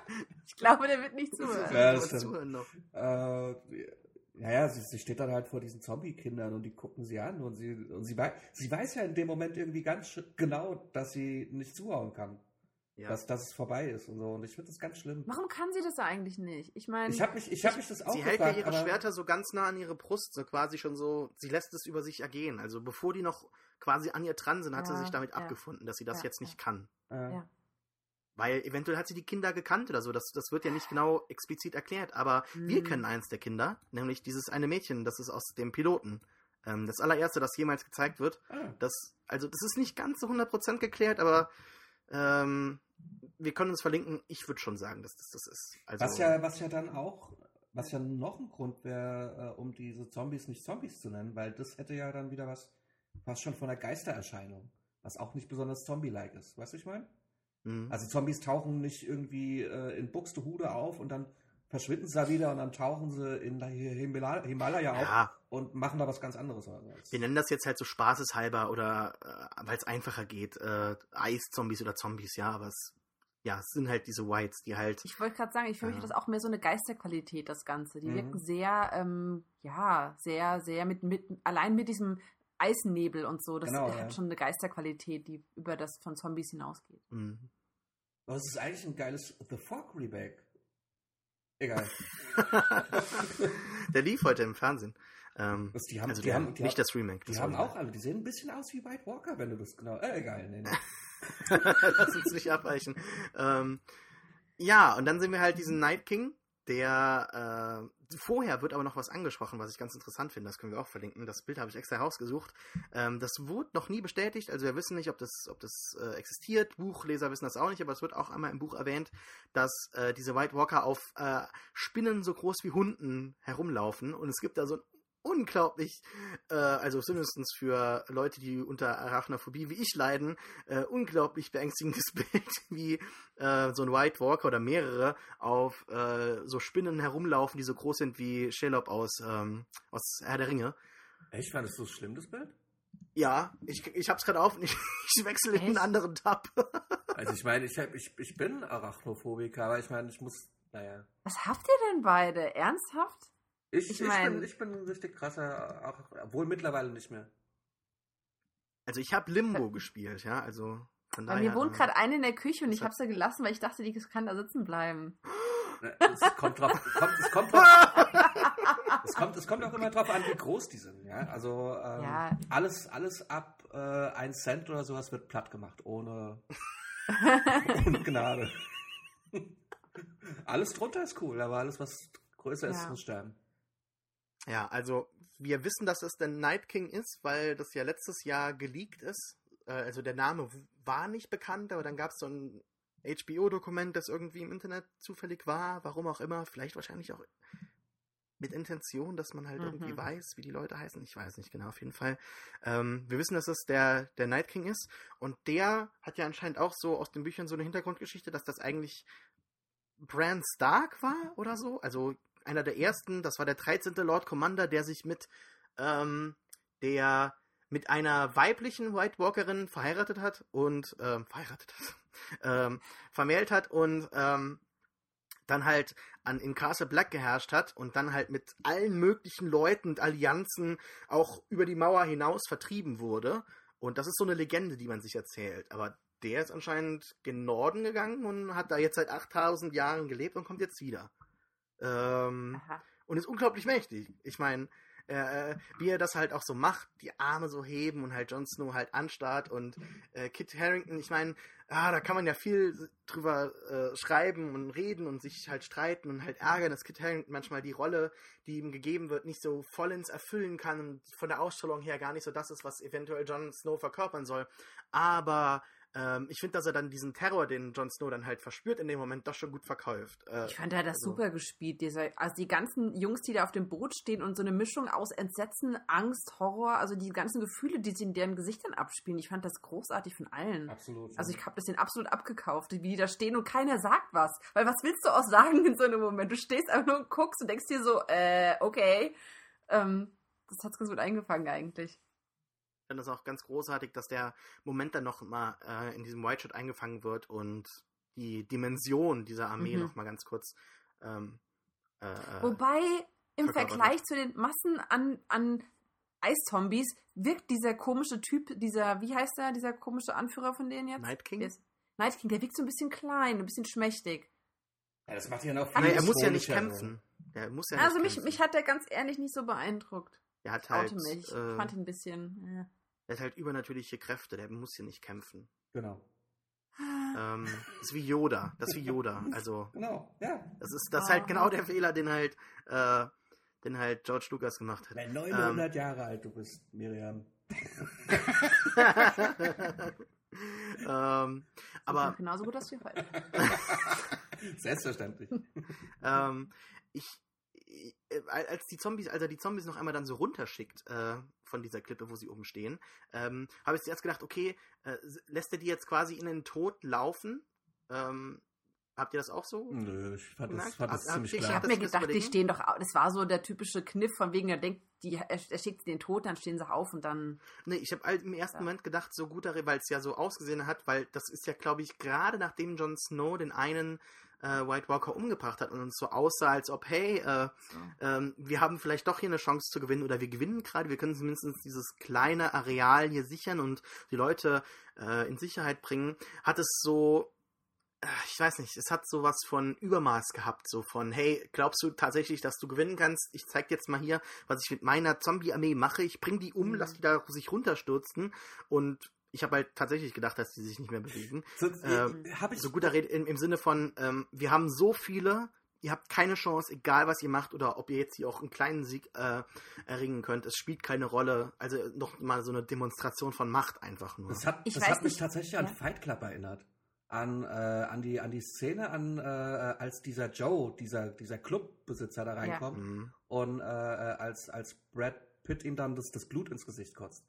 ich glaube, der wird nicht zuhören. Ja, das stimmt. zuhören noch. äh, naja, sie, sie steht dann halt vor diesen Zombie-Kindern und die gucken sie an und sie, und sie, weiß, sie weiß ja in dem Moment irgendwie ganz genau, dass sie nicht zuhauen kann. Ja. Dass, dass es vorbei ist und so. Und ich finde das ganz schlimm. Warum kann sie das eigentlich nicht? Ich meine, Ich habe mich, ich hab mich das auch Sie hält ja gefragt, ihre aber- Schwerter so ganz nah an ihre Brust, so quasi schon so, sie lässt es über sich ergehen. Also bevor die noch quasi an ihr dran sind, hat sie Ja, sich damit ja. abgefunden, dass sie das Ja, jetzt nicht ja. kann. Ja. Weil eventuell hat sie die Kinder gekannt oder so. Das, das wird ja nicht genau explizit erklärt. Aber wir Mhm. kennen eins der Kinder, nämlich dieses eine Mädchen, das ist aus dem Piloten. Ähm, das allererste, das jemals gezeigt wird. ah, Das, also das ist nicht ganz so 100% geklärt, aber ähm, wir können uns verlinken. Ich würde schon sagen, dass das das ist. Also, Was ja, was ja dann auch, was ja noch ein Grund wäre, äh, um diese Zombies nicht Zombies zu nennen, weil das hätte ja dann wieder was, was schon von der Geistererscheinung, was auch nicht besonders Zombie-like ist. Weißt du, ich meine? Mhm. Also Zombies tauchen nicht irgendwie äh, in Buxtehude auf und dann verschwinden sie da wieder und dann tauchen sie in der Himala- Himalaya auf ja, und machen da was ganz anderes. Wir nennen das jetzt halt so spaßeshalber oder äh, weil es einfacher geht. Äh, Eiszombies oder Zombies, ja, aber es, ja, es sind halt diese Whites, die halt. Ich wollte gerade sagen, ich finde Ja. das auch mehr so eine Geisterqualität, das Ganze. Die Mhm. wirken sehr, ähm, ja, sehr, sehr mit, mit, allein mit diesem Eisennebel und so. Das Genau, hat ja. schon eine Geisterqualität, die über das von Zombies hinausgeht. Mhm. Aber es ist eigentlich ein geiles The Fog Remake. Egal. Der lief heute im Fernsehen. Ähm, Das, die haben, also die der, haben, die nicht haben, das Remake. die das haben Original. auch alle, die sehen ein bisschen aus wie White Walker, wenn du das genau. Äh, egal, nee, nee. Lass uns nicht abweichen. Ähm, ja, und dann sehen wir halt diesen Night King, der äh, vorher wird aber noch was angesprochen, was ich ganz interessant finde. Das können wir auch verlinken. Das Bild habe ich extra rausgesucht. Ähm, das wurde noch nie bestätigt, also wir wissen nicht, ob das, ob das äh, existiert. Buchleser wissen das auch nicht, aber es wird auch einmal im Buch erwähnt, dass äh, diese White Walker auf äh, Spinnen so groß wie Hunden herumlaufen und es gibt da so ein unglaublich, äh, also zumindest für Leute, die unter Arachnophobie wie ich leiden, äh, unglaublich beängstigendes Bild, wie äh, so ein White Walker oder mehrere auf äh, so Spinnen herumlaufen, die so groß sind wie Shelob aus, ähm, aus Herr der Ringe. Echt, war das so schlimm, das Bild? Ja, ich, ich hab's gerade auf und ich, ich wechsle in einen Echt? anderen Tab. Also ich meine, ich, hab, ich, ich bin Arachnophobiker, aber ich meine, ich muss Naja. Was habt ihr denn beide? Ernsthaft? Ich, Ich ich, mein- bin, ich bin ein richtig krasser, auch, obwohl mittlerweile nicht mehr. Also ich habe Limbo gespielt, ja, also von Bei daher. mir wohnt äh, gerade eine in der Küche und ich habe sie gelassen, weil ich dachte, die kann da sitzen bleiben. Ne, Es kommt drauf, kommt, es kommt drauf, es kommt, es kommt auch immer drauf an, wie groß die sind, ja. Also ähm, Ja. alles, alles ab äh, 1 Cent oder sowas wird platt gemacht, ohne, ohne Gnade. alles drunter ist cool, aber alles, was größer ist, Ja. muss sterben. Ja, also wir wissen, dass es der Night King ist, weil das ja letztes Jahr geleakt ist. Äh, Also der Name war nicht bekannt, aber dann gab es so ein HBO-Dokument, das irgendwie im Internet zufällig war, warum auch immer, vielleicht wahrscheinlich auch mit Intention, dass man halt Mhm. irgendwie weiß, wie die Leute heißen. Ich weiß nicht genau, auf jeden Fall. Ähm, wir wissen, dass es der, der Night King ist und der hat ja anscheinend auch so aus den Büchern so eine Hintergrundgeschichte, dass das eigentlich Bran Stark war oder so. Also einer der ersten, das war der 13. Lord Commander, der sich mit ähm, der mit einer weiblichen White Walkerin verheiratet hat und ähm, verheiratet hat, ähm, vermählt hat und ähm, dann halt an, in Castle Black geherrscht hat und dann halt mit allen möglichen Leuten und Allianzen auch über die Mauer hinaus vertrieben wurde. Und das ist so eine Legende, die man sich erzählt. Aber der ist anscheinend gen Norden gegangen und hat da jetzt seit 8000 Jahren gelebt und kommt jetzt wieder. Ähm, und ist unglaublich mächtig. Ich meine, äh, wie er das halt auch so macht, die Arme so heben und halt Jon Snow halt anstarrt und äh, Kit Harrington, ich meine, ah, da kann man ja viel drüber äh, schreiben und reden und sich halt streiten und halt ärgern, dass Kit Harrington manchmal die Rolle, die ihm gegeben wird, nicht so vollends erfüllen kann und von der Ausstrahlung her gar nicht so das ist, was eventuell Jon Snow verkörpern soll. Aber ähm, ich finde, dass er dann diesen Terror, den Jon Snow dann halt verspürt, in dem Moment doch schon gut verkauft. Äh, Ich fand, er hat das also- super gespielt. Dieser, also die ganzen Jungs, die da auf dem Boot stehen und so eine Mischung aus Entsetzen, Angst, Horror, also die ganzen Gefühle, die sie in deren Gesichtern abspielen. Ich fand das großartig von allen. Absolut. Also ich habe das denen absolut abgekauft, wie die da stehen und keiner sagt was. Weil was willst du auch sagen in so einem Moment? Du stehst einfach nur und guckst und denkst dir so, äh, okay. Ähm, das hat's ganz gut eingefangen eigentlich. Ich finde das auch ganz großartig, dass der Moment dann noch mal äh, in diesem White Shot eingefangen wird und die Dimension dieser Armee Mhm. noch mal ganz kurz ähm, äh, äh, Wobei im Vergleich zu den Massen an, an Eiszombies wirkt dieser komische Typ, dieser, wie heißt der, dieser komische Anführer von denen jetzt? Night King? Der ist- Night King, der wirkt so ein bisschen klein, ein bisschen schmächtig. ja, das macht ihn auch Nee, viel er muss ja nicht kämpfen. Er muss ja also nicht mich, kämpfen. mich hat der ganz ehrlich nicht so beeindruckt. er hat Ich halt, oute mich. Ich äh, fand ihn ein bisschen. Er hat halt übernatürliche Kräfte, der muss ja nicht kämpfen. Genau. Ähm, das ist wie Yoda, das ist wie Yoda. Also Genau, ja. das ist das ist halt genau der Fehler, den halt äh, den halt George Lucas gemacht hat. Wenn 900 Jahre alt du bist, Miriam. ähm, aber genauso gut, dass wir heute. Selbstverständlich. ähm, ich, als die Zombies, als er die Zombies noch einmal dann so runterschickt äh, von dieser Klippe, wo sie oben stehen, ähm, habe ich zuerst gedacht, okay, äh, lässt er die jetzt quasi in den Tod laufen? Ähm, habt ihr das auch so? Nö, ich fand das, Gemerkt? fand das Hab- ziemlich Ich klar. habe das mir gedacht, die stehen doch, das war so der typische Kniff, von wegen, er denkt, die, er, er schickt sie den Tod, dann stehen sie auf und dann. Nee, ich habe halt im ersten Ja. Moment gedacht, so gut, weil es ja so ausgesehen hat, weil das ist ja, glaube ich, gerade nachdem Jon Snow den einen äh, White Walker umgebracht hat und uns so aussah, als ob, hey, äh, ähm, wir haben vielleicht doch hier eine Chance zu gewinnen oder wir gewinnen gerade, wir können zumindest dieses kleine Areal hier sichern und die Leute äh, in Sicherheit bringen, hat es so, äh, ich weiß nicht, es hat sowas von Übermaß gehabt, so von, hey, glaubst du tatsächlich, dass du gewinnen kannst? Ich zeig dir jetzt mal hier, was ich mit meiner Zombie-Armee mache. Ich bring die um, Mhm. lass die da sich runterstürzen und ich habe halt tatsächlich gedacht, dass die sich nicht mehr bewegen. So, hab ich So guter Rede im, im Sinne von, ähm, wir haben so viele, ihr habt keine Chance, egal was ihr macht oder ob ihr jetzt hier auch einen kleinen Sieg äh, erringen könnt. Es spielt keine Rolle. Also noch mal so eine Demonstration von Macht einfach nur. Das hat, Ich das weiß hat mich nicht, tatsächlich an ja. Fight Club erinnert. An, äh, an, die, an die Szene, an, äh, als dieser Joe, dieser, dieser Clubbesitzer da reinkommt Mhm. und äh, äh, als, als Brad Pitt ihm dann das, das Blut ins Gesicht kotzt.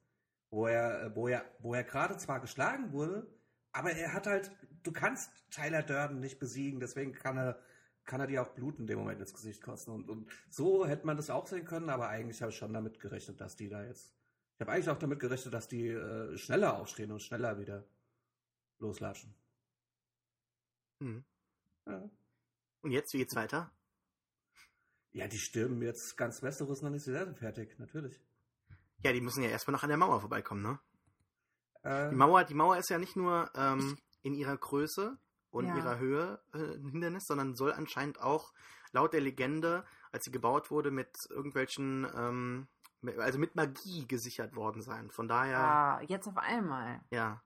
Wo er, wo er, wo er gerade zwar geschlagen wurde, aber er hat halt, du kannst Tyler Durden nicht besiegen, deswegen kann er, kann er dir auch Blut in dem Moment ins Gesicht kosten. Und, und so hätte man das auch sehen können, aber eigentlich habe ich schon damit gerechnet, dass die da jetzt. Ich habe eigentlich auch damit gerechnet, dass die äh, schneller aufstehen und schneller wieder loslatschen. Mhm. Ja. Und jetzt, wie geht's weiter? Ja, die stürmen jetzt ganz Westeros noch nicht so sehr fertig, natürlich. Ja, die müssen ja erstmal noch an der Mauer vorbeikommen, ne? Äh, Die Mauer, die Mauer ist ja nicht nur ähm, in ihrer Größe und Ja. ihrer Höhe äh, ein Hindernis, sondern soll anscheinend auch laut der Legende, als sie gebaut wurde, mit irgendwelchen, ähm, mit- also mit Magie gesichert worden sein. Von daher, Ah, jetzt auf einmal. ja.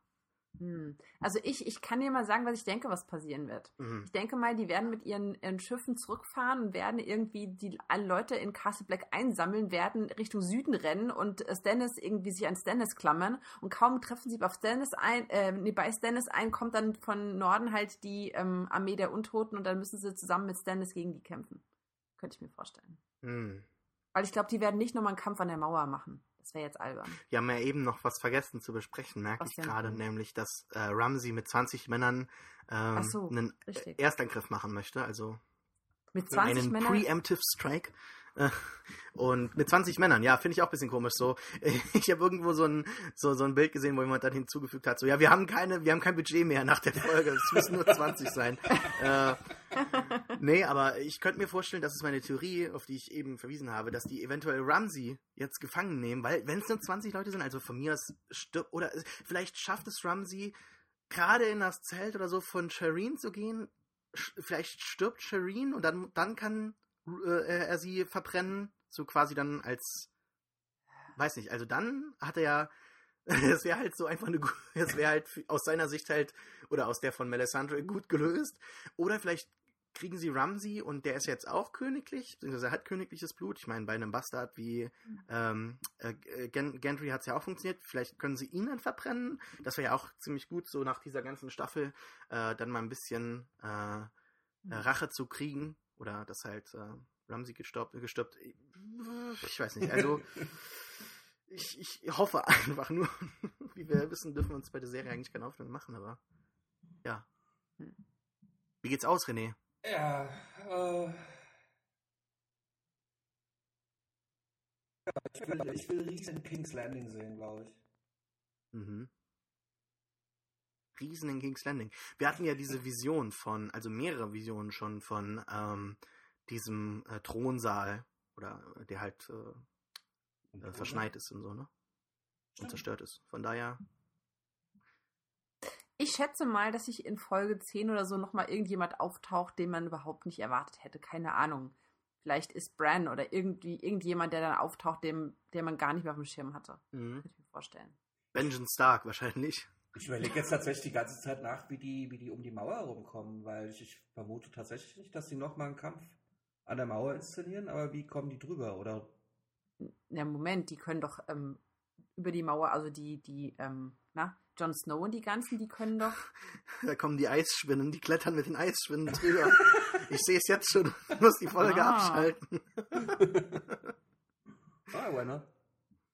Hm. Also ich, ich kann dir mal sagen, was ich denke, was passieren wird. Mhm. Ich denke mal, die werden mit ihren, ihren Schiffen zurückfahren und werden irgendwie die alle Leute in Castle Black einsammeln, werden Richtung Süden rennen und äh, Stannis irgendwie sich an Stannis klammern und kaum treffen sie auf Stannis ein, äh, nee, bei Stannis ein, kommt dann von Norden halt die ähm, Armee der Untoten und dann müssen sie zusammen mit Stannis gegen die kämpfen. Könnte ich mir vorstellen. Hm. Weil ich glaube, die werden nicht nochmal einen Kampf an der Mauer machen. Das wäre jetzt albern. Wir haben ja eben noch was vergessen zu besprechen, merke ich gerade, nämlich, dass äh, Ramsey mit 20 Männern ähm, so, einen richtig. Erstangriff machen möchte, also Mit 20 einen Männern. Preemptive Strike. Und mit 20 Männern, ja, finde ich auch ein bisschen komisch. So, ich habe irgendwo so ein, so, so ein Bild gesehen, wo jemand dann hinzugefügt hat, so, ja, wir haben keine, wir haben kein Budget mehr nach der Folge, es müssen nur 20 sein. äh, nee, aber ich könnte mir vorstellen, das ist meine Theorie, auf die ich eben verwiesen habe, dass die eventuell Ramsey jetzt gefangen nehmen, weil wenn es nur 20 Leute sind, also von mir aus stirbt, oder es- vielleicht schafft es Ramsey gerade in das Zelt oder so von Shireen zu gehen, vielleicht stirbt Shireen und dann, dann kann äh, er sie verbrennen, so quasi dann als, weiß nicht, also dann hat er ja, das wäre halt so einfach eine, das wäre halt aus seiner Sicht halt, oder aus der von Melisandre gut gelöst, oder vielleicht kriegen sie Ramsey und der ist jetzt auch königlich, beziehungsweise er hat königliches Blut, ich meine, bei einem Bastard wie ähm, äh, Gen Gendry hat es ja auch funktioniert, vielleicht können sie ihn dann verbrennen, das wäre ja auch ziemlich gut, so nach dieser ganzen Staffel äh, dann mal ein bisschen äh, äh, Rache zu kriegen oder dass halt äh, Ramsey gestorben, gestorbt. Ich weiß nicht, also ich, ich hoffe einfach nur, wie wir wissen, dürfen wir uns bei der Serie eigentlich keine Hoffnung machen, aber ja. Hm. Wie geht's aus, René? Ja, äh. Ja, ich will, ich will riesen King's Landing sehen, glaube ich. Mhm. Riesen in King's Landing. Wir hatten ja diese Vision von, also mehrere Visionen schon von ähm, diesem äh, Thronsaal, oder äh, der halt äh, äh, verschneit ist und so, ne? Und zerstört ist. Von daher, Ich schätze mal, dass sich in Folge 10 oder so nochmal irgendjemand auftaucht, den man überhaupt nicht erwartet hätte. Keine Ahnung. Vielleicht ist Bran oder irgendwie irgendjemand, der dann auftaucht, dem, der man gar nicht mehr auf dem Schirm hatte. mhm. Könnte ich mir vorstellen. Benjamin Stark wahrscheinlich. Ich überlege jetzt tatsächlich die ganze Zeit nach, wie die, wie die um die Mauer rumkommen, weil ich, ich vermute tatsächlich nicht, dass sie nochmal einen Kampf an der Mauer inszenieren, aber wie kommen die drüber? Oder Ja, Moment, die können doch ähm, über die Mauer, also die, die, ähm, na, Jon Snow und die ganzen, die können doch. Da kommen die Eisschwinnen, die klettern mit den Eisschwinnen drüber. ich sehe es jetzt schon, muss die Folge Ah. abschalten. ah, bueno.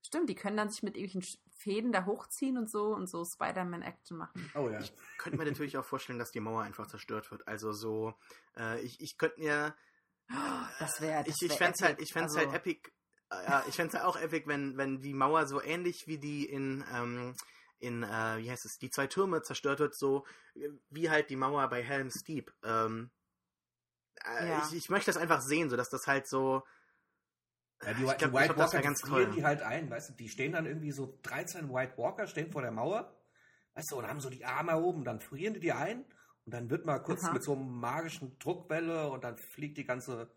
Stimmt, die können dann sich mit irgendwelchen Fäden da hochziehen und so und so Spider-Man-Action machen. Oh ja. Ich könnte mir natürlich auch vorstellen, dass die Mauer einfach zerstört wird. Also so, äh, ich, ich könnte mir, Das wäre. ich, ich fände es halt, ich fänd's Also halt epic, äh, ich fände es halt auch epic, wenn, wenn die Mauer so ähnlich wie die in, ähm, in, äh, wie heißt es, die zwei Türme zerstört wird, so äh, wie halt die Mauer bei Helm's Deep. Ähm, äh, Ja. ich, ich möchte das einfach sehen, so dass das halt so. Ja, die, die glaub, ich White glaub, Walker, die ganz frieren toll. die halt ein, weißt du, die stehen dann irgendwie so 13 White Walker stehen vor der Mauer, weißt du, und haben so die Arme oben, dann frieren die die ein und dann wird mal kurz Aha. mit so einem magischen Druckwelle und dann fliegt die ganze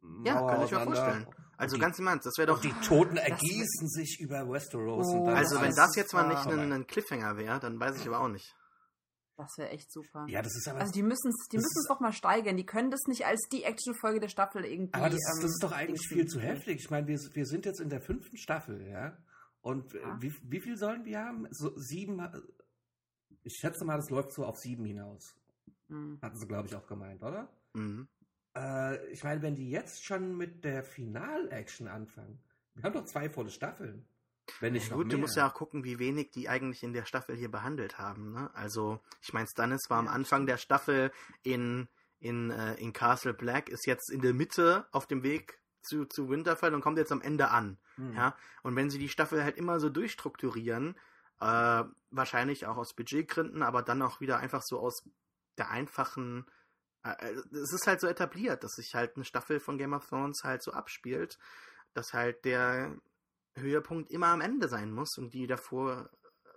Mauer Ja, könnte ich mir vorstellen. Also die, ganz im Ernst, das wäre doch. und die Toten Das- ergießen sich über Westeros. Oh, Also wenn das jetzt mal nicht ein, ein Cliffhanger wäre, dann weiß ich aber auch nicht. Das wäre echt super. Ja, das ist aber. Also die müssen es die müssen's doch mal steigern. Die können das nicht als die Actionfolge der Staffel irgendwie. aber das, ähm, das ist doch eigentlich viel zu heftig. Ich meine, wir, wir sind jetzt in der fünften Staffel, ja. Und äh, Ja. wie, wie viel sollen wir haben? So sieben. Ich schätze mal, das läuft so auf sieben hinaus. Hm. Hatten sie, glaube ich, auch gemeint, oder? Mhm. Äh, ich meine, wenn die jetzt schon mit der Final-Action anfangen, wir haben doch zwei volle Staffeln. Wenn nicht Gut, du musst ja auch gucken, wie wenig die eigentlich in der Staffel hier behandelt haben. Ne? Also, ich meine, Stannis war am Anfang der Staffel in, in, äh, in Castle Black, ist jetzt in der Mitte auf dem Weg zu, zu Winterfell und kommt jetzt am Ende an. Hm. Ja? Und wenn sie die Staffel halt immer so durchstrukturieren, äh, wahrscheinlich auch aus Budgetgründen, aber dann auch wieder einfach so aus der einfachen es ist halt so etabliert, dass sich halt eine Staffel von Game of Thrones halt so abspielt, dass halt der Höhepunkt immer am Ende sein muss und die davor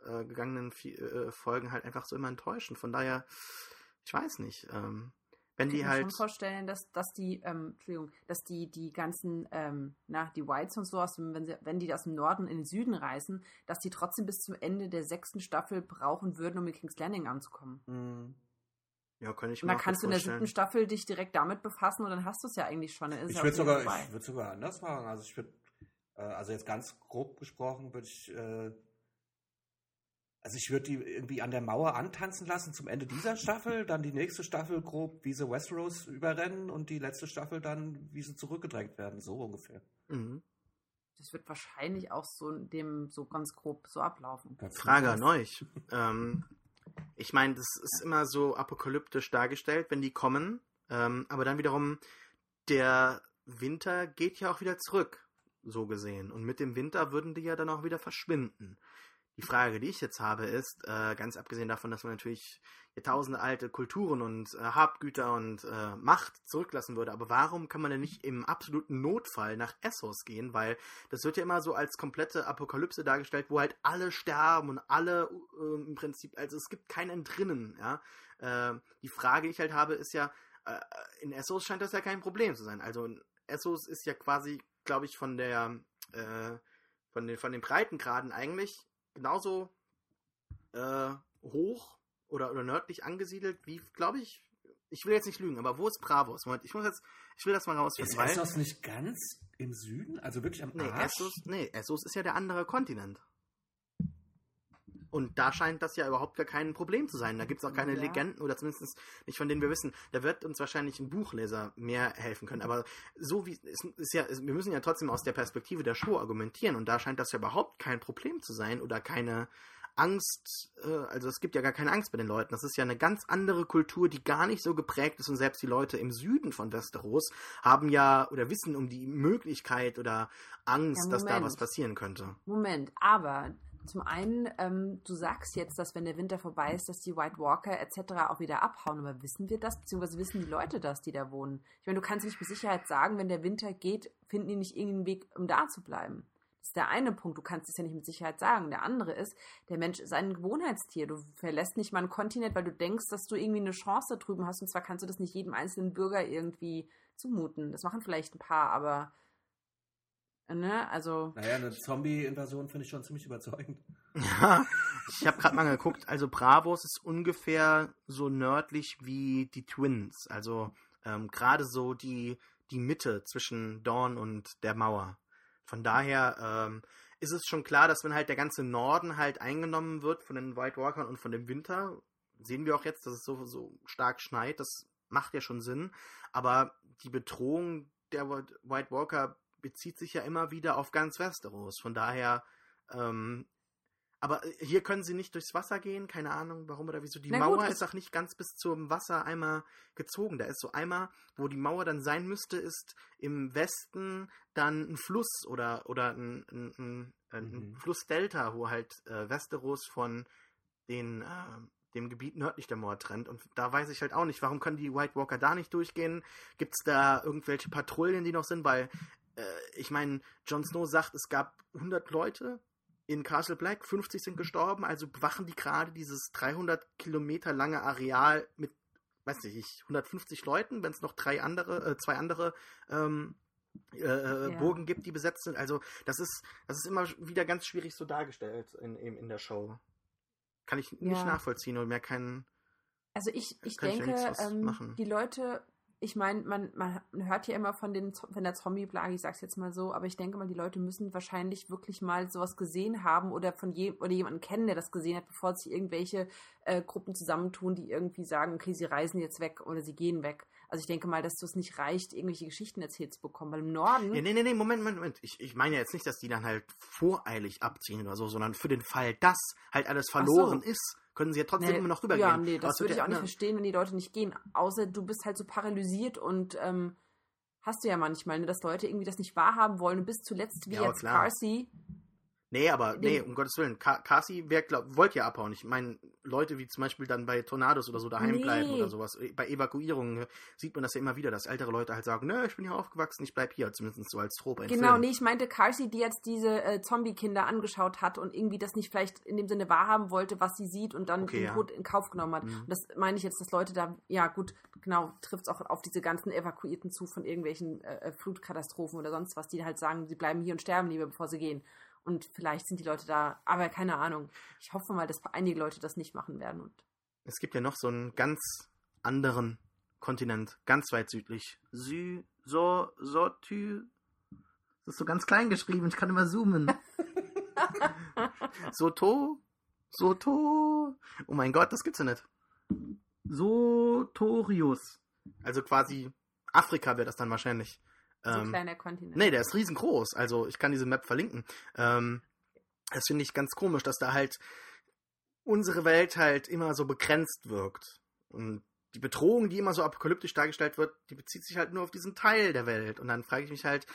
äh, gegangenen äh, Folgen halt einfach so immer enttäuschen. Von daher, ich weiß nicht. Ähm, wenn ich die halt. Ich kann mir schon vorstellen, dass, dass die, ähm, Entschuldigung, dass die, die ganzen, ähm, na, die Whites und so aus dem, wenn sie, wenn die aus dem Norden in den Süden reisen, dass die trotzdem bis zum Ende der sechsten Staffel brauchen würden, um mit King's Landing anzukommen. Mhm. Ja, kann ich mir Und dann kannst du in der siebten Staffel dich direkt damit befassen und dann hast du es ja eigentlich schon. ich würde sogar, ich würde sogar anders machen. Also ich würde, äh, also jetzt ganz grob gesprochen, würde ich, äh, also ich würde die irgendwie an der Mauer antanzen lassen zum Ende dieser Staffel, dann die nächste Staffel grob, wie sie Westeros überrennen und die letzte Staffel dann, wie sie zurückgedrängt werden, so ungefähr. Mhm. Das wird wahrscheinlich auch so dem so ganz grob so ablaufen. Frage an euch. ähm, ich meine, das ist immer so apokalyptisch dargestellt, wenn die kommen. Ähm, aber dann wiederum, der Winter geht ja auch wieder zurück, so gesehen. Und mit dem Winter würden die ja dann auch wieder verschwinden. Die Frage, die ich jetzt habe, ist, äh, ganz abgesehen davon, dass man natürlich Jahrtausende alte Kulturen und äh, Habgüter und äh, Macht zurücklassen würde, aber warum kann man denn nicht im absoluten Notfall nach Essos gehen? Weil das wird ja immer so als komplette Apokalypse dargestellt, wo halt alle sterben und alle äh, im Prinzip, also es gibt keinen Entrinnen, ja. Äh, die Frage, die ich halt habe, ist ja, äh, in Essos scheint das ja kein Problem zu sein. Also Essos ist ja quasi, glaube ich, von der von den, von den Breitengraden eigentlich genauso äh, hoch oder, oder nördlich angesiedelt wie, glaube ich, ich will jetzt nicht lügen, aber wo ist Bravos? Moment, ich muss jetzt, ich will das mal rausfinden. Ist weil, Essos nicht ganz im Süden? Also wirklich am nee, Arsch? Essos, nee, Essos ist ja der andere Kontinent. Und da scheint das ja überhaupt gar kein Problem zu sein. Da gibt es auch keine ja. Legenden oder zumindest nicht von denen wir wissen. Da wird uns wahrscheinlich ein Buchleser mehr helfen können. Aber so wie es ist ja, wir müssen ja trotzdem aus der Perspektive der Show argumentieren und da scheint das ja überhaupt kein Problem zu sein oder keine Angst, äh, also es gibt ja gar keine Angst bei den Leuten. Das ist ja eine ganz andere Kultur, die gar nicht so geprägt ist und selbst die Leute im Süden von Westeros haben ja oder wissen um die Möglichkeit oder Angst, ja, dass da was passieren könnte. Moment, aber zum einen, ähm, du sagst jetzt, dass wenn der Winter vorbei ist, dass die White Walker etc. auch wieder abhauen. Aber wissen wir das? Beziehungsweise wissen die Leute das, die da wohnen? Ich meine, du kannst nicht mit Sicherheit sagen, wenn der Winter geht, finden die nicht irgendeinen Weg, um da zu bleiben. Das ist der eine Punkt. Du kannst es ja nicht mit Sicherheit sagen. Der andere ist, der Mensch ist ein Gewohnheitstier. Du verlässt nicht mal einen Kontinent, weil du denkst, dass du irgendwie eine Chance da drüben hast. Und zwar kannst du das nicht jedem einzelnen Bürger irgendwie zumuten. Das machen vielleicht ein paar, aber Ne? Also. Naja, eine Zombie-Invasion finde ich schon ziemlich überzeugend. Ja, ich habe gerade mal geguckt. Also Bravos ist ungefähr so nördlich wie die Twins. Also ähm, gerade so die, die Mitte zwischen Dawn und der Mauer. Von daher ähm, ist es schon klar, dass wenn halt der ganze Norden halt eingenommen wird von den White Walkern und von dem Winter, sehen wir auch jetzt, dass es so, so stark schneit. Das macht ja schon Sinn. Aber die Bedrohung der White Walker bezieht sich ja immer wieder auf ganz Westeros. Von daher, ähm, aber äh, hier können sie nicht durchs Wasser gehen, keine Ahnung warum oder wieso. Die Na Mauer gut, ist auch nicht ganz bis zum Wasser einmal gezogen. Da ist so einmal, wo die Mauer dann sein müsste, ist im Westen dann ein Fluss oder, oder ein, ein, ein, ein mhm. Flussdelta, wo halt äh, Westeros von den äh, dem Gebiet nördlich der Mauer trennt. Und da weiß ich halt auch nicht, warum können die White Walker da nicht durchgehen? Gibt es da irgendwelche Patrouillen, die noch sind? Weil äh, ich meine, Jon Snow sagt, es gab 100 Leute in Castle Black, 50 sind gestorben, also bewachen die gerade dieses 300 Kilometer lange Areal mit, weiß nicht, 150 Leuten, wenn es noch drei andere, äh, zwei andere ähm, äh, äh, ja. Burgen gibt, die besetzt sind. Also das ist, das ist immer wieder ganz schwierig so dargestellt in, in, in der Show. Kann ich nicht ja. nachvollziehen und mehr keinen. Also ich, ich denke, ich ähm, die Leute ich meine, man, man hört ja immer von, den, von der Zombie-Plage, ich sag's jetzt mal so, aber ich denke mal, die Leute müssen wahrscheinlich wirklich mal sowas gesehen haben oder von je, oder jemanden kennen, der das gesehen hat, bevor sich irgendwelche äh, Gruppen zusammentun, die irgendwie sagen, okay, sie reisen jetzt weg oder sie gehen weg. Also ich denke mal, dass das nicht reicht, irgendwelche Geschichten erzählt zu bekommen, weil im Norden. Nee, nee, nee, Moment, Moment, Moment. Ich, ich meine ja jetzt nicht, dass die dann halt voreilig abziehen oder so, sondern für den Fall, dass halt alles verloren so. ist können sie ja trotzdem nee, immer noch rübergehen. Ja, nee, das würde ich auch nicht verstehen, wenn die Leute nicht gehen. Außer du bist halt so paralysiert und ähm, hast du ja manchmal, ne, dass Leute irgendwie das nicht wahrhaben wollen und bis zuletzt, wie ja, jetzt klar. Carsey, Nee, aber nee, um Gottes Willen. Ka Kasi wollte ja abhauen. Ich meine, Leute wie zum Beispiel dann bei Tornados oder so daheim nee. bleiben oder sowas. Bei Evakuierungen sieht man das ja immer wieder, dass ältere Leute halt sagen, ne, ich bin hier aufgewachsen, ich bleib hier, zumindest so als Trop. Genau, Film. nee, ich meinte Kasi, die jetzt diese äh, Zombie-Kinder angeschaut hat und irgendwie das nicht vielleicht in dem Sinne wahrhaben wollte, was sie sieht und dann okay, den ja. Tod in Kauf genommen hat. Mhm. Und das meine ich jetzt, dass Leute da, ja gut, genau, trifft es auch auf diese ganzen Evakuierten zu von irgendwelchen äh, äh, Flutkatastrophen oder sonst was, die halt sagen, sie bleiben hier und sterben lieber, bevor sie gehen. Und vielleicht sind die Leute da, aber keine Ahnung. Ich hoffe mal, dass einige Leute das nicht machen werden. Und es gibt ja noch so einen ganz anderen Kontinent, ganz weit südlich. Sü, so, so, tü. Das ist so ganz klein geschrieben, ich kann immer zoomen. Soto, Soto. Oh mein Gott, das gibt's ja nicht. Sotorius. Also quasi Afrika wäre das dann wahrscheinlich. So ein ähm, kleiner Kontinent. Nee, der ist riesengroß. Also ich kann diese Map verlinken. Ähm, das finde ich ganz komisch, dass da halt unsere Welt halt immer so begrenzt wirkt. Und die Bedrohung, die immer so apokalyptisch dargestellt wird, die bezieht sich halt nur auf diesen Teil der Welt. Und dann frage ich mich halt,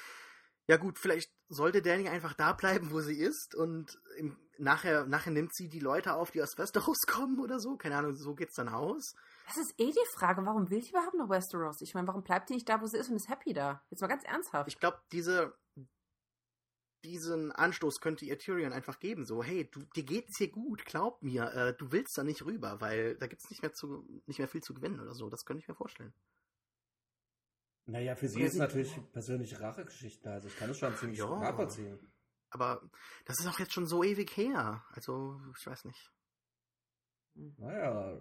ja gut, vielleicht sollte Danny einfach da bleiben, wo sie ist und im, nachher, nachher nimmt sie die Leute auf, die aus Westeros kommen oder so. Keine Ahnung, so geht's dann aus. Das ist eh die Frage, warum will die überhaupt noch Westeros? Ich meine, warum bleibt die nicht da, wo sie ist und ist happy da? Jetzt mal ganz ernsthaft. Ich glaube, diese, diesen Anstoß könnte ihr Tyrion einfach geben. So, hey, du, dir geht's hier gut, glaub mir, äh, du willst da nicht rüber, weil da gibt's nicht mehr zu, nicht mehr viel zu gewinnen oder so. Das könnte ich mir vorstellen. Naja, für sie ist natürlich persönlich Rachegeschichte, also ich kann es schon ziemlich ja, nachvollziehen. Aber das ist auch jetzt schon so ewig her. Also, ich weiß nicht. Naja,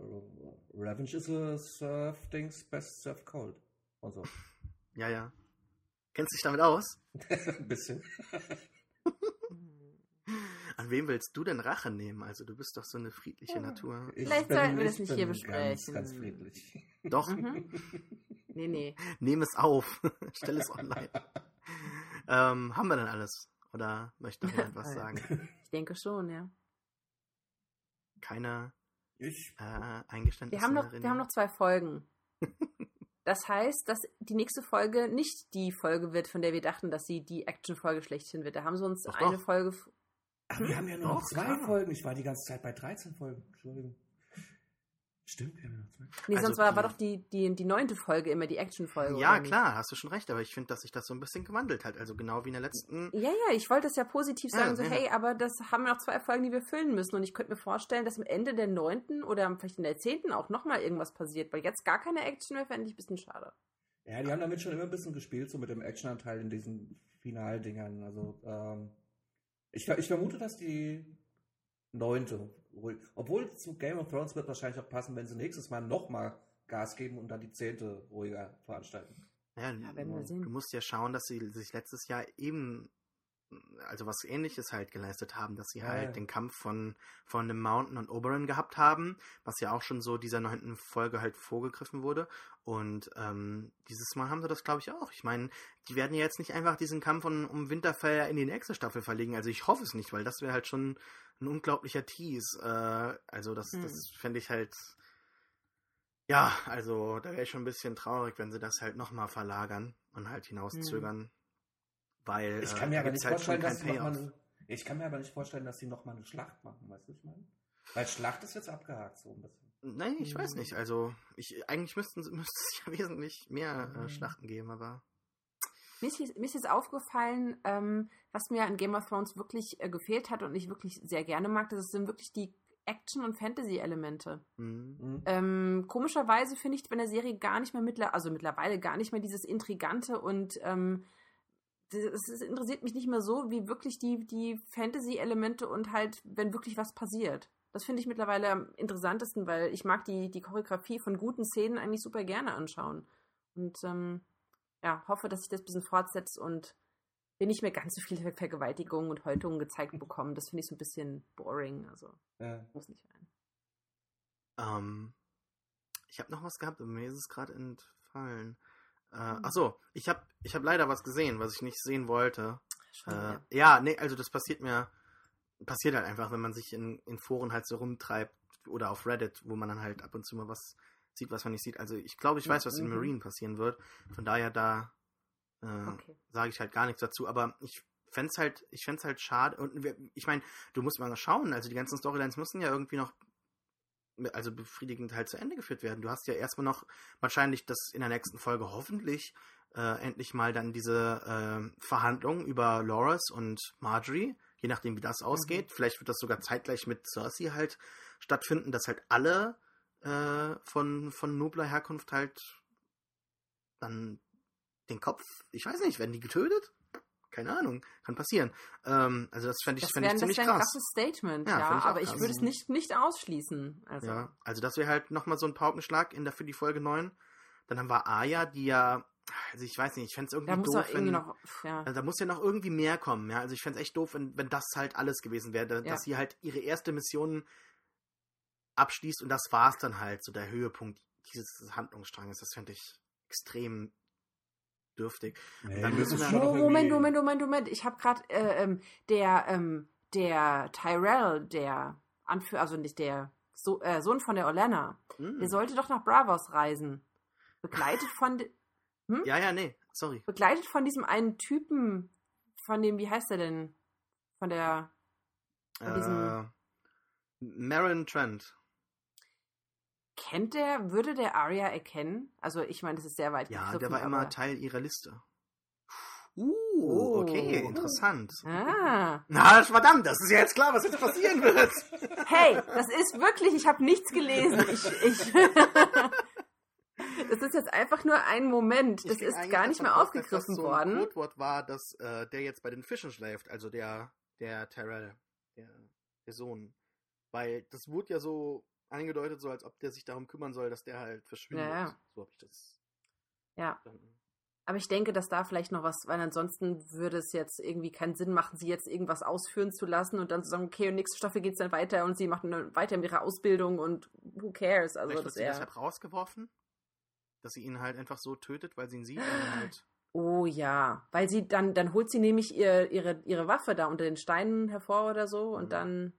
Revenge is a surf things best served cold. Und so. Ja, ja. Kennst du dich damit aus? Ein bisschen. An wem willst du denn Rache nehmen? Also du bist doch so eine friedliche ja. Natur. Ich Vielleicht sollten wir das nicht hier besprechen. Ganz, ganz friedlich. Doch. Mhm. Nee, nee. Nehm es auf. Stell es online. ähm, haben wir denn alles? Oder möchte noch jemand was sagen? Ich denke schon, ja. Keine ich. Äh, Eingeständnisse. Wir haben, noch, wir haben noch zwei Folgen. das heißt, dass die nächste Folge nicht die Folge wird, von der wir dachten, dass sie die Action-Folge schlechthin wird. Da haben sie uns doch, eine doch. Folge. Ach, wir haben ja nur noch zwei klar. Folgen. Ich war die ganze Zeit bei 13 Folgen. Entschuldigung. Stimmt, wir haben noch zwei. Nee, also sonst war, war doch die, die, die neunte Folge immer die Action-Folge. Ja, klar, hast du schon recht, aber ich finde, dass sich das so ein bisschen gewandelt hat. Also genau wie in der letzten. Ja, ja, ich wollte es ja positiv sagen, ja, so, ja. hey, aber das haben wir noch zwei Folgen, die wir füllen müssen. Und ich könnte mir vorstellen, dass am Ende der neunten oder vielleicht in der zehnten auch nochmal irgendwas passiert, weil jetzt gar keine Action mehr fände ich ein bisschen schade. Ja, die haben damit schon immer ein bisschen gespielt, so mit dem Actionanteil in diesen Finaldingern. Also, ähm, ich, ich vermute, dass die neunte ruhig. Obwohl zu Game of Thrones wird wahrscheinlich auch passen, wenn sie nächstes Mal nochmal Gas geben und dann die zehnte ruhiger veranstalten. Ja, ja du musst ja schauen, dass sie sich letztes Jahr eben also was ähnliches halt geleistet haben, dass sie ja, halt ja. den Kampf von, von dem Mountain und Oberon gehabt haben, was ja auch schon so dieser neunten Folge halt vorgegriffen wurde. Und ähm, dieses Mal haben sie das, glaube ich, auch. Ich meine, die werden ja jetzt nicht einfach diesen Kampf um, um Winterfell in die nächste Staffel verlegen. Also ich hoffe es nicht, weil das wäre halt schon ein unglaublicher Tease. Äh, also das, hm. das fände ich halt. Ja, also da wäre ich schon ein bisschen traurig, wenn sie das halt nochmal verlagern und halt hinauszögern. Hm. Weil ich kann mir aber nicht halt vorstellen, dass sie noch mal eine, ich kann mir aber nicht vorstellen, dass sie nochmal eine Schlacht machen, weißt du, ich meine? Weil Schlacht ist jetzt abgehakt so ein bisschen. Nein, ich weiß hm. nicht. Also ich eigentlich müssten müsste es ja wesentlich mehr äh, hm. Schlachten geben, aber mir ist, mir ist jetzt aufgefallen, ähm, was mir an Game of Thrones wirklich äh, gefehlt hat und ich wirklich sehr gerne mag, das sind wirklich die Action- und Fantasy-Elemente. Mhm. Ähm, komischerweise finde ich bei der Serie gar nicht mehr mittler also mittlerweile gar nicht mehr dieses Intrigante und ähm, es interessiert mich nicht mehr so, wie wirklich die, die Fantasy-Elemente und halt, wenn wirklich was passiert. Das finde ich mittlerweile am interessantesten, weil ich mag die, die Choreografie von guten Szenen eigentlich super gerne anschauen. Und ähm, ja, hoffe, dass sich das ein bisschen fortsetzt und wir nicht mehr ganz so viele Ver Vergewaltigungen und Häutungen gezeigt bekommen. Das finde ich so ein bisschen boring. Also ja. muss nicht sein. Ähm, ich habe noch was gehabt, aber mir ist es gerade entfallen. Äh, hm. Achso, ich habe ich hab leider was gesehen, was ich nicht sehen wollte. Schon, äh, ja. ja, nee, also das passiert mir, passiert halt einfach, wenn man sich in, in Foren halt so rumtreibt oder auf Reddit, wo man dann halt ab und zu mal was sieht, was man nicht sieht. Also ich glaube, ich weiß, was in mhm. Marine passieren wird. Von daher da äh, okay. sage ich halt gar nichts dazu. Aber ich fände es halt, ich fänd's halt schade. Und wir- ich meine, du musst mal schauen, also die ganzen Storylines müssen ja irgendwie noch also befriedigend halt zu Ende geführt werden. Du hast ja erstmal noch wahrscheinlich das in der nächsten Folge hoffentlich äh, endlich mal dann diese äh, Verhandlung über Loras und Marjorie, je nachdem wie das ausgeht. Vielleicht wird das sogar zeitgleich mit Cersei halt stattfinden, dass halt alle äh, von, von nobler Herkunft halt dann den Kopf, ich weiß nicht, werden die getötet? Keine Ahnung, kann passieren. Ähm, also das fände ich, Das fänd wäre ich das ziemlich wär ein krass. krasses Statement, Ja, ja, ich aber ich krass. würde es nicht, nicht ausschließen. Also. Ja, also das wäre halt nochmal so ein Paukenschlag in der, für die Folge 9. Dann haben wir Aya, die ja, also ich weiß nicht, ich fände es irgendwie Da muss doof, irgendwie wenn, noch, ja. also da muss ja noch irgendwie mehr kommen, ja. Also ich fände es echt doof, wenn, wenn das halt alles gewesen wäre, da, Ja. dass sie halt ihre erste Mission abschließt und das war's dann halt, so der Höhepunkt dieses Handlungsstranges. Das fände ich extrem dürftig. Nee, Oh, Moment, Moment, Moment, Moment. Ich habe gerade äh, ähm, der ähm, der Tyrell, der Anführer, also nicht der so äh, Sohn von der Olenna, Hm. der sollte doch nach Bravos reisen. Begleitet von de- Ja, ja, nee, sorry. begleitet von diesem einen Typen, von dem, wie heißt er denn? Von der Von Äh, Marin Trent. Kennt der, würde der Arya erkennen? Also ich meine, das ist sehr weit Ja, gegriffen, der war immer aber- Teil ihrer Liste. Uh, Oh. okay, interessant. Ah. Na, verdammt, das ist ja jetzt klar, was jetzt passieren wird. Hey, das ist wirklich, ich habe nichts gelesen. Ich, ich das ist jetzt einfach nur ein Moment. Das ist gar nicht mehr aus, dass aufgegriffen das so ein worden. Codewort war, dass äh, der jetzt bei den Fischen schläft, also der, der Tyrell, der, der Sohn. Weil das wurde ja so angedeutet, so als ob der sich darum kümmern soll, dass der halt verschwindet. Ja, ja. So habe ich das Ja, verstanden. aber ich denke, dass da vielleicht noch was, weil ansonsten würde es jetzt irgendwie keinen Sinn machen, sie jetzt irgendwas ausführen zu lassen und dann zu sagen, okay, und nächste Staffel geht es dann weiter und sie machen dann weiter mit ihrer Ausbildung und who cares? Also Vielleicht wird das sie wäre. deshalb rausgeworfen, dass sie ihn halt einfach so tötet, weil sie ihn sieht und halt. Oh ja, weil sie dann, dann holt sie nämlich ihr, ihre, ihre Waffe da unter den Steinen hervor oder so und Mhm. dann.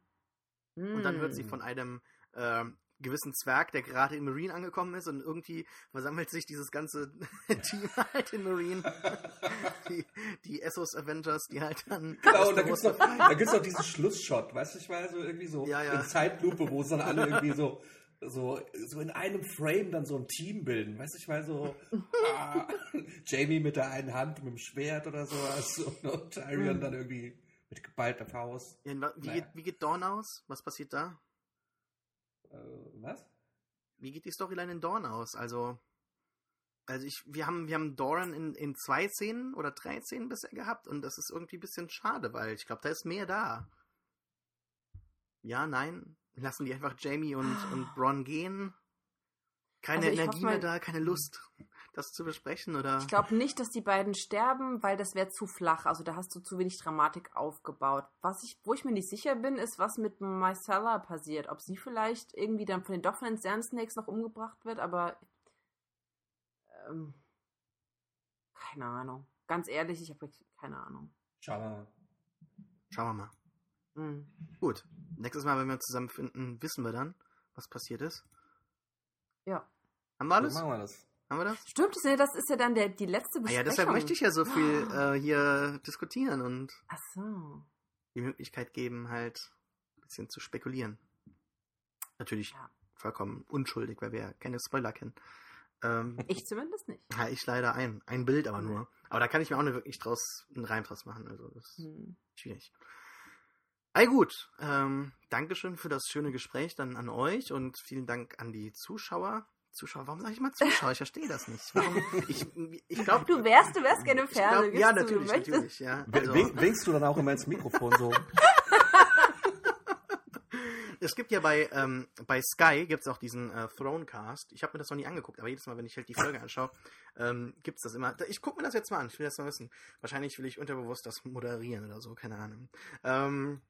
Und dann wird sie Hm. von einem ähm, gewissen Zwerg, der gerade in Marine angekommen ist und irgendwie versammelt sich dieses ganze Team halt in Marine. die, die Essos Avengers, die halt dann. Genau, und da gibt's noch, da gibt's noch diesen Schlussshot, weißt du, ich meine, so irgendwie so Ja, ja. in Zeitlupe, wo es dann alle irgendwie so, so, so in einem Frame dann so ein Team bilden, weißt du, ich meine, so ah, Jamie mit der einen Hand, mit dem Schwert oder sowas und Tyrion dann irgendwie mit geballter Faust. Ja, wie, Naja. geht, wie geht Dawn aus? Was passiert da? Äh, was? Wie geht die Storyline in Dawn aus? Also, also ich, wir haben, wir haben Doran in, in zwei Szenen oder drei Szenen bisher gehabt und das ist irgendwie ein bisschen schade, weil ich glaube, da ist mehr da. Ja, nein. Lassen die einfach Jamie und, und Bronn gehen? Keine Also Energie mal- mehr da, keine Lust, das zu besprechen, oder? Ich glaube nicht, dass die beiden sterben, weil das wäre zu flach. Also da hast du zu wenig Dramatik aufgebaut. Was ich, wo ich mir nicht sicher bin, ist, was mit Marcella passiert. Ob sie vielleicht irgendwie dann von den doch von den Sand Snakes noch umgebracht wird, aber ähm, keine Ahnung. Ganz ehrlich, ich habe wirklich keine Ahnung. Schauen wir mal. Schauen wir mal. Hm. Gut. Nächstes Mal, wenn wir uns zusammenfinden, wissen wir dann, was passiert ist. Ja. Haben wir alles? So machen wir das. Haben wir das? Stimmt, das ist ja- dann der, die letzte Ah Besprechung. ja, deshalb möchte ich ja so viel äh, hier diskutieren und Ach so. die Möglichkeit geben, halt ein bisschen zu spekulieren. Natürlich Ja. vollkommen unschuldig, weil wir ja keine Spoiler kennen. Ähm, Ich zumindest nicht. ja, ich leider ein. Ein Bild aber nur. Aber da kann ich mir auch nicht wirklich draus einen Reim draus machen. Also das ist Hm. schwierig. All gut. Ähm, Dankeschön für das schöne Gespräch dann an euch und vielen Dank an die Zuschauer. Zuschauer, warum sage ich mal Zuschauer? Ich verstehe das nicht. Warum? Ich, ich glaube, Du wärst, du wärst gerne Fernsehen. ja, natürlich, du natürlich, ja. Also, wink- Winkst du dann auch immer ins Mikrofon so? es gibt ja bei, ähm, bei Sky gibt es auch diesen äh, Thronecast. Ich habe mir das noch nie angeguckt, aber jedes Mal, wenn ich halt die Folge anschaue, ähm, gibt es das immer. Ich gucke mir das jetzt mal an, ich will das mal wissen. Wahrscheinlich will ich unterbewusst das moderieren oder so, keine Ahnung. Ähm,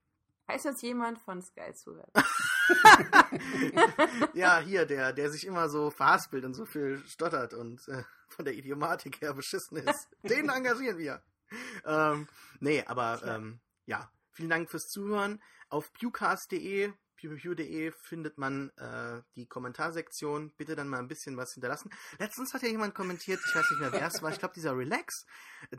Heißt das jemand von Sky zuhört? ja, hier, der, der sich immer so verhaspelt und so viel stottert und äh, von der Idiomatik her beschissen ist. Den engagieren wir. Ähm, nee, aber ähm, ja, vielen Dank fürs Zuhören. Auf pewcast.de pewpew.de findet man äh, die Kommentarsektion. Bitte dann mal ein bisschen was hinterlassen. Letztens hat ja jemand kommentiert, ich weiß nicht mehr, wer es war, ich glaube dieser Relax,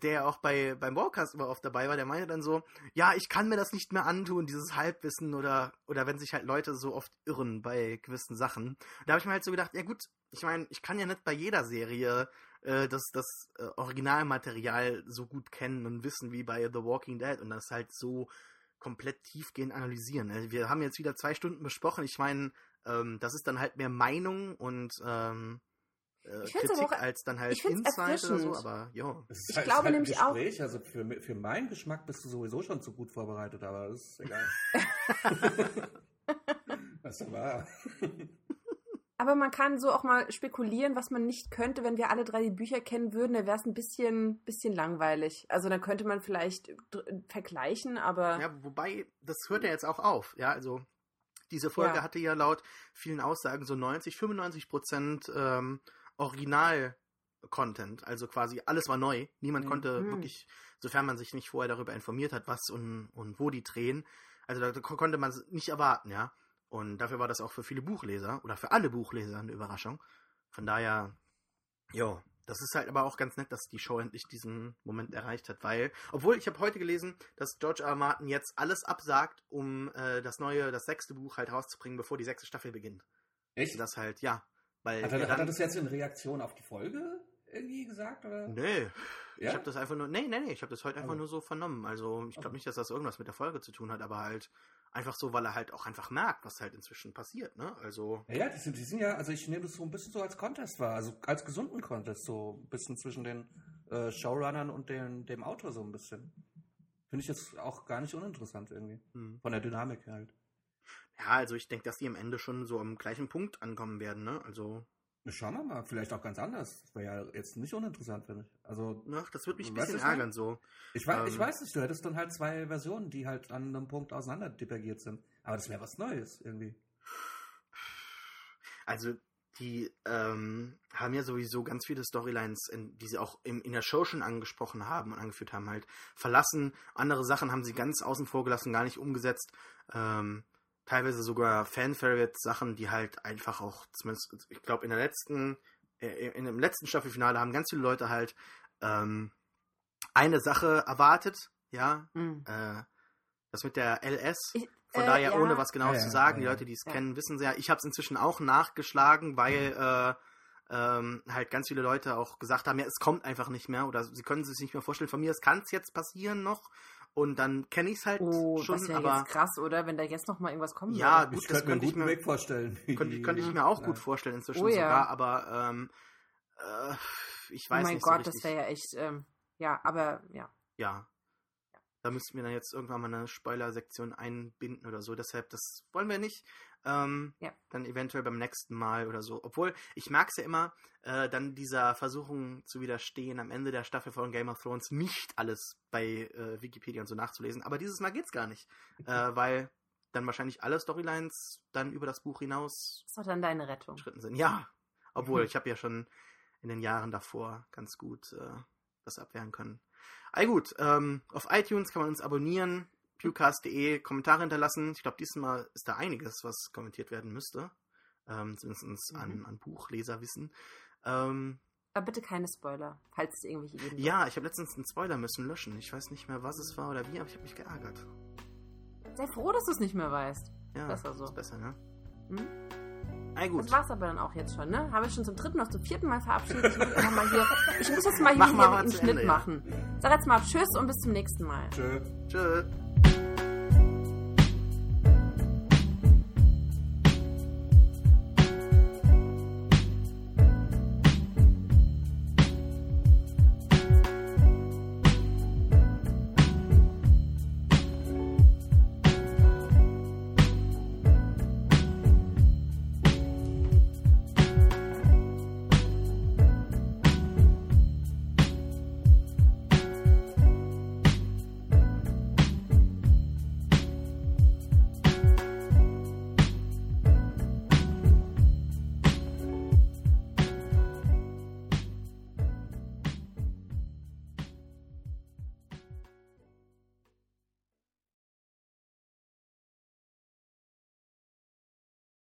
der auch bei beim Warcast immer oft dabei war, der meinte dann so, ja, ich kann mir das nicht mehr antun, dieses Halbwissen oder oder wenn sich halt Leute so oft irren bei gewissen Sachen. Da habe ich mir halt so gedacht, ja gut, ich meine, ich kann ja nicht bei jeder Serie äh, das, das äh, Originalmaterial so gut kennen und wissen wie bei The Walking Dead und das halt so komplett tiefgehend analysieren. Also wir haben jetzt wieder zwei Stunden besprochen. Ich meine, ähm, das ist dann halt mehr Meinung und ähm, äh, Kritik auch, als dann halt Insight oder so, aber ja. Ich halt, glaube halt nämlich Gespräch. auch. Also für, für meinen Geschmack bist du sowieso schon zu gut vorbereitet, aber das ist egal. das wahr. Aber man kann so auch mal spekulieren, was man nicht könnte, wenn wir alle drei die Bücher kennen würden. Da wäre es ein bisschen, bisschen langweilig. Also dann könnte man vielleicht vergleichen, aber. Ja, wobei, das hört ja jetzt auch auf. Ja, also diese Folge ja. hatte ja laut vielen Aussagen so 90, 95 Prozent ähm, Original-Content. Also quasi alles war neu. Niemand mhm. konnte wirklich, sofern man sich nicht vorher darüber informiert hat, was und, und wo die drehen. Also da konnte man es nicht erwarten, ja. Und dafür war das auch für viele Buchleser oder für alle Buchleser eine Überraschung. Von daher, ja, das ist halt aber auch ganz nett, dass die Show endlich diesen Moment erreicht hat, weil, obwohl ich habe heute gelesen, dass George R. R. Martin jetzt alles absagt, um äh, das neue, das sechste Buch halt rauszubringen, bevor die sechste Staffel beginnt. Echt? Das halt, ja. Weil hat, er, dann, hat er das jetzt in Reaktion auf die Folge irgendwie gesagt? Oder? Nee. Ja? Ich habe das einfach nur, nee, nee, nee, ich habe das heute einfach also. nur so vernommen. Also ich glaube okay. nicht, dass das irgendwas mit der Folge zu tun hat, aber halt Einfach so, weil er halt auch einfach merkt, was halt inzwischen passiert, ne? Also. Ja, ja die, sind, die sind ja, also ich nehme das so ein bisschen so als Contest wahr, also als gesunden Contest, so ein bisschen zwischen den äh, Showrunnern und den, dem Autor so ein bisschen. Finde ich jetzt auch gar nicht uninteressant irgendwie. Hm. Von der Dynamik halt. Ja, also ich denke, dass die am Ende schon so am gleichen Punkt ankommen werden, ne? Also. Schauen wir mal, vielleicht auch ganz anders. Das wäre ja jetzt nicht uninteressant, finde ich. Also, Ach, das würde mich ein bisschen ärgern, so. Ich weiß, ähm, ich weiß nicht, du hättest dann halt zwei Versionen, die halt an einem Punkt auseinander divergiert sind. Aber das wäre was Neues irgendwie. Also, die ähm, haben ja sowieso ganz viele Storylines, in, die sie auch im, in der Show schon angesprochen haben und angeführt haben, halt verlassen. Andere Sachen haben sie ganz außen vor gelassen, gar nicht umgesetzt. Ähm, teilweise sogar Fan-Favorite-Sachen, die halt einfach auch, zumindest, ich glaube, in der letzten, äh, in dem letzten Staffelfinale haben ganz viele Leute halt ähm, eine Sache erwartet, ja, mhm. äh, das mit der LS. Ich, Von äh, daher, ja. ohne was genaues ja, zu sagen, ja, die Leute, die es kennen, wissen sehr. Ich habe es inzwischen auch nachgeschlagen, weil mhm. äh, ähm, halt ganz viele Leute auch gesagt haben, ja, es kommt einfach nicht mehr oder sie können es sich nicht mehr vorstellen. Von mir, es kann es jetzt passieren noch und dann kenne ich es halt oh, schon. Das aber jetzt krass, oder? Wenn da jetzt noch mal irgendwas kommt. Ja, gut, ich das könnte ich mir Weg vorstellen. Könnte, könnte ich mir auch gut vorstellen inzwischen oh, sogar, ja. aber ähm, äh, ich weiß nicht. Oh mein nicht Gott, so das wäre ja echt, ähm, ja, aber ja. Ja. Da müssten wir dann jetzt irgendwann mal eine Spoiler-Sektion einbinden oder so. Deshalb, das wollen wir nicht. Ähm, ja. Dann eventuell beim nächsten Mal oder so. Obwohl, ich mag es ja immer, äh, dann dieser Versuchung zu widerstehen, am Ende der Staffel von Game of Thrones nicht alles bei äh, Wikipedia und so nachzulesen. Aber dieses Mal geht's gar nicht. Äh, weil dann wahrscheinlich alle Storylines dann über das Buch hinaus. Das war dann deine Rettung. Schritten sind. Ja. Obwohl, ich habe ja schon in den Jahren davor ganz gut äh, das abwehren können. All gut, ähm, auf iTunes kann man uns abonnieren pewcast.de Kommentare hinterlassen. Ich glaube, diesmal ist da einiges, was kommentiert werden müsste. Ähm, zumindest mhm. an, an Buchleserwissen. Ähm, Aber bitte keine Spoiler, falls es irgendwelche geben Ja, ich habe letztens einen Spoiler müssen löschen. Ich weiß nicht mehr, was es war oder wie, aber ich habe mich geärgert. Sei froh, dass du es nicht mehr weißt. Ja, besser so. ist besser, ne? Hm? Ay, gut. Das war's aber dann auch jetzt schon, ne? Habe ich schon zum dritten oder zum vierten Mal verabschiedet. Ich muss, mal hier, ich muss jetzt mal hier, hier einen Schnitt Ende, machen. Ja. Sag jetzt mal Tschüss und bis zum nächsten Mal. Tschö. Tschö.